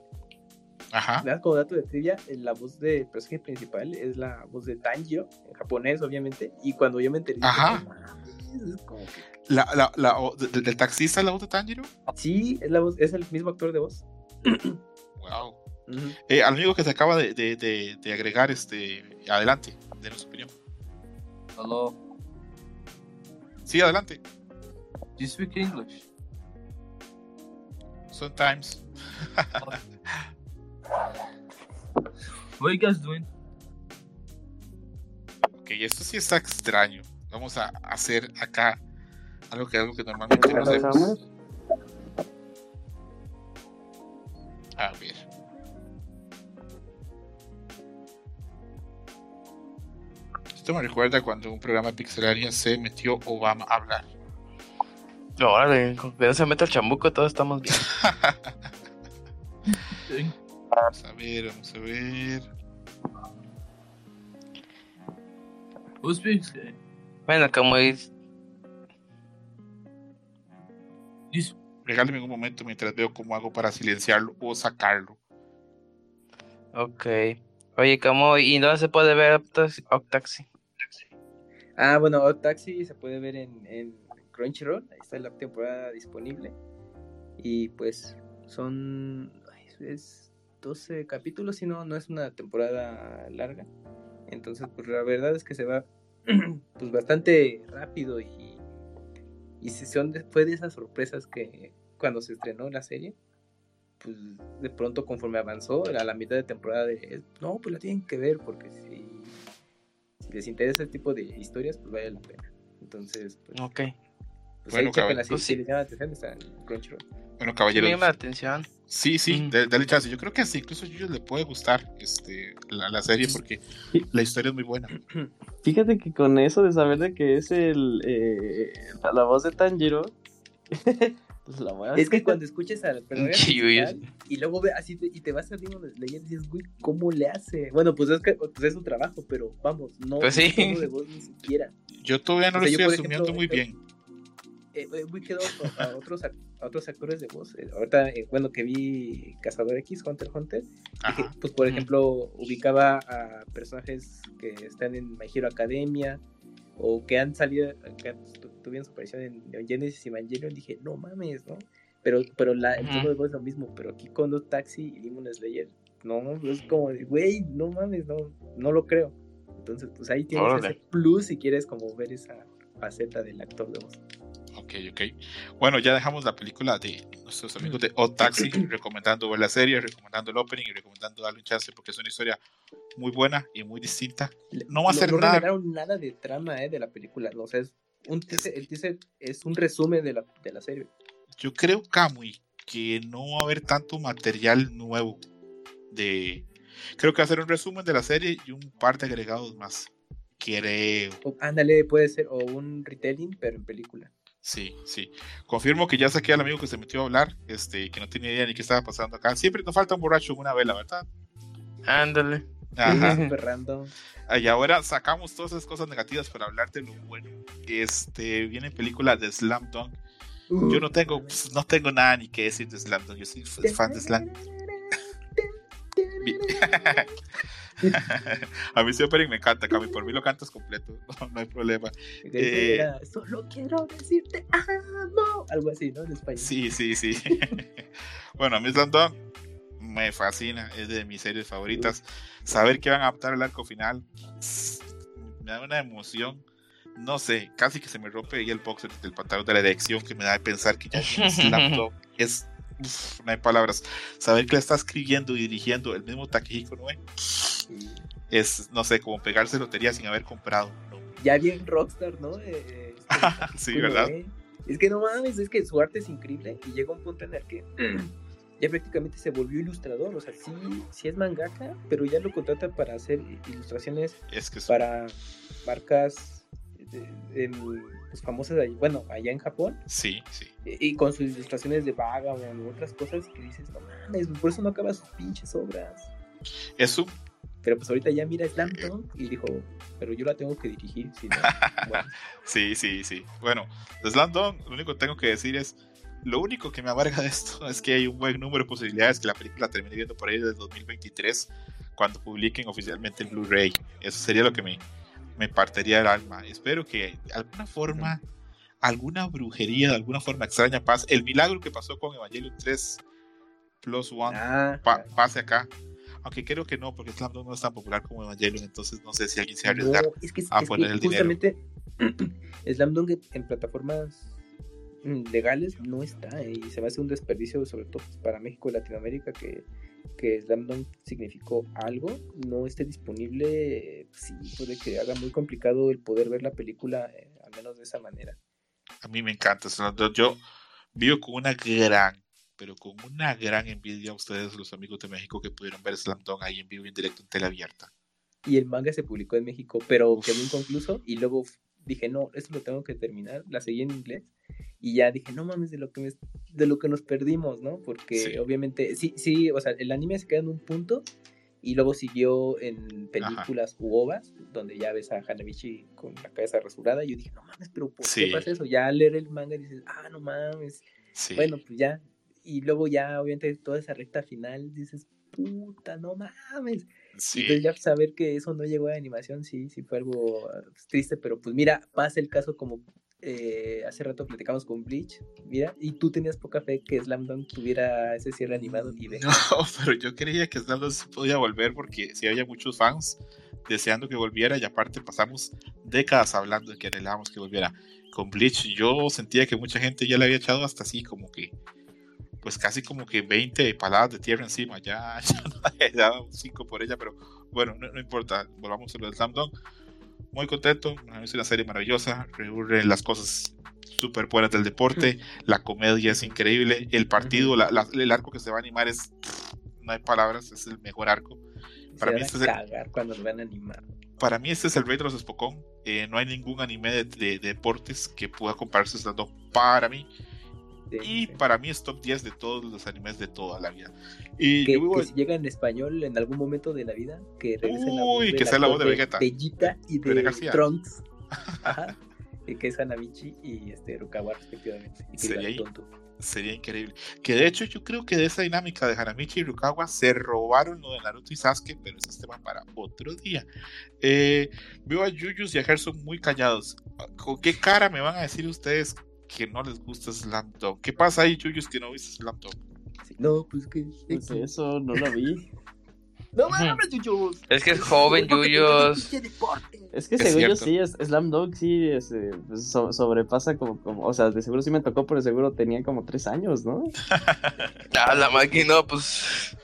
Ajá. Como dato de trivia, la voz del personaje principal es la voz de Tanjiro, en japonés, obviamente. Y cuando yo me enteré, Ajá. Es como que... la, la, la, ¿Del taxista es la voz de Tanjiro? Sí, es, la voz, es el mismo actor de voz. wow. Eh, al amigo que se acaba de, de, de, de agregar, este, adelante, de su opinión. Hello. Sí, adelante. Do you speak English? Sometimes. [laughs] What are you guys doing? Ok, esto sí está extraño. Vamos a hacer acá algo que algo que normalmente no hacemos. Me recuerda cuando un programa Pixelaria se metió Obama a hablar. Órale, con que no se meta el chambuco, todos estamos bien. Vamos a ver, vamos a ver. Who speaks? uh, Bueno, como es. Regáleme un momento mientras veo cómo hago para silenciarlo o sacarlo. Ok. Oye, como ¿y dónde se puede ver Octaxi? Ah, bueno, Odd Taxi se puede ver en, en Crunchyroll. Ahí está la temporada disponible. Y pues son. es 12 capítulos, si no, no es una temporada larga. Entonces, pues la verdad es que se va [clears throat] pues bastante rápido y. Y si son de- fue de esas sorpresas que cuando se estrenó la serie, pues de pronto conforme avanzó a la mitad de temporada de no, pues la tienen que ver porque si, si les interesa ese tipo de historias, pues vale la pena. Entonces, pues, Ok. pues Bueno, si, pues sí. les llama la atención, está en Crunchyroll. Bueno, Sí caballeros. la atención. Sí, sí, Mm. de- dale chance. Yo creo que hasta incluso a ellos le puede gustar este, la, la serie porque Sí. la historia es muy buena. [clears throat] Fíjate que con eso de saber de que es el eh, la, la voz de Tanjiro, [laughs] pues la voy a Es que cuando escuches al [laughs] personaje y luego ve así te- y te vas a Demon Slayer y dices, güey, ¿cómo le hace? Bueno, pues es que pues es su trabajo, pero vamos, no Pues sí. de voz ni siquiera. Yo todavía no O lo sea, estoy asumiendo ejemplo, muy eh, bien. Eh, eh, voy quedó a, otros a otros actores de voz. Eh, ahorita, eh, bueno, que vi Cazador X, Hunter x Hunter, dije, pues por ejemplo, ubicaba a personajes que están en My Hero Academia o que han salido, que tuvieron su aparición en Neon Genesis y Evangelion, dije, no mames, ¿no? Pero, pero la, el tono de voz es lo mismo, pero aquí con los Taxi y Demon Slayer, no, es como güey, no mames, no, no lo creo. Entonces, pues ahí tienes Órale. ese plus si quieres como ver esa faceta del actor de voz. Ok, ok. Bueno, ya dejamos la película de nuestros amigos de Odd Taxi, recomendando ver la serie, recomendando el opening y recomendando darle un chance porque es una historia muy buena y muy distinta. No va a ser no nada. revelaron nada de trama eh, de la película. No, o sea, es un teaser- el teaser es un resumen de la, de la serie. Yo creo, Kamui, que no va a haber tanto material nuevo de... Creo que va a ser un resumen de la serie y un par de agregados más. Creo. Ándale, puede ser, o un retelling, pero en película. Sí, sí. Confirmo que ya saqué al amigo que se metió a hablar, este, que no tenía idea ni qué estaba pasando acá. Siempre nos falta un borracho en una vela, ¿verdad? Ándale. Ajá. [laughs] Y ahora sacamos todas esas cosas negativas para hablar de lo bueno. Este, viene película de Slam Dunk. Yo no tengo, pues, no tengo nada ni que decir de Slam Dunk. Yo soy fan de Slam. [laughs] A mí siempre me encanta, Cami. Por mí lo cantas completo. [laughs] No, no hay problema. Eh. era, Solo quiero decirte amo. Algo así, ¿no? En español. Sí, sí, sí. [laughs] bueno, a mí Slam Dunk me fascina. Es de mis series favoritas. Saber que van a adaptar el arco final me da una emoción. No sé, casi que se me rompe ahí el boxer del pantalón de la erección que me da de pensar que ya es. Uf, no hay palabras. Saber que la está escribiendo y dirigiendo el mismo Takehiko Noe es, no sé, como pegarse lotería sin haber comprado. ¿no? Ya bien Rockstar, ¿no? Eh, eh, [laughs] este, Sí, ¿verdad? Es que no mames, es que su arte es increíble y llega un punto en el que [clears throat] ya prácticamente se volvió ilustrador. O sea, sí, sí es mangaka, pero ya lo contrata para hacer ilustraciones Es que es- para marcas de- en, pues, famosas, ahí- bueno, allá en Japón, Sí, sí. y, y con sus ilustraciones de Vagabond u otras cosas que dices, no mames, por eso no acaba sus pinches obras. Es un Pero pues ahorita ya mira Slam Dunk y dijo, pero yo la tengo que dirigir, si no, [laughs] bueno. Sí, sí, sí. Bueno, Slam Dunk, lo único que tengo que decir es, lo único que me amarga de esto es que hay un buen número de posibilidades que la película termine viendo por ahí desde 2023, cuando publiquen oficialmente el Blu-ray. Eso sería lo que me, me partiría el alma. Espero que de alguna forma, alguna brujería, de alguna forma extraña pase. El milagro que pasó con Evangelion 3 Plus One Ah, pa- pase acá. Aunque creo que no, porque Slam no es tan popular como Evangelion, entonces no sé si alguien se va a arriesgar. No, es que, a es que poner el dinero. justamente Slam Dunk en- en plataformas mm, legales no está eh, y se me hace un desperdicio sobre todo pues, para México y Latinoamérica que, que Slam Dunk significó algo no esté disponible sí puede que haga muy complicado el poder ver la película eh, al menos de esa manera A mí me encanta Slam Dunk. Yo vivo con una gran, pero con una gran envidia a ustedes, los amigos de México, que pudieron ver Slam Dunk ahí en vivo y en directo en tele abierta. y el manga se publicó en México pero quedó inconcluso y luego dije, no, esto lo tengo que terminar, la seguí en inglés y ya dije, no mames, de lo que, me, de lo que nos perdimos, ¿no? Porque obviamente, sí, sí, o sea, el anime se queda en un punto y luego siguió en películas u ovas, donde ya ves a Hanabishi con la cabeza rasurada. Y yo dije, no mames, pero ¿por qué pasa eso? Ya al leer el manga dices, ah, no mames. Bueno, pues ya. Y luego ya, obviamente, toda esa recta final dices, puta, no mames. Sí. Entonces ya saber que eso no llegó a animación, sí, sí fue algo pues, triste, pero pues mira, pasa el caso como eh, hace rato platicamos con Bleach, mira, y tú tenías poca fe que Slam Dunk tuviera ese cierre animado y No, [laughs] pero yo creía que Slam Dunk podía volver porque si había muchos fans deseando que volviera y aparte pasamos décadas hablando de que anhelábamos que volviera. Con Bleach yo sentía que mucha gente ya le había echado hasta así como que pues casi como que 20 paladas de tierra encima, ya, [laughs] ya no he dado 5 por ella, pero bueno, no, importa, volvamos a lo de Slam Dunk muy contento. Es una serie maravillosa. Reúne las cosas súper buenas del deporte. La comedia es increíble. El partido, el arco que se va a animar es. No hay palabras, es el mejor arco. Para mí, este es el, cuando van a animar. Para mí, este es el rey de los Spokon. Eh, no hay ningún anime de, deportes que pueda compararse estando para mí. Y para mí es top 10 de todos los animes de toda la vida. Y que, si llega en español en algún momento de la vida, que regrese la voz que sea la voz de Vegeta. y de Trunks. [laughs] que es Hanabichi y este Rukawa respectivamente. sería, sería, increíble. Que de hecho yo creo que de esa dinámica de Hanamichi y Rukawa se robaron lo de Naruto y Sasuke, pero ese es tema para otro día. Eh, veo a Yuyus y a Gerson muy callados. ¿Con qué cara me van a decir ustedes que no les gusta Slam Dunk. ¿Qué pasa ahí, Chuyus, que no viste Slam Dunk? no, pues que. Pues eso, no lo vi. [laughs] No mames, Yuyos. Es que es joven, Yuyos. Es que seguro sí, es, Slam Dunk sí es, eh, pues, sobrepasa como, como, o sea, de seguro sí me tocó, pero seguro tenía como tres años, ¿no? [laughs] ah, la máquina, pues.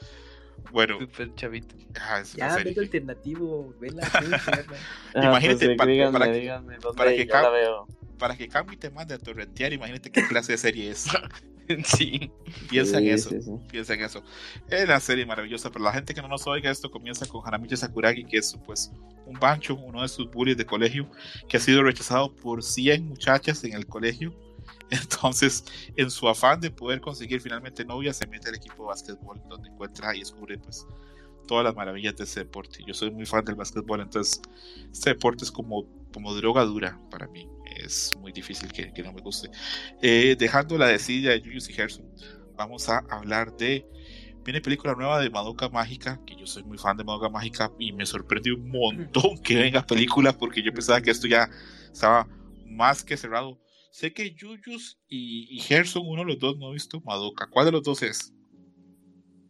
Bueno. Super chavito. Ah, ya, vete alternativo, vela. [laughs] Ah, Imagínate, pues, para, díganme, para, que, la veo para que Cami te mande a torrentear, imagínate qué clase de serie es. [laughs] sí. Piensa en eso. Piensa en eso. Es una serie maravillosa, pero la gente que no nos oiga esto comienza con Hanamichi Sakuragi, que es pues un bancho, uno de sus bullies de colegio, que ha sido rechazado por 100 muchachas en el colegio. [laughs] Entonces, en su afán de poder conseguir finalmente novia, se mete al equipo de básquetbol, donde encuentra y descubre pues todas las maravillas de ese deporte. Yo soy muy fan del básquetbol, entonces este deporte es como, como droga dura para mí es muy difícil que, no me guste. Eh, dejando la decida de Julius y Gerson, vamos a hablar de. Viene película nueva de Madoka Mágica, que yo soy muy fan de Madoka Mágica y me sorprendió un montón que venga película porque yo pensaba que esto ya estaba más que cerrado. Sé que Jujus y, Gerson, uno de los dos no ha visto Madoka. ¿Cuál de los dos es?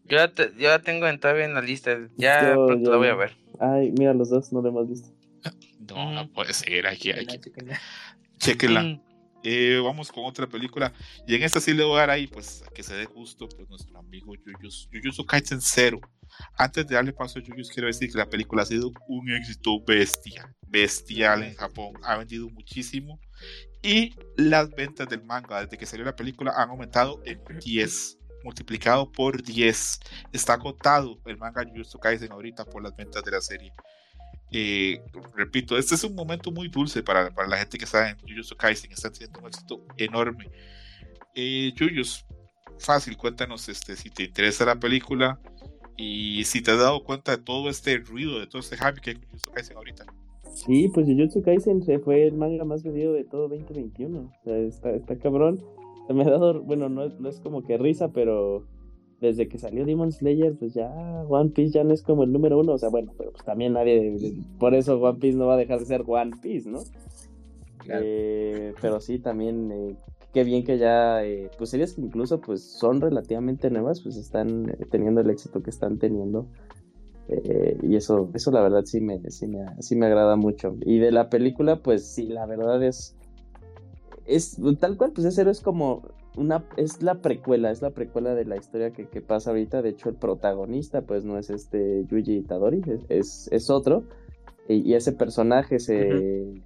Yo ya, te, tengo entrada en la lista. Ya pronto la voy a ver. Ay, mira, los dos no lo hemos visto. No, no puede ser. Aquí, aquí. Chequenla. Mm. Eh, vamos con otra película. Y en esta sí le voy a dar ahí, pues, que se dé justo, pues, nuestro amigo Yuyus, Yuyusu Kaisen Zero. Antes de darle paso a Yuyus, quiero decir que la película ha sido un éxito bestia, bestial en Japón. Ha vendido muchísimo. Y las ventas del manga, desde que salió la película, han aumentado en 10 multiplicado por 10. Está acotado el manga Jujutsu Kaisen ahorita por las ventas de la serie. Eh, repito, este es un momento muy dulce para, para la gente que está en Jujutsu Kaisen, está teniendo un éxito enorme. Eh, fácil, cuéntanos este, si te interesa la película y si te has dado cuenta de todo este ruido, de todo este hype que hay con Jujutsu Kaisen ahorita. Sí, pues Jujutsu Kaisen fue el manga más vendido de todo 2021. O sea, está, está cabrón. Me ha dado, bueno, no, no es como que risa, pero desde que salió Demon Slayer, pues ya One Piece ya no es como el número uno. O sea, bueno, pero pues también nadie. Por eso One Piece no va a dejar de ser One Piece, ¿no? Eh, pero sí, también. Eh, qué bien que ya. Eh, pues series que incluso pues son relativamente nuevas, pues están teniendo el éxito que están teniendo. y eso, eso la verdad sí me, sí me, sí me agrada mucho. Y de la película, pues sí, la verdad es. Es tal cual, pues ese es como una, es la precuela, es la precuela de la historia que, pasa ahorita. De hecho, el protagonista, pues no es este Yuji Itadori, es, es, otro. Y, ese personaje se,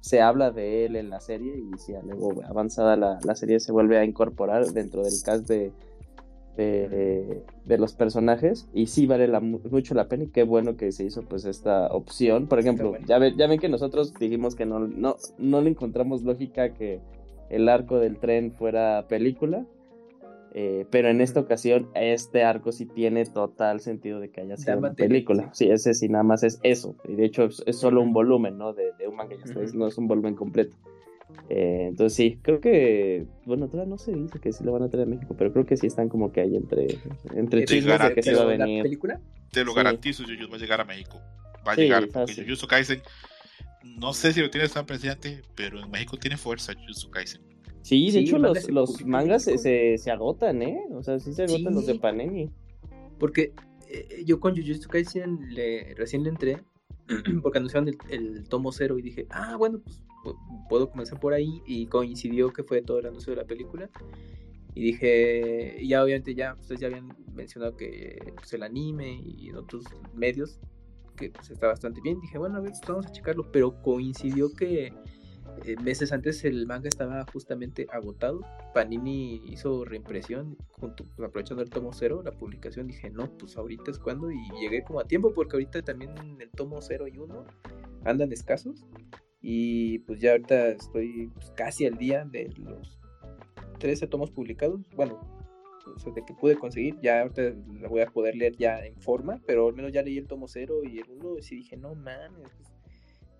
se habla de él en la serie. Y si luego avanzada la, serie se vuelve a incorporar dentro del cast de, de, de los personajes y sí vale la, mucho la pena y qué bueno que se hizo pues esta opción. Por ejemplo, bueno. ya, ve- ya ven que nosotros dijimos que no, no, no le encontramos lógica que el arco del tren fuera película. eh, pero en esta ocasión, este arco sí tiene total sentido de que haya sido una película. Sí, ese sí, nada más es eso. Y de hecho, es, es solo un volumen, ¿no? De, de un manga, ya está, es- Ujú. no es un volumen completo. Eh, entonces sí, creo que, bueno, todavía no se dice que sí lo van a traer a México, pero creo que sí están como que ahí entre, entre chismes de que sí va a pero ¿La venir. película? Te lo Sí. garantizo, Jujutsu va a llegar a México. Va a Sí, llegar, porque. Jujutsu Kaisen, no sé si lo tiene tan presente, pero en México tiene fuerza Jujutsu Kaisen. Sí, de Sí, hecho los, se los mangas se, se, se agotan, ¿eh? O sea, sí se agotan los de. Panini. Porque eh, yo con Jujutsu Kaisen le, recién le entré [clears throat] porque anunciaron el, el tomo cero y dije, ah, bueno, pues pu- puedo comenzar por ahí y coincidió que fue todo el anuncio de la película y dije, y ya obviamente ya ustedes ya habían mencionado que pues, el anime y en otros medios que pues, está bastante bien, dije, bueno, a ver, pues, vamos a checarlo, pero coincidió que eh, meses antes el manga estaba justamente agotado. Panini hizo reimpresión junto, pues, aprovechando el tomo cero, la publicación. Dije, no, pues ahorita es cuando. Y llegué como a tiempo porque ahorita también el tomo 0 y 1 andan escasos. Y pues ya ahorita estoy pues, casi al día de los 13 tomos publicados. Bueno, o sea, de que pude conseguir. Ya ahorita la voy a poder leer ya en forma, pero al menos ya leí el tomo 0 y el 1. Y sí dije, no mames, pues,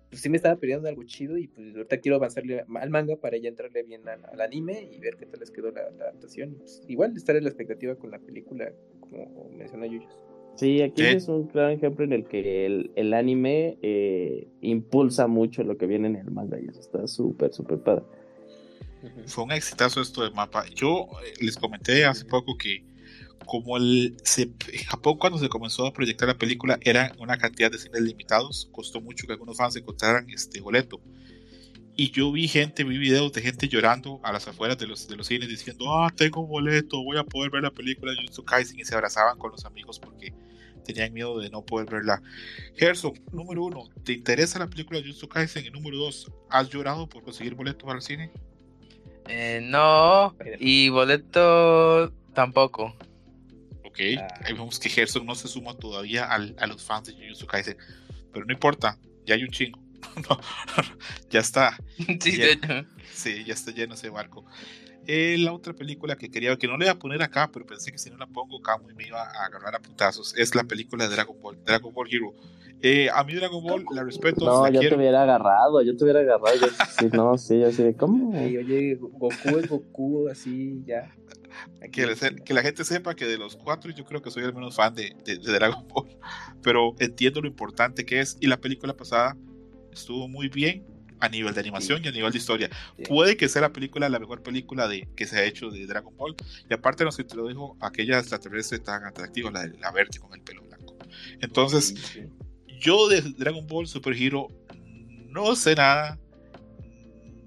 pues sí me estaba perdiendo algo chido y pues ahorita quiero avanzarle al manga para ya entrarle bien al, al anime y ver qué tal les quedó la, la adaptación. Y, pues, igual estar en la expectativa con la película, como menciona Yuyos. Sí, aquí Sí. es un claro ejemplo en el que el, el anime eh, impulsa mucho lo que viene en el manga y eso está súper, súper padre. Fue un exitazo esto de mapa. Yo eh, les comenté hace poco que como el se, Japón cuando se comenzó a proyectar la película era una cantidad de cines limitados, costó mucho que algunos fans encontraran este boleto. Y yo vi gente, vi videos de gente llorando a las afueras de los, de los cines diciendo, ah, tengo un boleto, voy a poder ver la película de Jujutsu Kaisen y se abrazaban con los amigos porque tenían miedo de no poder verla. Gerson, número uno, ¿te interesa la película de Jujutsu Kaisen? Y número dos, ¿has llorado por conseguir boleto para el cine? Eh, no, y boleto tampoco. Ok, Ah. ahí vemos que Gerson no se suma todavía al- a los fans de Jujutsu Kaisen, pero no importa, ya hay un chingo. [laughs] No, [laughs] ya está, [laughs] Sí, Ya. sí, ya está lleno ese barco. Eh, la otra película que quería, que no le iba a poner acá, pero pensé que si no la pongo, Kamui me iba a agarrar a putazos, es la película de Dragon Ball, Dragon Ball Hero. Eh, a mí Dragon Ball la respeto, No, la yo te quiero. hubiera agarrado, yo te hubiera agarrado. Yo, sí, no, sí, yo así de, ¿cómo? Y oye, Goku es Goku, así ya. Que, le- que la gente sepa que de los cuatro yo creo que soy el menos fan de, de- de Dragon Ball, pero entiendo lo importante que es y la película pasada estuvo muy bien a nivel de animación y a nivel de historia. Sí. Puede que sea la película la mejor película de, que se ha hecho de Dragon Ball y aparte nos introdujo aquella extraterrestre tan atractiva, la, de- la verde con el pelo blanco. Entonces, Sí, yo de Dragon Ball Super Hero no sé nada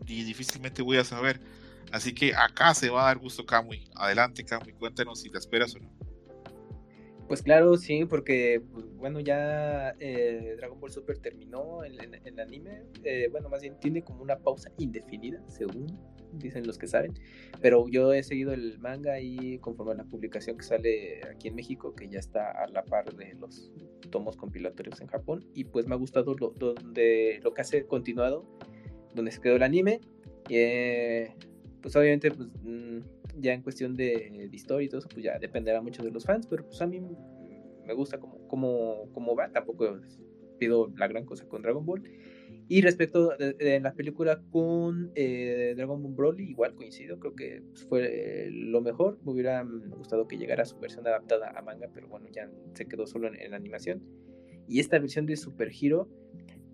y difícilmente voy a saber. Así que acá se va a dar gusto Kamui. Adelante Kamui, cuéntanos si la esperas o no. Pues claro, sí, porque pues, bueno, ya eh, Dragon Ball Super terminó el, anime. eh, bueno, más bien tiene como una pausa indefinida, según dicen los que saben. Pero yo he seguido el manga y conforme a la publicación que sale aquí en México, que ya está a la par de los tomos compilatorios en Japón. Y pues me ha gustado lo, donde, lo que hace continuado, donde se quedó el anime. eh, pues obviamente, pues mm, ya en cuestión de, de historia y todo eso, pues ya dependerá mucho de los fans, pero pues a mí me gusta como, como, como va, tampoco pido la gran cosa con Dragon Ball. Y respecto de, de la película con eh, Dragon Ball Broly, igual coincido, creo que pues, fue eh, lo mejor. Me hubiera gustado que llegara su versión adaptada a manga, pero bueno, ya se quedó solo en, en animación. Y esta versión de Super Hero,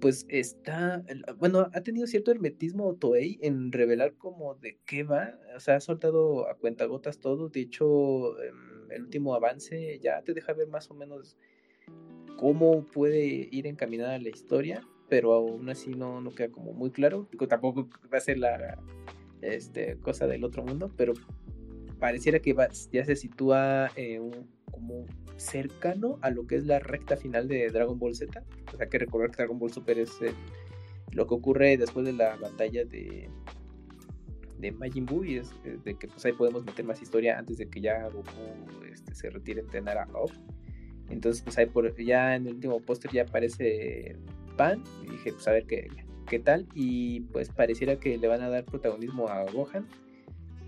pues está, bueno, ha tenido cierto hermetismo Toei en revelar como de qué va, o sea, ha soltado a cuentagotas todo, de hecho, em, el último avance ya te deja ver más o menos cómo puede ir encaminada la historia, pero aún así no, no queda como muy claro, tampoco va a ser la este, cosa del otro mundo, pero pareciera que ya se sitúa eh, como cercano a lo que es la recta final de Dragon Ball Z. O sea, que recordar que Dragon Ball Super es eh, lo que ocurre después de la batalla de, de Majin Buu y es eh, de que pues ahí podemos meter más historia antes de que ya Goku este, se retire a entrenar a Up. Entonces pues ahí por, ya en el último póster ya aparece Pan y dije pues a ver qué, qué tal y pues pareciera que le van a dar protagonismo a Gohan.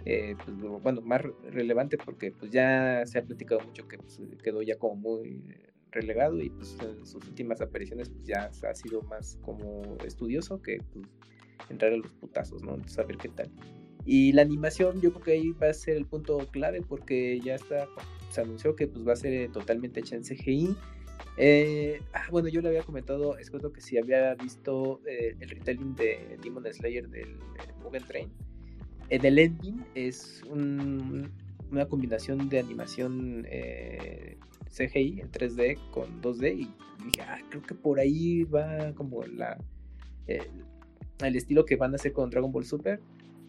Eh, pues, bueno, más relevante porque pues ya se ha platicado mucho que pues, quedó ya como muy relegado y pues en sus últimas apariciones pues ya ha sido más como estudioso que pues, entrar a los putazos, ¿no? Entonces a ver qué tal. Y la animación yo creo que ahí va a ser el punto clave porque ya está, se anunció que pues va a ser totalmente hecha en CGI. Eh, ah, bueno, yo le había comentado, es que si había visto eh, el retelling de Demon Slayer del Mugen Train en el ending es una combinación de animación eh, CGI en 3D con 2D y dije, ah, creo que por ahí va como la el estilo que van a hacer con Dragon Ball Super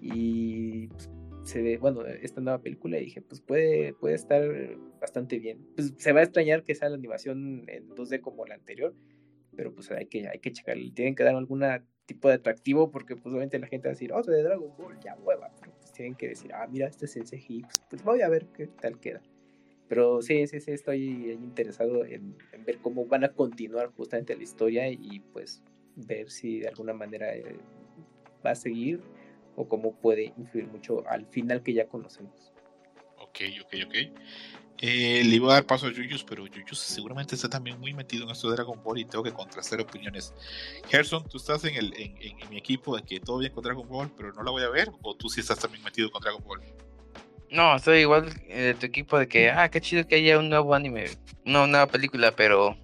y pues, se ve, bueno, esta nueva película y dije, pues puede, puede estar bastante bien. Pues se va a extrañar que sea la animación en 2D como la anterior, pero pues hay que, hay que checarle. Tienen que dar algún tipo de atractivo porque pues obviamente la gente va a decir, oh, de Dragon Ball, ya hueva, pero pues tienen que decir, ah, mira, este es el CGI, pues, pues, voy a ver qué tal queda. Pero sí, sí, sí, estoy interesado en, ver cómo van a continuar justamente la historia y pues ver si de alguna manera eh, va a seguir o cómo puede influir mucho al final que ya conocemos. Ok, ok, ok. Eh, le iba a dar paso a Yuyus, pero Yuyus seguramente está también muy metido en esto de Dragon Ball y tengo que contrastar opiniones. Gerson, ¿tú estás en, el, en, mi equipo de que todo bien con Dragon Ball, pero no la voy a ver? ¿O tú sí estás también metido con Dragon Ball? No, estoy igual de tu equipo de que, ah, qué chido que haya un nuevo anime, una nueva película, pero...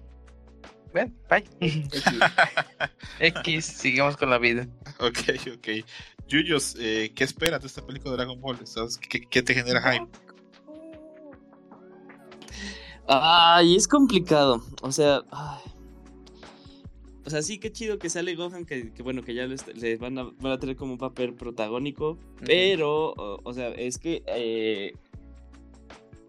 Bueno, bye. [laughs] X, sigamos con la vida. Ok, ok. Yuyos, eh, ¿qué esperas de esta película de Dragon Ball? ¿Qué, qué te genera hype? Ay, es complicado. O sea, o sea, sí, qué chido que sale Gohan, que, bueno, que ya les, van, a, tener como un papel protagónico. Pero, o, sea, es que eh,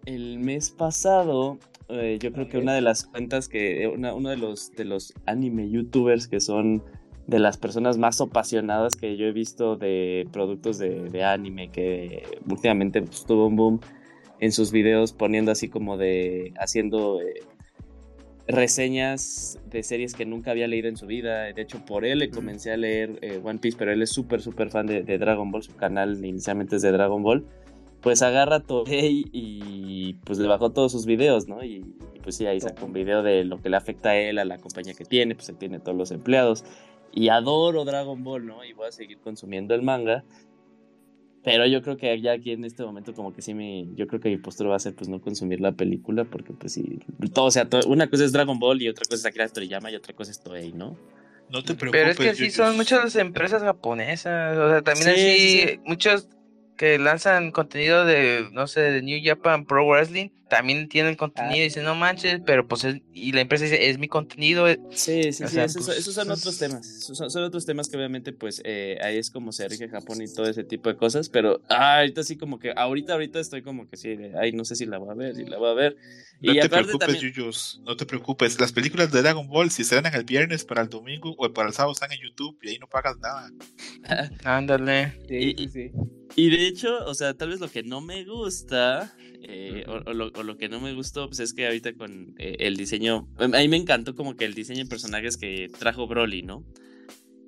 el mes pasado, eh, yo creo que una de las cuentas que, uno de los, de los anime youtubers que son de las personas más apasionadas que yo he visto de productos de, anime, que últimamente pues, tuvo un boom en sus videos poniendo así como de haciendo eh, reseñas de series que nunca había leído en su vida. De hecho, por él le comencé a leer eh, One Piece, pero él es súper, súper fan de, Dragon Ball. Su canal inicialmente es de Dragon Ball. Pues agarra Toei y pues le bajó todos sus videos, ¿no? Y, y pues sí, ahí sacó un video de lo que le afecta a él, a la compañía que tiene, pues él tiene todos los empleados. Y adoro Dragon Ball, ¿no? Y voy a seguir consumiendo el manga. Pero yo creo que ya aquí en este momento como que sí me... Yo creo que mi postura va a ser pues no consumir la película porque pues sí... Todo, o sea, una cosa es Dragon Ball y otra cosa es Akira Toriyama y otra cosa es Toei, ¿no? No te preocupes. Pero es que sí son muchas empresas japonesas, o sea, también así muchos que lanzan contenido de, no sé, de New Japan Pro Wrestling, también tienen contenido y dicen, no manches, pero pues y la empresa dice, es mi contenido. Sí, sí, sí, esos, pues, son otros temas, son, otros temas que obviamente pues eh, ahí es como se rige Japón y todo ese tipo de cosas, pero ah, ahorita sí como que, ahorita, ahorita estoy como que sí, ay, no sé si la voy a ver, si la voy a ver. No te preocupes, Yuyos, no te preocupes, las películas de Dragon Ball si se dan el viernes para el domingo o para el sábado están en YouTube y ahí no pagas nada. Ándale. [laughs] Sí, sí, sí. Y de hecho, o sea, tal vez lo que no me gusta eh, o, lo, que no me gustó, pues es que ahorita con eh, el diseño, a mí me encantó como que el diseño de personajes que trajo Broly, ¿no?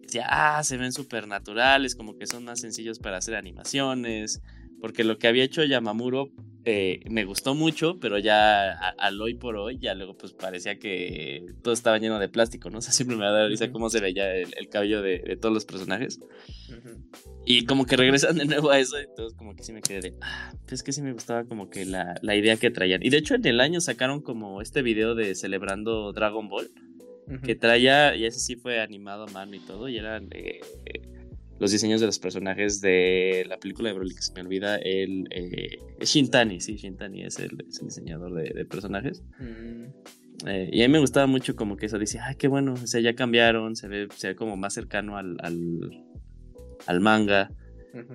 Decía, ah, se ven súper naturales, como que son más sencillos para hacer animaciones, porque lo que había hecho Yamamuro eh, me gustó mucho, pero ya al hoy por hoy, ya luego pues parecía que todo estaba lleno de plástico, ¿no? [laughs] O sea, siempre me da risa cómo se veía el, cabello de, todos los personajes. Y como que regresan de nuevo a eso, todos como que sí me quedé de, ah, pues que sí me gustaba como que la, la, idea que traían. Y de hecho en el año sacaron como este video de celebrando Dragon Ball, que traía, y ese sí fue animado a mano y todo, y eran... Eh, los diseños de los personajes de la película de Broly, que se me olvida, el eh, Shintani, sí, Shintani es el, diseñador de, personajes. Mm. Eh, y a mí me gustaba mucho como que eso, dice, ah, qué bueno, o sea, ya cambiaron, se ve, se ve como más cercano al, al, manga.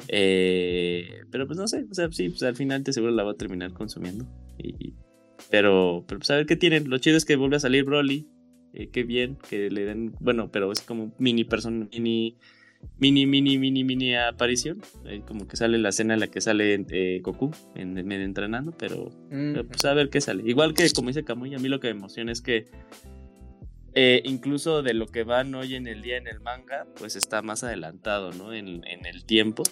Eh, pero pues no sé, o sea, sí, pues al final te seguro la voy a terminar consumiendo. Y, pero, pero pues a ver qué tienen. Lo chido es que vuelve a salir Broly. qué bien, que le den, bueno, pero es como mini persona, mini mini, mini, mini, mini aparición. Eh, como que sale la escena en la que sale eh, Goku en, medio entrenando, pero, Mm, pero, pues a ver qué sale. Igual que como dice Camuy, a mí lo que me emociona es que eh, incluso de lo que van hoy en el día en el manga, pues está más adelantado, ¿no? En, en el tiempo.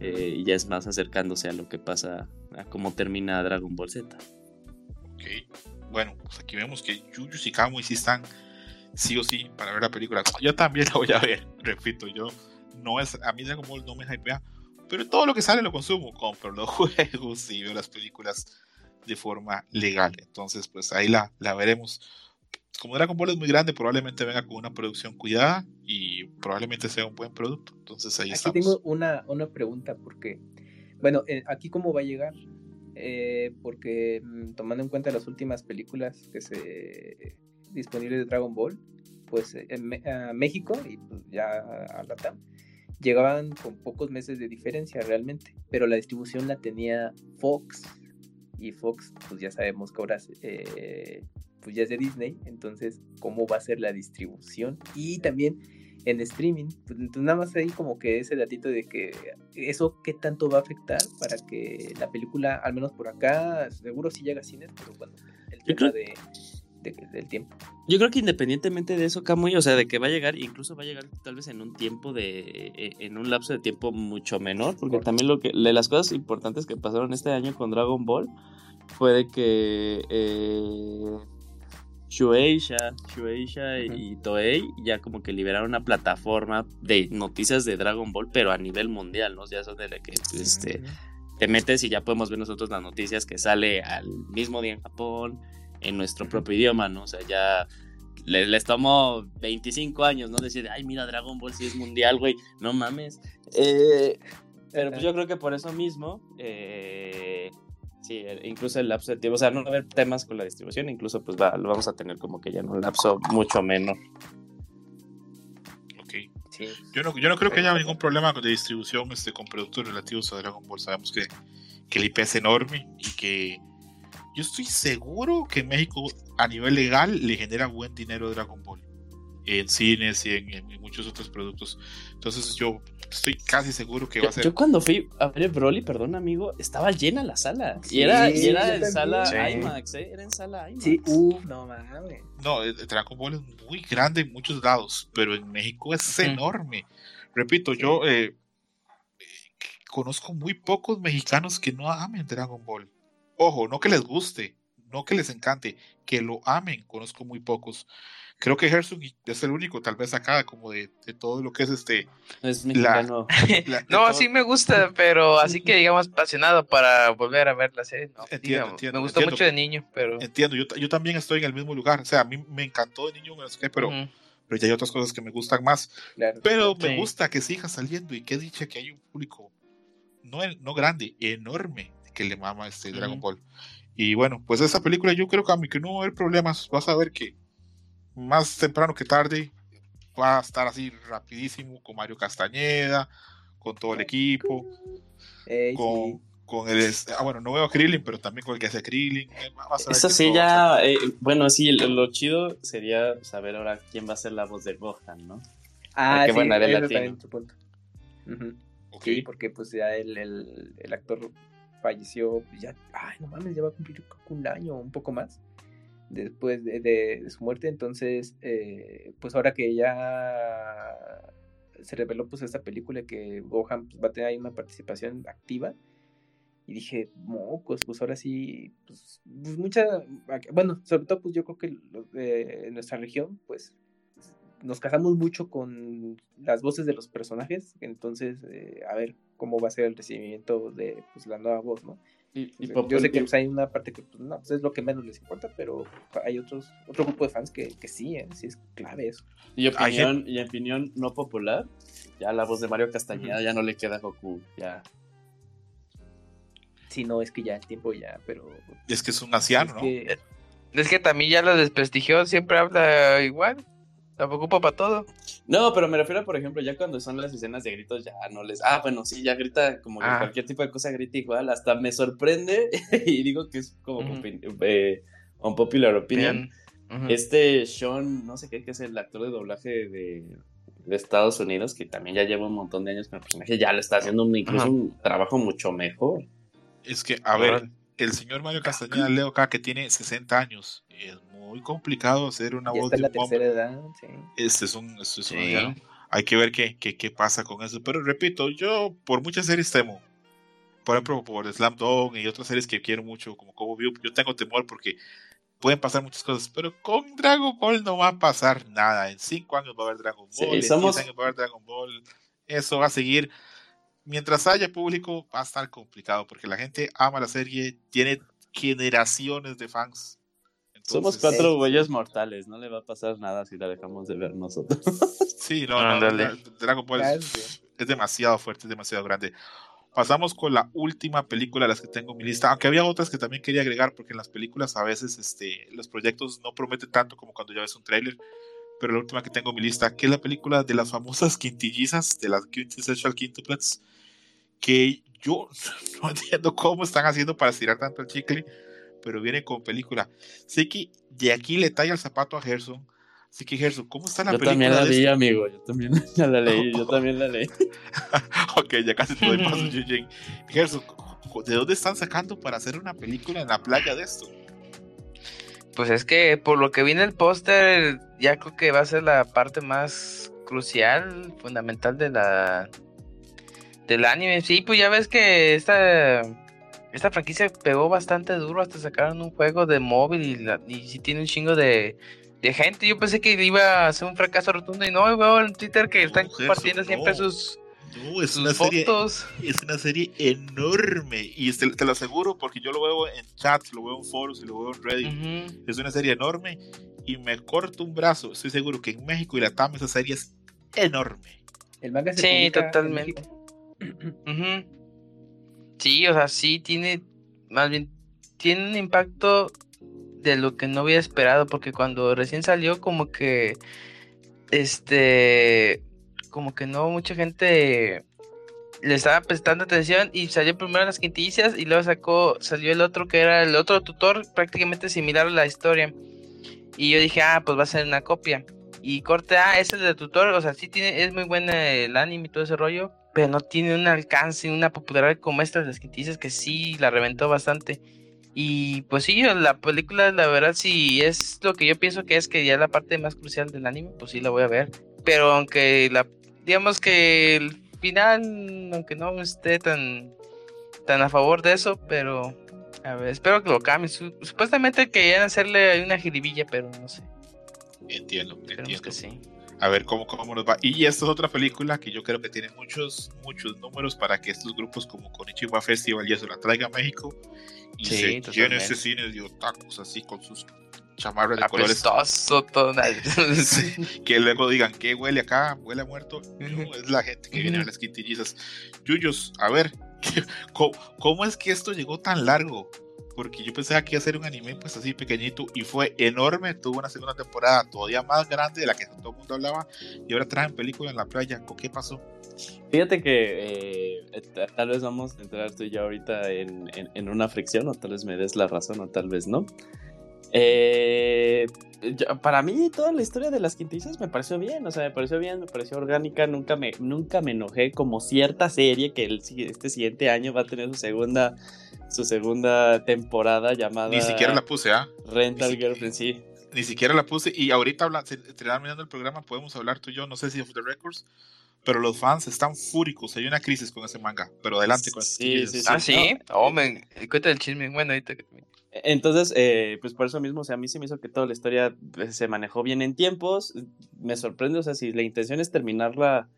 eh, y ya es más acercándose a lo que pasa, a cómo termina Dragon Ball Z. Ok. Bueno, pues aquí vemos que Jujutsu y Kamui sí están sí o sí para ver la película. Yo también [laughs] la voy a ver, repito, yo no es, a mí Dragon Ball no me hypea, pero todo lo que sale lo consumo, compro los [laughs] juegos y veo las películas de forma legal. Entonces, pues ahí la, la veremos. Como Dragon Ball es muy grande, probablemente venga con una producción cuidada y probablemente sea un buen producto. Entonces ahí Aquí estamos. tengo una, una pregunta porque, bueno, eh, aquí cómo va a llegar, Eh, porque mm, tomando en cuenta las últimas películas que se disponibles de Dragon Ball, pues eh, en a México y pues, ya a Latam llegaban con pocos meses de diferencia realmente, pero la distribución la tenía Fox y Fox, pues ya sabemos que ahora eh, pues ya es de Disney, entonces cómo va a ser la distribución y también en streaming, pues entonces nada más ahí como que ese datito de que eso qué tanto va a afectar para que la película, al menos por acá, seguro sí llega a cines, pero bueno, el tema de, de- del tiempo. Yo creo que independientemente de eso, Camuy, o sea, de que va a llegar, incluso va a llegar tal vez en un tiempo de, eh, en un lapso de tiempo mucho menor, porque también lo que, de las cosas importantes que pasaron este año con Dragon Ball fue de que eh, Shueisha, y Toei ya como que liberaron una plataforma de noticias de Dragon Ball, pero a nivel mundial, ¿no? Ya son de la que, este, te metes y ya podemos ver nosotros las noticias que sale al mismo día en Japón, en nuestro propio idioma, ¿no? O sea, ya le- les tomó 25 años, ¿no? Decir, ay, mira, Dragon Ball sí es mundial, güey, no mames. Eh, pero pues yo creo que por eso mismo, eh, sí, eh, incluso el lapso de tiempo, o sea, no va a haber temas con la distribución, incluso pues va, lo vamos a tener como que ya en un lapso mucho menor. Ok. Sí. Yo no, yo no creo que haya ningún problema de distribución este, con productos relativos a Dragon Ball. Sabemos que, que el IP es enorme y que yo estoy seguro que en México a nivel legal le genera buen dinero Dragon Ball en cines y en, muchos otros productos. Entonces yo estoy casi seguro que va a ser... yo cuando fui a ver Broly, perdón amigo, estaba llena la sala. y era, y era en también. sala Sí. IMAX, ¿eh? Era en sala IMAX. Sí, uff, no mames. No, el el Dragon Ball es muy grande en muchos lados, pero en México es enorme. Repito, yo eh, eh, conozco muy pocos mexicanos que no amen Dragon Ball. Ojo, no que les guste, no que les encante, que lo amen, conozco muy pocos. Creo que Herzog es el único, tal vez acá, como de, de todo lo que es este. Es mexicano. [laughs] la- [laughs] de No, todo- sí me gusta, pero así que digamos apasionado para volver a ver la serie. No, Entiendo, digamos, entiendo, me gustó entiendo. mucho de niño, pero. Entiendo, yo, yo también estoy en el mismo lugar. O sea, a mí me encantó de niño, no sé qué, pero, pero ya hay otras cosas que me gustan más. Claro. Pero me Sí. gusta que siga saliendo y que dicha que hay un público no, no grande, enorme que le mama este Dragon Ujú. Ball. Y bueno, pues esa película yo creo que a mí que no va a haber problemas. Vas a ver que más temprano que tarde va a estar así rapidísimo con Mario Castañeda, con todo el equipo, Ey, con, sí. con el... Ah, bueno, no veo a Krillin, pero también con el que hace Krillin. Eh, vas a ver Eso sí, ya. eh, bueno, sí, lo, lo chido sería saber ahora quién va a ser la voz de Gohan, ¿no? Ah, sí, buena de eso latino. también tu punto. Ujú. Ok. Sí, porque pues ya el, el, el actor falleció, pues, ya, ay, no mames, ya va a cumplir un año un poco más después de, su muerte, entonces, eh, pues ahora que ya se reveló pues esta película que Gohan pues, va a tener ahí una participación activa, y dije, mocos, pues ahora sí, pues, pues, mucha, bueno, sobre todo pues yo creo que de nuestra región, pues nos casamos mucho con las voces de los personajes, entonces eh, a ver cómo va a ser el recibimiento de pues, la nueva voz, ¿no? Y, y yo sé que pues, hay una parte que pues, no, pues, es lo que menos les importa, pero hay otros otro grupo de fans que, que sí, ¿eh? sí es clave eso. Y opinión, y opinión no popular, ya la voz de Mario Castañeda ya no le queda a Goku, ya. Sí, no, es que ya el tiempo ya, pero... Es que es un anciano, es ¿no? que- Es que también ya lo desprestigió, siempre habla igual. Ocupa para todo. No, pero me refiero, por ejemplo, ya cuando son las escenas de gritos, ya no les. Ah, bueno, sí, ya grita como que Ah. cualquier tipo de cosa grita igual. Hasta me sorprende [laughs] y digo que es como eh, unpopular opinion. Bien. Ujú. Este Sean, no sé qué, que es el actor de doblaje de, de Estados Unidos, que también ya lleva un montón de años con el personaje, ya lo está haciendo un, incluso un trabajo mucho mejor. Es que, a ver, el señor Mario Castañeda Leo acá, que tiene 60 años, es muy complicado hacer una Ya voz está de la un hombre. tercera edad, sí. Este es un, este es un Sí. Hay que ver qué, qué, qué pasa con eso. Pero repito, yo por muchas series temo. Por ejemplo, por Slam Dunk y otras series que quiero mucho, como Cowboy Vivo, yo tengo temor porque pueden pasar muchas cosas. Pero con Dragon Ball no va a pasar nada. En 5 años va a haber Dragon Sí, Ball, en 10 somos- años va a haber Dragon Ball. Eso va a seguir. Mientras haya público, va a estar complicado porque la gente ama la serie, tiene generaciones de fans. Somos Entonces, cuatro güeyes mortales, no le va a pasar nada si la dejamos de ver nosotros. [laughs] Sí, no, no. Dra- Dragon Ball es, es demasiado fuerte, es demasiado grande. Pasamos con la última película de las que tengo en mi lista, aunque había otras que también quería agregar, porque en las películas a veces este, los proyectos no prometen tanto como cuando ya ves un tráiler, pero la última que tengo en mi lista, que es la película de las famosas quintillizas, de las Quintessential Quintuplets, que yo [laughs] no entiendo cómo están haciendo para estirar tanto el chicle, pero viene con película. Sé que de aquí le talla el zapato a Gerson, así que Gerson, ¿cómo está la Yo película? también la vi, este- amigo, yo también [laughs] ya la leí, yo [laughs] también la leí. Ok, ya casi te doy paso, Yujin. Gerson, ¿de dónde están sacando para hacer una película en la playa de esto? Pues es que por lo que vi en el póster, ya creo que va a ser la parte más crucial, fundamental de la del anime. Sí, pues ya ves que esta esta franquicia pegó bastante duro hasta sacaron un juego de móvil y, la, y sí tiene un chingo de, de gente. Yo pensé que iba a ser un fracaso rotundo y no, veo en Twitter que No, están Gerson, compartiendo siempre no. sus, No, es sus una serie, fotos. es una serie enorme y te, te lo aseguro porque yo lo veo en chats, lo veo en foros y lo veo en Reddit. Es una serie enorme y me corto un brazo. Estoy seguro que en México y la TAM esa serie es enorme. El manga se Sí, totalmente. Sí, o sea, sí tiene, más bien, tiene un impacto de lo que no había esperado, porque cuando recién salió, como que, este, como que no mucha gente le estaba prestando atención y salió primero las quintillizas y luego sacó, salió el otro que era el otro tutor prácticamente similar a la historia. Y yo dije, ah, pues va a ser una copia. Y corte, ese es el de tutor, o sea, sí tiene, es muy buena el anime y todo ese rollo, pero no tiene un alcance, una popularidad como esta de las quintillizas que sí la reventó bastante. Y pues sí, la película, la verdad, si es lo que yo pienso que es que ya es la parte más crucial del anime, pues sí la voy a ver. Pero aunque la, digamos que el final, aunque no esté tan, tan a favor de eso, pero a ver, espero que lo cambien. Su- Supuestamente querían hacerle una jiribilla, pero no sé. Entiendo, Esperemos entiendo. que sí. A ver cómo, cómo nos va. Y esta es otra película que yo creo que tiene muchos, muchos números para que estos grupos como Konichiwa Festival y eso la traiga a México y Sí, se llene ese cine de otakus así con sus chamarras de colores. Apestoso. [laughs] Sí, que luego digan que huele acá, huele a muerto. No, es la gente que viene a las quintillizas. Yuyos, a ver, [laughs] ¿cómo, cómo es que esto llegó tan largo? Porque yo pensaba que iba a ser un anime pues así pequeñito y fue enorme. Tuvo una segunda temporada todavía más grande de la que todo el mundo hablaba y ahora traen película en la playa. ¿Con qué pasó? Fíjate que eh, tal vez vamos a entrar tú y yo ahorita en- en una fricción, o tal vez me des la razón, o tal vez no. Eh, yo- para mí, toda la historia de las quintillizas me pareció bien, o sea, me pareció bien, me pareció orgánica. Nunca me, nunca me enojé como cierta serie que el, este siguiente año va a tener su segunda, su segunda temporada llamada Ni siquiera la puse, ¿ah? Rental ni si- Girlfriend, sí. Ni siquiera la puse. Y ahorita habla, se- terminando el programa podemos hablar tú y yo, no sé si of the records, pero los fans están fúricos. Hay una crisis con ese manga. Pero adelante con Sí, sí, sí. ah, sí. Oh, me cuenta el chisme. Bueno, ahorita. Entonces, eh, pues por eso mismo, o sea, a mí se me hizo que toda la historia pues, se manejó bien en tiempos. Me sorprende, o sea, si la intención es terminarla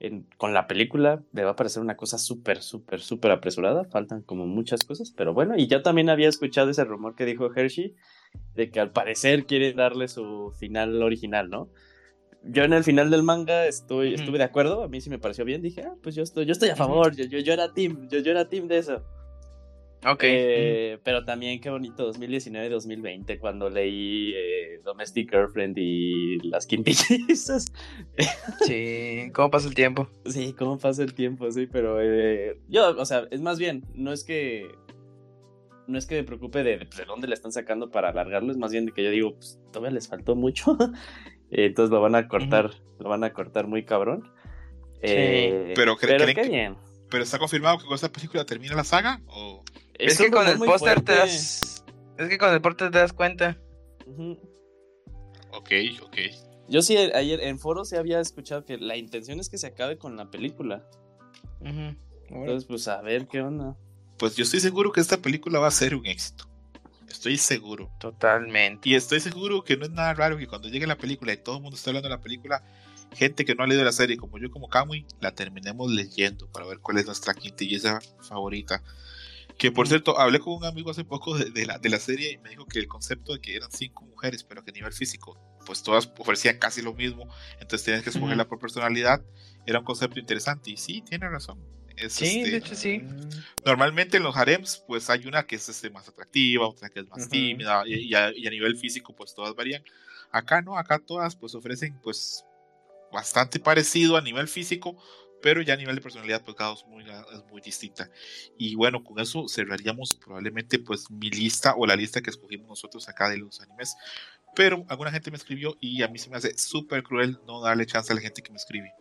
en- con la película, me va a parecer una cosa súper, súper, súper apresurada. Faltan como muchas cosas, pero bueno, y yo también había escuchado ese rumor que dijo Hershey, de que al parecer quiere darle su final original, ¿no? Yo en el final del manga estoy, estuve de acuerdo, a mí sí me pareció bien, dije, ah, pues yo estoy, yo estoy a favor, yo, yo, yo era team, yo, yo era team de eso. Ok. Eh, pero también qué bonito 2019 y 2020 cuando leí eh, Domestic Girlfriend y las quintillizas. [laughs] Sí. ¿Cómo pasa el tiempo? Sí, cómo pasa el tiempo, sí, pero eh, yo, o sea, es más bien, no es que no es que me preocupe de, pues, de dónde le están sacando para alargarlo, es más bien de que yo digo, pues todavía les faltó mucho. [laughs] entonces lo van a cortar, lo van a cortar muy cabrón. Eh, Pero, ¿creen- pero creen que- bien. ¿Pero está confirmado que con esta película termina la saga? ¿O Es que con el póster te das. Es que con el póster te das cuenta. Ujú. ok, ok. Yo sí, ayer en foros sí había escuchado que la intención es que se acabe con la película. Entonces, pues a ver qué onda. Pues yo estoy seguro que esta película va a ser un éxito. Estoy seguro. Totalmente. Y estoy seguro que no es nada raro que cuando llegue la película y todo el mundo está hablando de la película, gente que no ha leído la serie, como yo, como Kamui, la terminemos leyendo para ver cuál es nuestra quintilleza favorita. Que por cierto, hablé con un amigo hace poco de, de la, de la serie y me dijo que el concepto de que eran cinco mujeres, pero que a nivel físico, pues todas ofrecían casi lo mismo, entonces tenías que escogerla por personalidad, era un concepto interesante. Y sí, tiene razón. Es, Sí, este, de hecho sí. Normalmente en los harems, pues hay una que es este, más atractiva, otra que es más Ujú. tímida, y, y a, y a nivel físico, pues todas varían. Acá no, acá todas pues ofrecen pues bastante parecido a nivel físico, pero ya a nivel de personalidad, pues cada dos muy, es muy distinta. Y bueno, con eso cerraríamos probablemente pues mi lista o la lista que escogimos nosotros acá de los animes. Pero alguna gente me escribió y a mí se me hace súper cruel no darle chance a la gente que me escribe.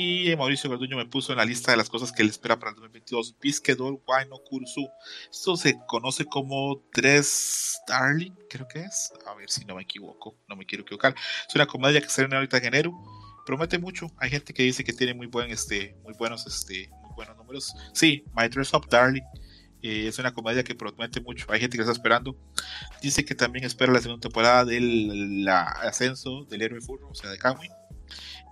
Y Mauricio Garduño me puso en la lista de las cosas que él espera para el 2022. Bisquedor Wino Kursu. Esto se conoce como Dress Darling, creo que es. A ver si no me equivoco, no me quiero equivocar. Es una comedia que sale ahorita en enero. Promete mucho. Hay gente que dice que tiene muy buen, este, muy buenos, este, muy buenos números. Sí, My Dress Up Darling. eh, es una comedia que promete mucho. Hay gente que la está esperando. Dice que también espera la segunda temporada del la ascenso del héroe furro, o sea, de Kamui.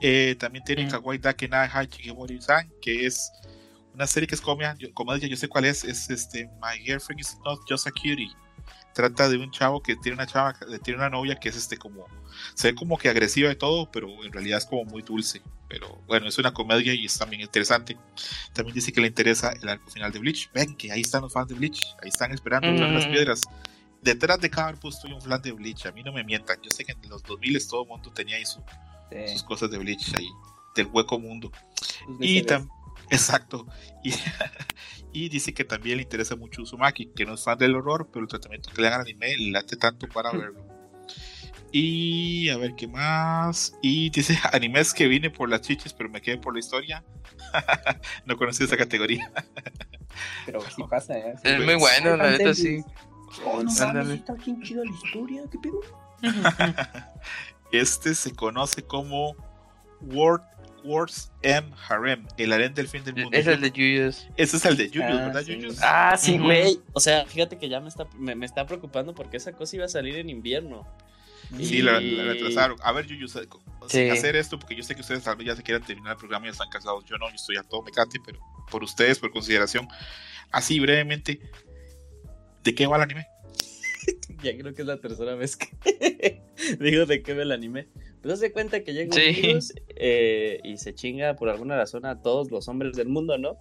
Eh, también tiene Mm. Kawaii Dake na Hachigimori-san, que es una serie que es comedia, yo, comedia, yo sé cuál es, es este My Girlfriend is Not Just a Cutie. Trata de un chavo que tiene una chava, que tiene una novia que es este como, se ve como que agresiva y todo, pero en realidad es como muy dulce. Pero bueno, es una comedia y es también interesante. También dice que le interesa el arco final de Bleach. Ven que ahí están los fans de Bleach, ahí están esperando Mm. las piedras. Detrás de cada arco estoy un fan de Bleach, a mí no me mientan. Yo sé que en los 2000 todo el mundo tenía ahí su- sus cosas de Bleach ahí, del hueco mundo. Y tam- exacto. Y, [laughs] y dice que también le interesa mucho Uzumaki, que no es fan del horror, pero el tratamiento que le dan al anime le late tanto para verlo. Y a ver qué más. Y dice [laughs] animes que vine por las chiches, pero me quedé por la historia. [laughs] no conocí esa categoría. Pero sí [laughs] pasa, ¿eh? Es muy bueno, la neta sí. Oh, no está bien chida la historia, ¿qué pedo? Este se conoce como World Wars M Harem, el harem del fin del mundo. Es el de Yuyos. Ese es el de Yuyos, Ah, ¿verdad, sí. Yuyos? Ah, sí, güey. O sea, fíjate que ya me está, me, me está preocupando porque esa cosa iba a salir en invierno. Sí, Y- la, la retrasaron. A ver, Yuyos, eh, Sí. sin hacer esto, porque yo sé que ustedes tal vez ya se quieran terminar el programa y están cansados. Yo no, yo estoy a todo mecate, pero por ustedes, por consideración. Así brevemente, ¿de qué va el anime? [laughs] Ya creo que es la tercera vez que [laughs] digo de qué ve el anime. Pues hace cuenta que llega un Sí. virus eh, y se chinga por alguna razón a todos los hombres del mundo, ¿no?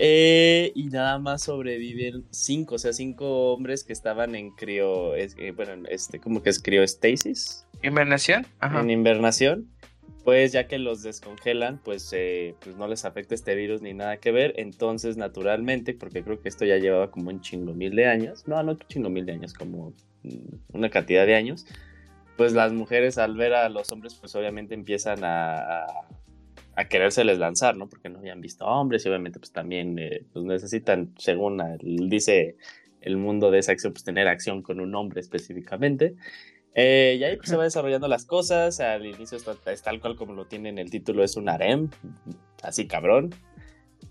Eh, y nada más sobreviven cinco, o sea, cinco hombres que estaban en crio, es- eh, bueno, este, como que es criostasis, ¿Invernación? Ajá. en invernación. Pues ya que los descongelan, pues, eh, pues no les afecta este virus ni nada que ver. Entonces, naturalmente, porque creo que esto ya llevaba como un chingo mil de años, no, no chingo mil de años, como mm, una cantidad de años, pues las mujeres al ver a los hombres, pues obviamente empiezan a, a, querérseles lanzar, ¿no? Porque no habían visto hombres y obviamente pues también eh, pues necesitan, según el- dice el mundo de esa acción, pues tener acción con un hombre específicamente. Eh, y ahí pues, se va desarrollando las cosas. Al inicio es tal cual como lo tiene en el título, es un harem, así cabrón.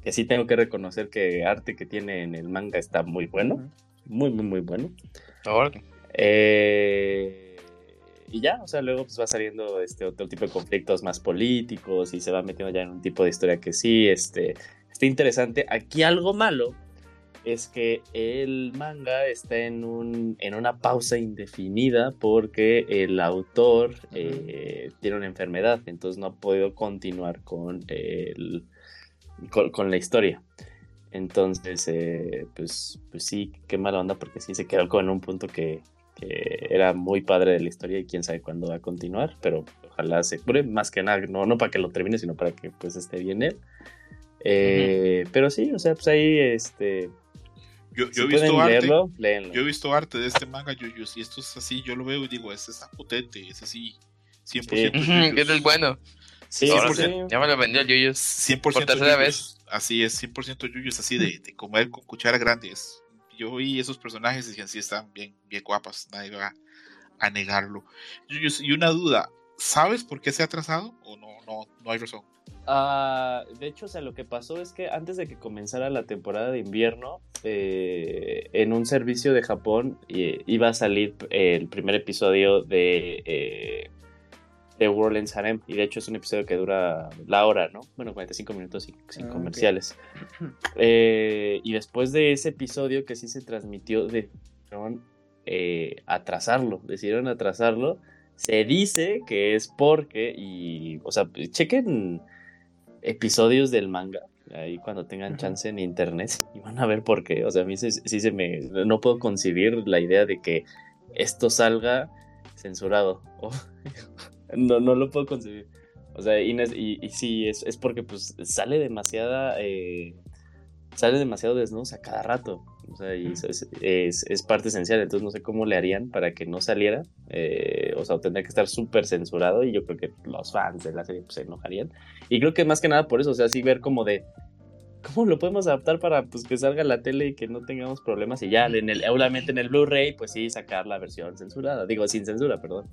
Que sí tengo que reconocer que el arte que tiene en el manga está muy bueno. Muy, muy, muy bueno. Eh, y ya, o sea, luego pues va saliendo este otro tipo de conflictos más políticos y se va metiendo ya en un tipo de historia que sí, este, está interesante. Aquí algo malo es que el manga está en, un, en una pausa indefinida porque el autor eh, tiene una enfermedad, entonces no ha podido continuar con, el, con, con la historia. Entonces, eh, pues, pues sí, qué mala onda porque sí se quedó con un punto que, que era muy padre de la historia y quién sabe cuándo va a continuar, pero ojalá se cure, más que nada, no, no para que lo termine, sino para que pues esté bien él. Eh, Pero sí, o sea, pues ahí, este, Yo, yo si he visto pueden arte. leerlo. Yo he visto arte de este manga, Yuyos, y esto es así, yo lo veo y digo, este está potente, es así. 100% Ujú, yuyos. Es bueno. Sí, Ahora sí, sí, sí. Ya me lo vendió el Yuyos. 100% Por tercera yuyos. Así es, 100% yuyos, así de, de comer con cuchara grande. Es- Yo vi esos personajes y decían, sí, están bien, bien guapas, nadie va a negarlo. Y una duda, ¿sabes por qué se ha atrasado o no, no, no hay razón? Ah, de hecho, o sea, lo que pasó es que antes de que comenzara la temporada de invierno, eh, en un servicio de Japón eh, iba a salir el primer episodio de, eh, de World Ends Harem. Y de hecho es un episodio que dura la hora, ¿no? Bueno, 45 minutos y- sin Ah, comerciales. [clears throat] Eh, y después de ese episodio que sí se transmitió, decidieron eh, atrasarlo. Decidieron atrasarlo. Se dice que es porque, y, o sea, chequen episodios del manga, ahí cuando tengan chance en internet, [laughs] y van a ver por qué. O sea, a mí sí, sí se me, no puedo concebir la idea de que esto salga censurado. [laughs] O- no, no lo puedo concebir. O sea, y, y, y sí, es, es porque pues sale demasiada, eh, sale demasiado desnudos a cada rato. O sea, y es, es, es parte esencial. Entonces no sé cómo le harían para que no saliera. eh, o sea, tendría que estar súper censurado y yo creo que los fans de la serie pues, se enojarían. Y creo que más que nada por eso, o sea, sí ver como de... ¿Cómo lo podemos adaptar para pues, que salga la tele y que no tengamos problemas? Y ya, en el, obviamente en el Blu-ray, pues sí, sacar la versión censurada. Digo, sin censura, perdón.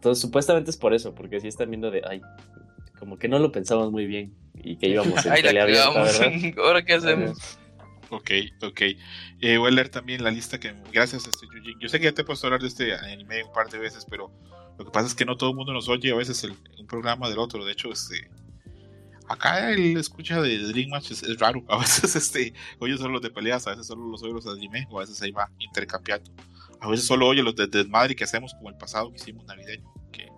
Entonces, supuestamente es por eso, porque sí están viendo de, ay, como que no lo pensamos muy bien y que íbamos en [laughs] Ay, la tele abierta. [laughs] Ahora qué hacemos. Ok, ok. Eh, voy a leer también la lista que. Gracias, este, Yujin. Yo sé que ya te he puesto a hablar de este anime un par de veces, pero lo que pasa es que no todo el mundo nos oye a veces el, un programa del otro. De hecho, este. Acá el escucha de Dream Match es, es raro. [laughs] A veces este, oye solo los de peleas, a veces solo los oye los de anime, o a veces ahí va intercambiando. A veces solo oye los de desmadre que hacemos, como el pasado que hicimos navideño, que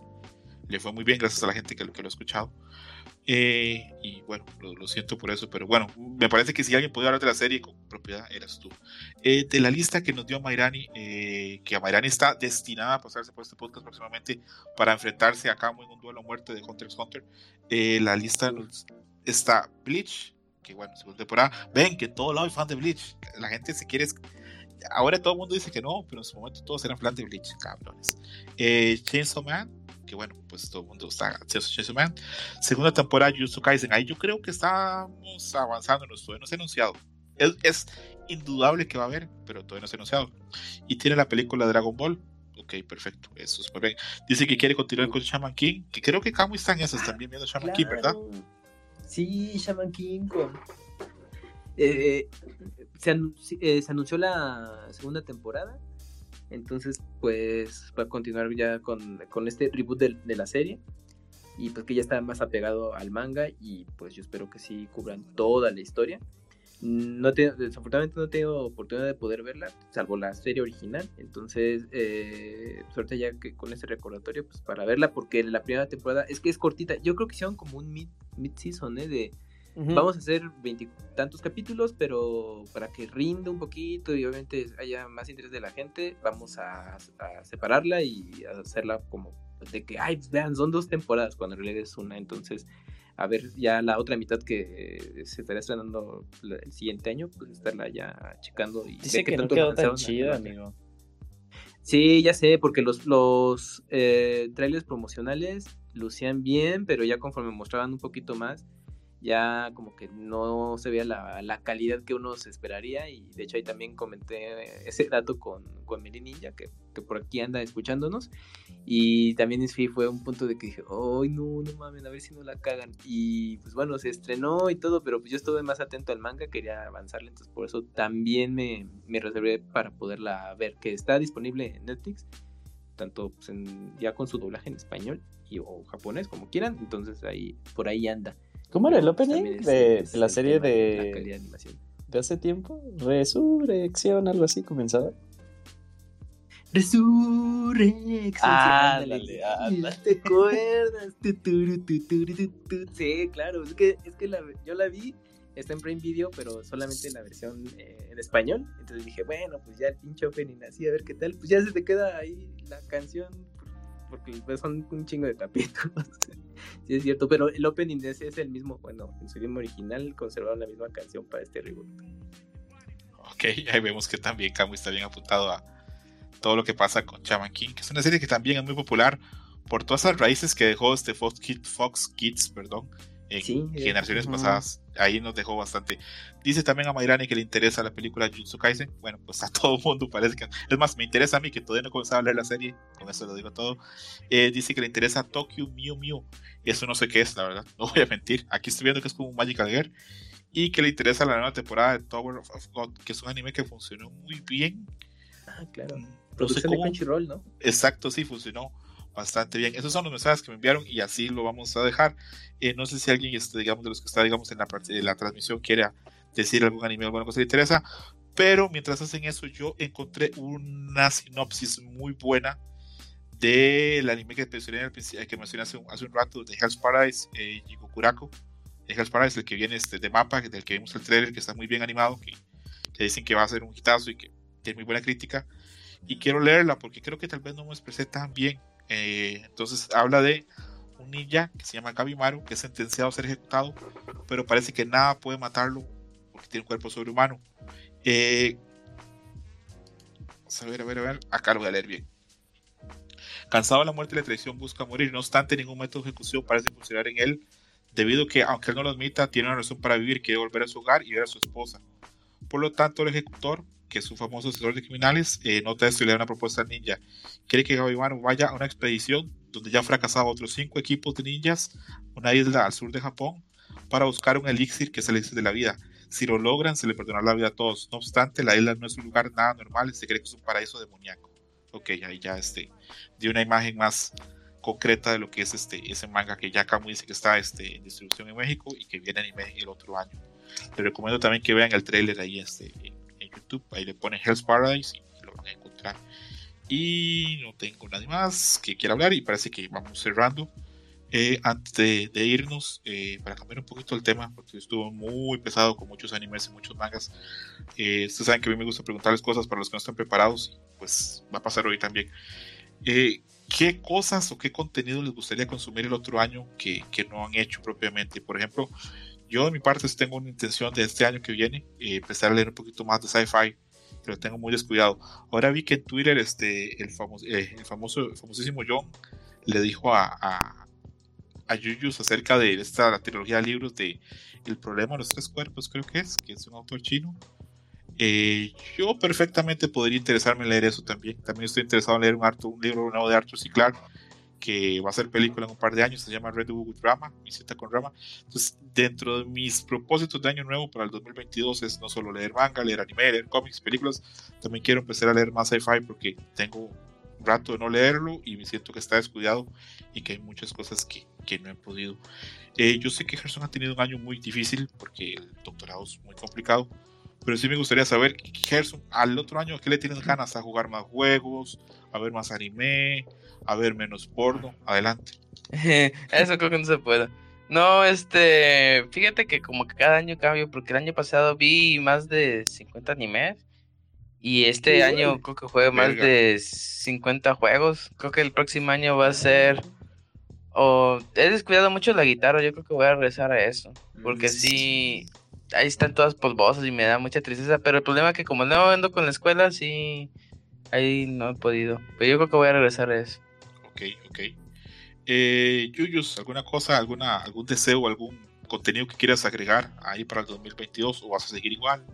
le fue muy bien gracias a la gente que, que lo ha escuchado. Eh, y bueno, lo, lo siento por eso, pero bueno, me parece que si alguien podía hablar de la serie con propiedad, eras tú. Eh, de la lista que nos dio Mairani, eh, que Mairani está destinada a pasarse por este podcast próximamente para enfrentarse a Camo en un duelo a muerte de Hunter x Hunter, eh, la lista está Bleach, que bueno, segunda temporada. Ven que en todo lado hay fan de Bleach. La gente se quiere. Ahora todo el mundo dice que no, pero en su momento todos eran fan de Bleach, cabrones. Eh, Chainsaw Man, que bueno, pues todo el mundo está Chainsaw Man. Segunda temporada Jujutsu Kaisen. Ahí yo creo que estamos avanzando, no, todavía no se ha anunciado. Es, indudable que va a haber, pero todavía no se ha anunciado. Y tiene la película Dragon Ball. Ok, perfecto, eso es muy bien. Dice que quiere continuar con Shaman King, que creo que Camu están esas también viendo Shaman King, ¿verdad? Sí, Shaman King con... Eh, eh, se anunció la segunda temporada, entonces pues va a continuar ya con, con este reboot de, la serie y pues que ya está más apegado al manga y pues yo espero que sí cubran toda la historia. No te- desafortunadamente no tengo oportunidad de poder verla, salvo la serie original. Entonces, eh, suerte ya que con ese recordatorio, pues para verla, porque la primera temporada es que es cortita. Yo creo que hicieron como un mid- mid-season, ¿eh? De vamos a hacer veintitantos capítulos, pero para que rinda un poquito y obviamente haya más interés de la gente, vamos a, a separarla y a hacerla como de que, ay, vean, son dos temporadas, cuando en realidad es una. Entonces, a ver, ya la otra mitad que se estará estrenando el siguiente año, pues estarla ya checando y Dice ver qué que no tanto quedó tan chida, amigo. Sí, ya sé, porque los, los eh, trailers promocionales lucían bien, pero ya conforme mostraban un poquito más, ya como que no se veía la, la calidad que uno se esperaría. Y de hecho ahí también comenté ese dato con, con Meli Ninja, que, que por aquí anda escuchándonos. Y también sí fue un punto de que dije, ay no, no mames, a ver si no la cagan. Y pues bueno, se estrenó y todo, pero pues yo estuve más atento al manga, quería avanzarle, entonces por eso también me, me reservé para poderla ver, que está disponible en Netflix, tanto pues, en- ya con su doblaje en español y, o japonés, como quieran, entonces ahí por ahí anda. ¿Cómo era el pues, opening es- de, es la serie de la de, calidad de animación. de hace tiempo? Resurrección, algo así comenzaba. Resurrección. Ah, ándale, ándale. ¿Te acuerdas? Sí, claro. Es que, es que la- yo la vi, está en Prime Video, pero solamente en la versión eh, en español. Entonces dije, bueno, pues ya el pinche opening así, a ver qué tal. Pues ya se te queda ahí la canción, porque son un chingo de capítulos. [laughs] sí, es cierto, pero el opening de ese es el mismo. Bueno, en su idioma original conservaron la misma canción para este reboot. Ok, ahí vemos que también Camu está bien apuntado a todo lo que pasa con Shaman King, que es una serie que también es muy popular por todas las raíces que dejó este Fox Kids, Fox Kids perdón, en Sí, generaciones pasadas. Ahí nos dejó bastante. Dice también a Mayrani que le interesa la película Jujutsu Kaisen. Bueno, pues a [laughs] todo mundo parece que. Es más, me interesa a mí que todavía no he comenzado a leer la serie. Con eso lo digo todo. Eh, dice que le interesa Tokyo Mew Mew. Eso no sé qué es, la verdad. [laughs] No voy a mentir. Aquí estoy viendo que es como un Magical Girl. Y que le interesa la nueva temporada de Tower of God, que es un anime que funcionó muy bien. Ah, claro. No sé Producción de. Crunchyroll, ¿no? Exacto, sí, funcionó bastante bien. Esos son los mensajes que me enviaron y así lo vamos a dejar. Eh, no sé si alguien, este, digamos, de los que está, digamos, en la, en la transmisión quiera decir algún anime o alguna cosa que le interesa. Pero mientras hacen eso, yo encontré una sinopsis muy buena del anime que mencioné, principio- que mencioné hace, un, hace un rato, de Hell's Paradise, eh. De Hell's Paradise, el que viene este, de mapa, del que vimos el trailer, que está muy bien animado, que, que dicen que va a ser un hitazo y que tiene muy buena crítica. Y quiero leerla porque creo que tal vez no me expresé tan bien. Eh, entonces habla de un ninja que se llama Gabimaru, que es sentenciado a ser ejecutado, pero parece que nada puede matarlo porque tiene un cuerpo sobrehumano. Eh, vamos a ver, a ver, a ver. Acá lo voy a leer bien. Cansado de la muerte y la traición, busca morir. No obstante, ningún método de ejecución parece funcionar en él, debido a que, aunque él no lo admita, tiene una razón para vivir, quiere volver a su hogar y ver a su esposa. Por lo tanto, el ejecutor, que es un famoso asesor de criminales, eh, nota esto y le da una propuesta al ninja. Quiere que Gabimaru vaya a una expedición donde ya han fracasado otros cinco equipos de ninjas, una isla al sur de Japón, para buscar un elixir que es el elixir de la vida. Si lo logran, se le perdonará la vida a todos. No obstante, la isla no es un lugar nada normal, se cree que es un paraíso demoníaco. Ok, ahí ya este, dio una imagen más concreta de lo que es este, ese manga que ya Camu dice que está este, en distribución en México y que viene el otro año. Les recomiendo también que vean el trailer ahí este, YouTube, ahí le ponen Hell's Paradise y lo van a encontrar. Y no tengo nadie más que quiera hablar y parece que vamos cerrando. Eh, antes de, de irnos, eh, para cambiar un poquito el tema, porque estuvo muy pesado con muchos animes y muchos mangas. Eh, ustedes saben que a mí me gusta preguntarles cosas para los que no están preparados, y pues va a pasar hoy también. Eh, ¿Qué cosas o qué contenido les gustaría consumir el otro año que, que no han hecho propiamente? Por ejemplo, yo de mi parte tengo una intención de este año que viene eh, empezar a leer un poquito más de sci-fi, que lo tengo muy descuidado. Ahora vi que en Twitter este, el, famoso, eh, el famoso, famosísimo John le dijo a, a, a acerca de esta la trilogía de libros de El problema de los tres cuerpos, creo que es, que es un autor chino. Eh, yo perfectamente podría interesarme en leer eso también. También estoy interesado en leer un libro nuevo de Arthur C. Clarke que va a ser película en un par de años, se llama Red Bull with Rama, mi cita con Rama. Entonces, dentro de mis propósitos de año nuevo para el 2022 es no solo leer manga, leer anime, leer cómics, películas, también quiero empezar a leer más sci-fi porque tengo un rato de no leerlo y me siento que está descuidado y que hay muchas cosas que, que no he podido. Eh, yo sé que Gerson ha tenido un año muy difícil porque el doctorado es muy complicado, pero sí me gustaría saber, Gerson, al otro año, ¿a qué le tienes ganas? ¿A jugar más juegos? ¿A ver más anime? ¿A ver menos porno? Adelante. [laughs] Eso creo que no se puede. No, este, fíjate que como que cada año cambio, porque el año pasado vi más de 50 animes y este año creo que juego más Verga. de 50 juegos. Creo que el próximo año va a ser... O he descuidado mucho la guitarra, yo creo que voy a regresar a eso. Porque sí, ahí están todas polvosas y me da mucha tristeza. Pero el problema es que como no ando con la escuela, sí, ahí no he podido. Pero yo creo que voy a regresar a eso. Ok, ok. Eh, Yuyus, ¿alguna cosa, alguna, algún deseo, algún contenido que quieras agregar ahí para el 2022 o vas a seguir igual?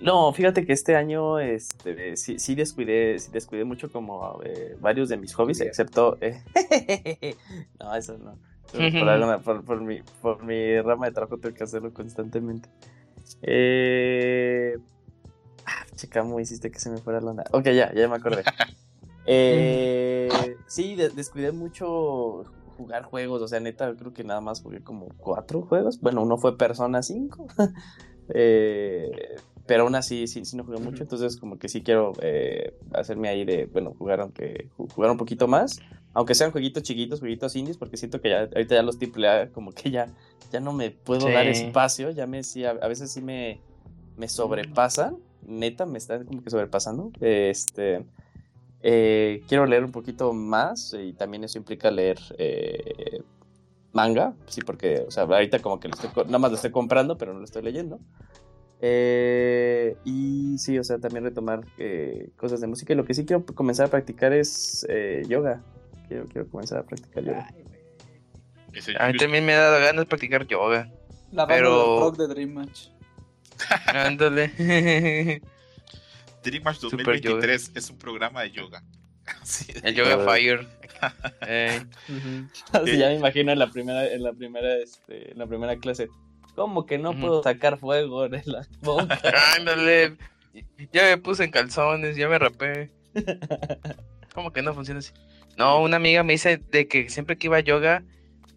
No, fíjate que este año este, sí, sí descuidé, sí descuidé mucho como eh, varios de mis hobbies, excepto... eh, [laughs] no, eso no. Por, por alguna- por- por mi, por mi rama de trabajo tengo que hacerlo constantemente. Eh... Ah, chica, ¿cómo hiciste que se me fuera la onda? Ok, ya, ya me acordé. [laughs] Eh, sí, de- descuidé mucho jugar juegos, o sea, neta, creo que nada más jugué como cuatro juegos. Bueno, uno fue Persona 5. [laughs] Eh, pero aún así sí, sí no jugué mucho, entonces como que sí quiero eh, hacerme ahí de, bueno, jugar aunque ju- jugar un poquito más, aunque sean jueguitos chiquitos, jueguitos indies, porque siento que ya ahorita ya los AAA como que ya ya no me puedo Sí. dar espacio, ya me sí, a, a veces sí me me sobrepasan, neta me están como que sobrepasando. Este eh, quiero leer un poquito más y también eso implica leer eh, manga, sí, porque, o sea, ahorita como que lo estoy nada más lo estoy comprando, pero no lo estoy leyendo. Eh, y sí, o sea, también retomar cosas de música. Y lo que sí quiero comenzar a practicar es yoga, Quiero, quiero comenzar a practicar yoga. A mí también me ha dado ganas de practicar yoga. La Pero- de rock de Dream Match. [laughs] Ándale. Dream Match Super 2023 es un programa de yoga. [laughs] El Yoga Fire. [laughs] Eh, Así ya me imagino en la primera, en la primera, este, en la primera clase. ¿Cómo que no puedo sacar fuego de la boca? ándale. Ya me puse en calzones, ya me rapé. ¿Cómo que no funciona así? No, una amiga me dice de que siempre que iba a yoga,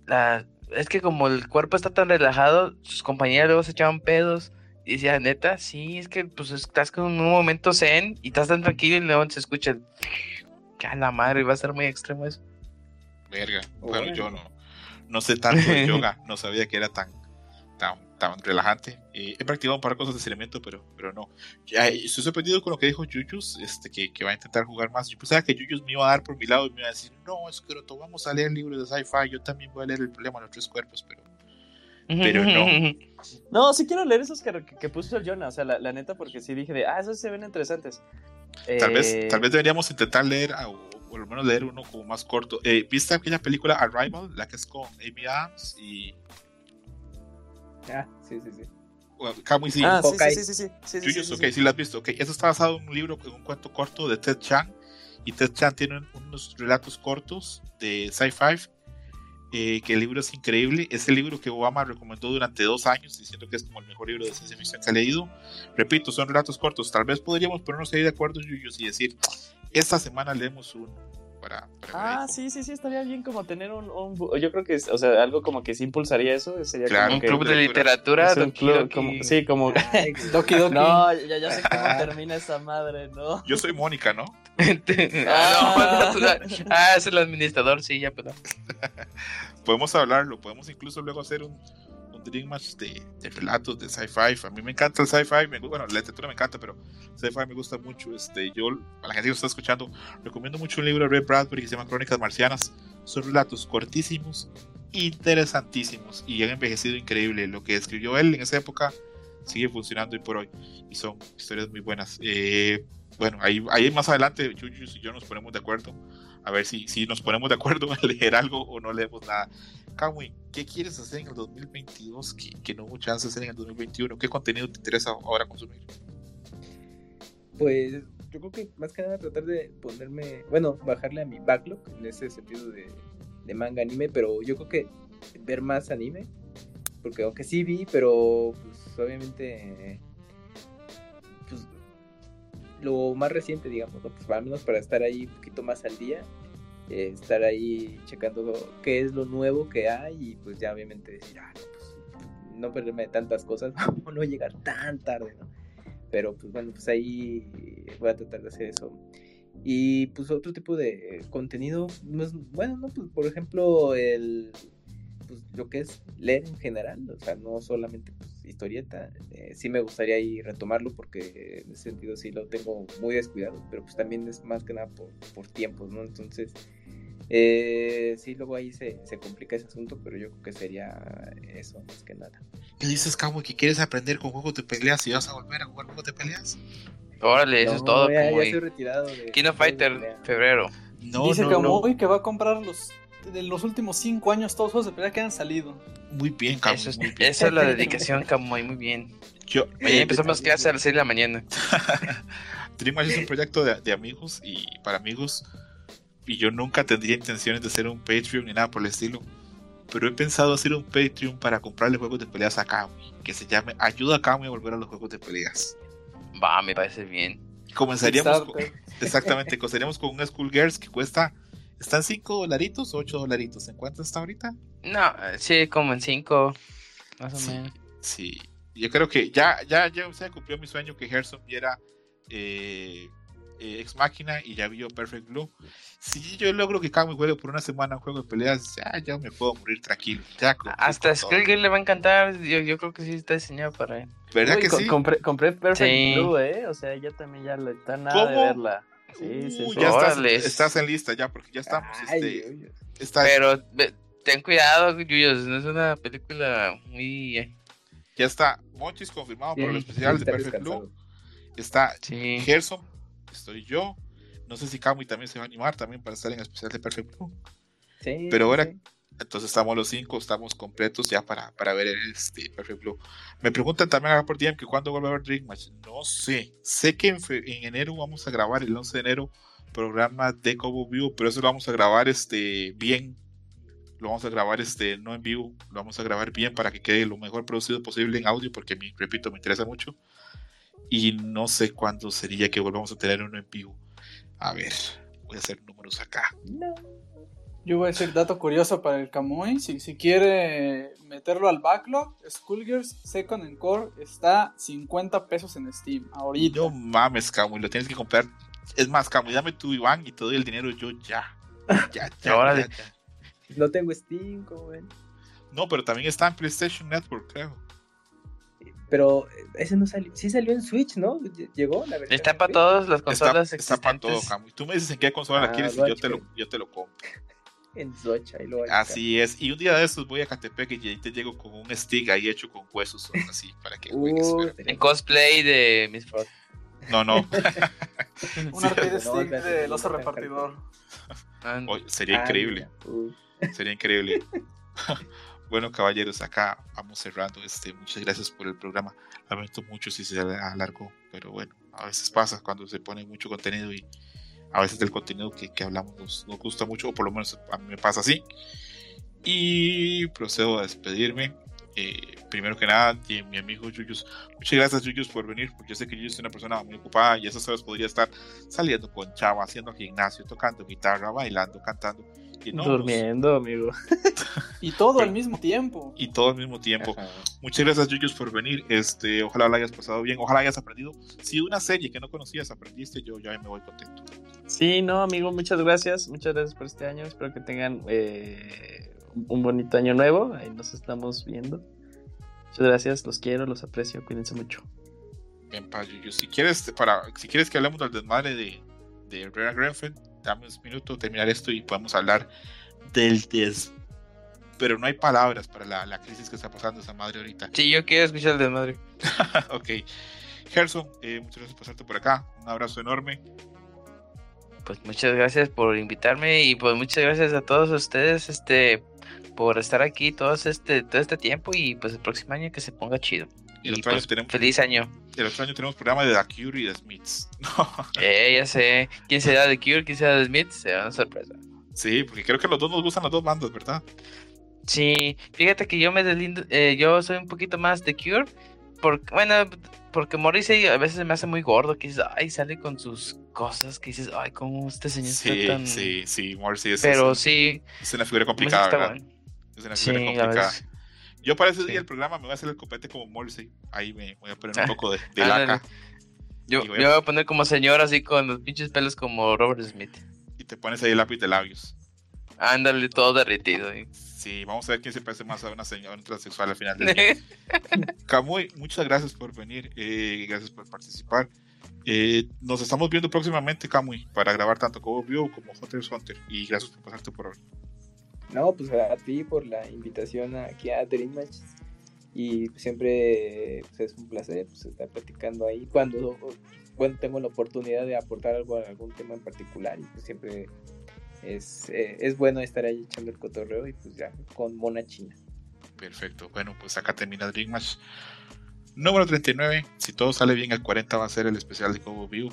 la... es que como el cuerpo está tan relajado, sus compañeras luego se echaban pedos. Y decía, neta, sí, es que pues estás con un momento zen y estás tan tranquilo y luego se escucha el... Que a la madre, va a ser muy extremo eso. Verga. Bueno. Bueno, yo no, no sé tanto de yoga, no sabía que era tan, tan, tan relajante. Eh, he practicado un par de cosas de estiramiento, pero, pero no. Ya, estoy sorprendido con lo que dijo Yuyus, este, que, que va a intentar jugar más. Yo pensaba que Yuyus me iba a dar por mi lado y me iba a decir, no, es que no vamos a leer libros de sci-fi, yo también voy a leer el problema de los tres cuerpos, pero Pero no. [laughs] No, sí quiero leer esos que, que, puso el Jonah, o sea, la, la neta, porque sí dije de, ah, esos se ven interesantes. Tal Eh, vez, tal vez deberíamos intentar leer, o por lo menos leer uno como más corto. Eh, ¿Viste aquella película Arrival? La que es con Amy Adams y Ah, sí, sí, sí. bueno, Camuy sí. Ah, sí, sí, sí, sí, sí, sí, sí, ok, sí. la has visto. Ok, eso está basado en un libro, en un cuento corto de Ted Chiang. Y Ted Chiang tiene un- unos relatos cortos de sci-fi. eh, que el libro es increíble. Es el libro que Obama recomendó durante dos años, diciendo que es como el mejor libro de ciencia ficción que ha leído. Repito, son relatos cortos. Tal vez podríamos ponernos ahí de acuerdo, Yuyos, y decir: Esta semana leemos uno. Para, Ah, sí, sí, sí, estaría bien como tener un, yo creo que, o sea, algo como que sí impulsaría eso, sería Claro, como Un que... club de literatura. literatura. es un Doki club, Doki. como- sí, como... Ay, [laughs] Doki Doki. No, ya, ya sé cómo termina esa madre, ¿no? Yo soy Mónica, ¿no? [laughs] ah, no, no, no, ah, es el administrador, sí, ya, pero. [laughs] podemos hablarlo, podemos incluso luego hacer un, un Dream Match de, de relatos de sci-fi. A mí me encanta el sci-fi, bueno, la literatura me encanta, pero sci-fi me gusta mucho. Este, yo, a la gente que está escuchando, recomiendo mucho un libro de Ray Bradbury que se llama Crónicas Marcianas. Son relatos cortísimos, interesantísimos y han envejecido increíble. Lo que escribió él en esa época sigue funcionando hoy por hoy y son historias muy buenas. Eh, bueno, ahí, ahí más adelante, Yuyus y yo nos ponemos de acuerdo a ver si, si nos ponemos de acuerdo [laughs] en leer algo o no leemos nada. Kamui, ¿qué quieres hacer en el 2022 que, que no hubo chance de hacer en el 2021? ¿Qué contenido te interesa ahora consumir? Pues yo creo que más que nada tratar de ponerme, bueno, bajarle a mi backlog en ese sentido de, de manga anime, pero yo creo que ver más anime, porque aunque sí vi, pero pues obviamente lo más reciente, digamos, ¿no? pues al menos para estar ahí un poquito más al día, eh, estar ahí checando qué es lo nuevo que hay y pues ya obviamente decir, ah, pues no perderme de tantas cosas, [laughs] o no llegar tan tarde, ¿no? Pero pues bueno, pues ahí voy a tratar de hacer eso. Y pues otro tipo de contenido, pues, bueno, no, pues por ejemplo, el pues lo que es leer en general, o sea, no solamente pues, historieta, eh, sí me gustaría ahí retomarlo porque en ese sentido sí lo tengo muy descuidado, pero pues también es más que nada por, por tiempos, ¿no? Entonces, eh, sí, luego ahí se, se complica ese asunto, pero yo creo que sería eso más que nada. ¿Qué dices, Kamui, que quieres aprender con juegos de peleas y vas a volver a jugar juegos de peleas? Órale, eso es todo. ya, como ya estoy retirado de Kino de Fighter, febrero. No, Dice no, Kamui no. que va a comprar los de los últimos cinco años todos los juegos de pelea que han salido. Muy bien, Kamui, Eso es, muy bien. esa es la dedicación, Camuy, muy bien. Yo, Mañana eh, empezamos clases a las 6 de la mañana. [laughs] Dream Match es un proyecto de, de amigos y para amigos. Y yo nunca tendría intenciones de hacer un Patreon ni nada por el estilo. Pero he pensado hacer un Patreon para comprarle juegos de peleas a Kamui. Que se llame Ayuda a Kamui a volver a los juegos de peleas. Va, me parece bien. Comenzaríamos con, exactamente, comenzaríamos con un Schoolgirls que cuesta. ¿Están 5 dolaritos o 8 dolaritos? ¿En cuánto está ahorita? No, sí, como en 5, más o Sí. menos. Sí, yo creo que ya, ya, ya se cumplió mi sueño que Gerson viera eh, eh, Ex Máquina y ya vio Perfect Blue. Si yo logro que Kamui juegue por una semana un juego de peleas, ya, ya me puedo morir tranquilo. Ya Hasta. Skullgirl le va a encantar. Yo, yo creo que sí está diseñado para él. ¿Verdad Uy, que co- sí? compré, compré Perfect Sí. Blue, ¿eh? O sea, ya también ya le está nada de ¿Cómo? verla. Sí, sí, Uh, sí. ya estás, estás en lista ya, porque ya estamos. Ay, este, Pero ten cuidado, Yuyos. No es una película muy. eh, ya está Monchis confirmado por el especial de Perfect Blue. Está Sí. Gerson, estoy yo, No sé si Camuy también se va a animar también para estar en el especial de Perfect Blue. Sí, Pero ahora, sí. Entonces estamos los cinco, estamos completos ya para, para ver este Perfect Blue. Me preguntan también acá por DM que cuándo vuelve a haber Dream Match. No sé. Sé que en, en enero vamos a grabar, el 11 de enero, programa de Cobo Vivo, pero eso lo vamos a grabar este, bien. Lo vamos a grabar este, no en vivo, lo vamos a grabar bien para que quede lo mejor producido posible en audio, porque, me, repito, me interesa mucho. Y no sé cuándo sería que volvamos a tener uno en vivo. A ver, voy a hacer números acá. Yo voy a decir dato curioso para el Kamui. Si, si quiere meterlo al backlog, Skullgirls Second Encore está 50 pesos en Steam ahorita. No mames, Camuy, lo tienes que comprar. Es más, Camuy, dame tu Iván y te doy el dinero yo ya. Ya, [laughs] ya, ya. No tengo Steam, como ven. No, pero también está en PlayStation Network, creo. Pero eh, ese no salió. Sí salió en Switch, ¿no? Lle- Llegó la versión. Está para todas las Está, consolas está para todo. Camuy. Tú me dices en qué consola la Ah, quieres y yo te, lo, yo te lo compro. En lo a Así es. Y un día de estos voy a Catepec y ahí te llego con un stick ahí hecho con huesos, o así, para que juegues. Uh, En cosplay de Miss Frost. No, no. Un arcade No, stick oso te repartidor. Ah, Oye, sería Ah, increíble. Uh, Sería increíble. bueno, caballeros, acá vamos cerrando. Este, muchas gracias por el programa. Lamento mucho si se alargó, pero bueno, a veces pasa cuando se pone mucho contenido y a veces del contenido que, que hablamos nos, nos gusta mucho, o por lo menos a mí me pasa así. Y procedo a despedirme. Eh, primero que nada, de mi amigo Yuyus. Muchas gracias, Yuyus, por venir, porque yo sé que Yuyus es una persona muy ocupada y esas horas podría estar saliendo con Chava, haciendo gimnasio, tocando guitarra, bailando, cantando. Y no, pues, Durmiendo, amigo. [laughs] Y todo al mismo tiempo. y todo al mismo tiempo. Ajá. Muchas gracias, Yuyus, por venir. Este, ojalá la hayas pasado bien, ojalá hayas aprendido. Si una serie que no conocías aprendiste, yo ya me voy contento. Sí, no, amigo, muchas gracias. Muchas gracias por este año. Espero que tengan eh, un bonito año nuevo. Ahí nos estamos viendo. Muchas gracias, los quiero, los aprecio. Cuídense mucho. Bien, pa, Yuyus. Si quieres, para, si quieres que hablemos del desmadre de, de Rhea Grenfell, dame un minuto, terminar esto y podemos hablar del des. Pero no hay palabras para la, la crisis que está pasando esa madre ahorita. Sí, yo quiero escuchar el de madre. [laughs] ok. Gerson, eh, muchas gracias por pasarte por acá. Un abrazo enorme. Pues muchas gracias por invitarme y pues muchas gracias a todos ustedes este por estar aquí todo este todo este tiempo y pues el próximo año que se ponga chido. El otro, año tenemos, feliz año. el otro año tenemos programa de The Cure y The Smiths. [laughs] Eh, ya sé. ¿Quién será de Cure? ¿Quién será de Smith? Será una sorpresa. sí, porque creo que los dos nos gustan las dos bandas, ¿verdad? Sí, fíjate que yo me deslindo, eh, yo soy un poquito más de Cure, porque, bueno, porque Morrissey a veces me hace muy gordo, que dices, ay, sale con sus cosas, que dices, ay, cómo este señor Sí, está tan... sí, sí, Morrissey es, Pero es, sí, es una figura complicada, ¿verdad? Es una Sí, figura la complicada. Yo para ese Sí. día del programa me voy a hacer el copete como Morrissey. Ahí me voy a poner un Ah, poco de, de ándale. laca Yo, voy a- voy a poner como señor así con los pinches pelos como Robert Smith. y te pones ahí el lápiz de labios. Ándale, todo derretido. ¿eh? Sí, vamos a ver quién se parece más a una señora un transexual al final del día. [laughs] Camuy, muchas gracias por venir, eh, gracias por participar. Eh, nos estamos viendo próximamente, Camuy, para grabar tanto como View como Hunter x Hunter. Y gracias por pasarte por hoy. No, pues a ti por la invitación aquí a Dream Match. Y pues, siempre pues, es un placer pues, estar platicando ahí. Cuando bueno, tengo la oportunidad de aportar algo a algún tema en particular, y pues siempre es, eh, es bueno estar ahí echando el cotorreo y pues ya con Mona China. Perfecto. Bueno, pues acá termina Dream Match número 39. Si todo sale bien, el 40 va a ser el especial de Cobo View.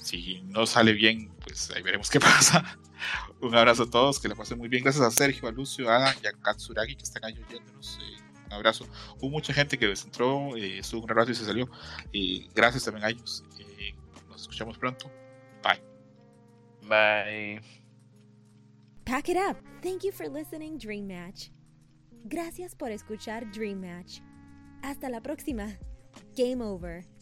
Si no sale bien, pues ahí veremos qué pasa. [laughs] Un abrazo a todos, que la pasen muy bien. Gracias a Sergio, a Lucio, a Adam y a Katsuragi que están ahí oyéndonos. Eh, un abrazo. Hubo mucha gente que se entró, eh, estuvo un rato y se salió. Y gracias también a ellos. Eh, nos escuchamos pronto. Bye. Bye. Pack it up. Thank you for listening, Dream Match. Gracias por escuchar Dream Match. Hasta la próxima. Game over.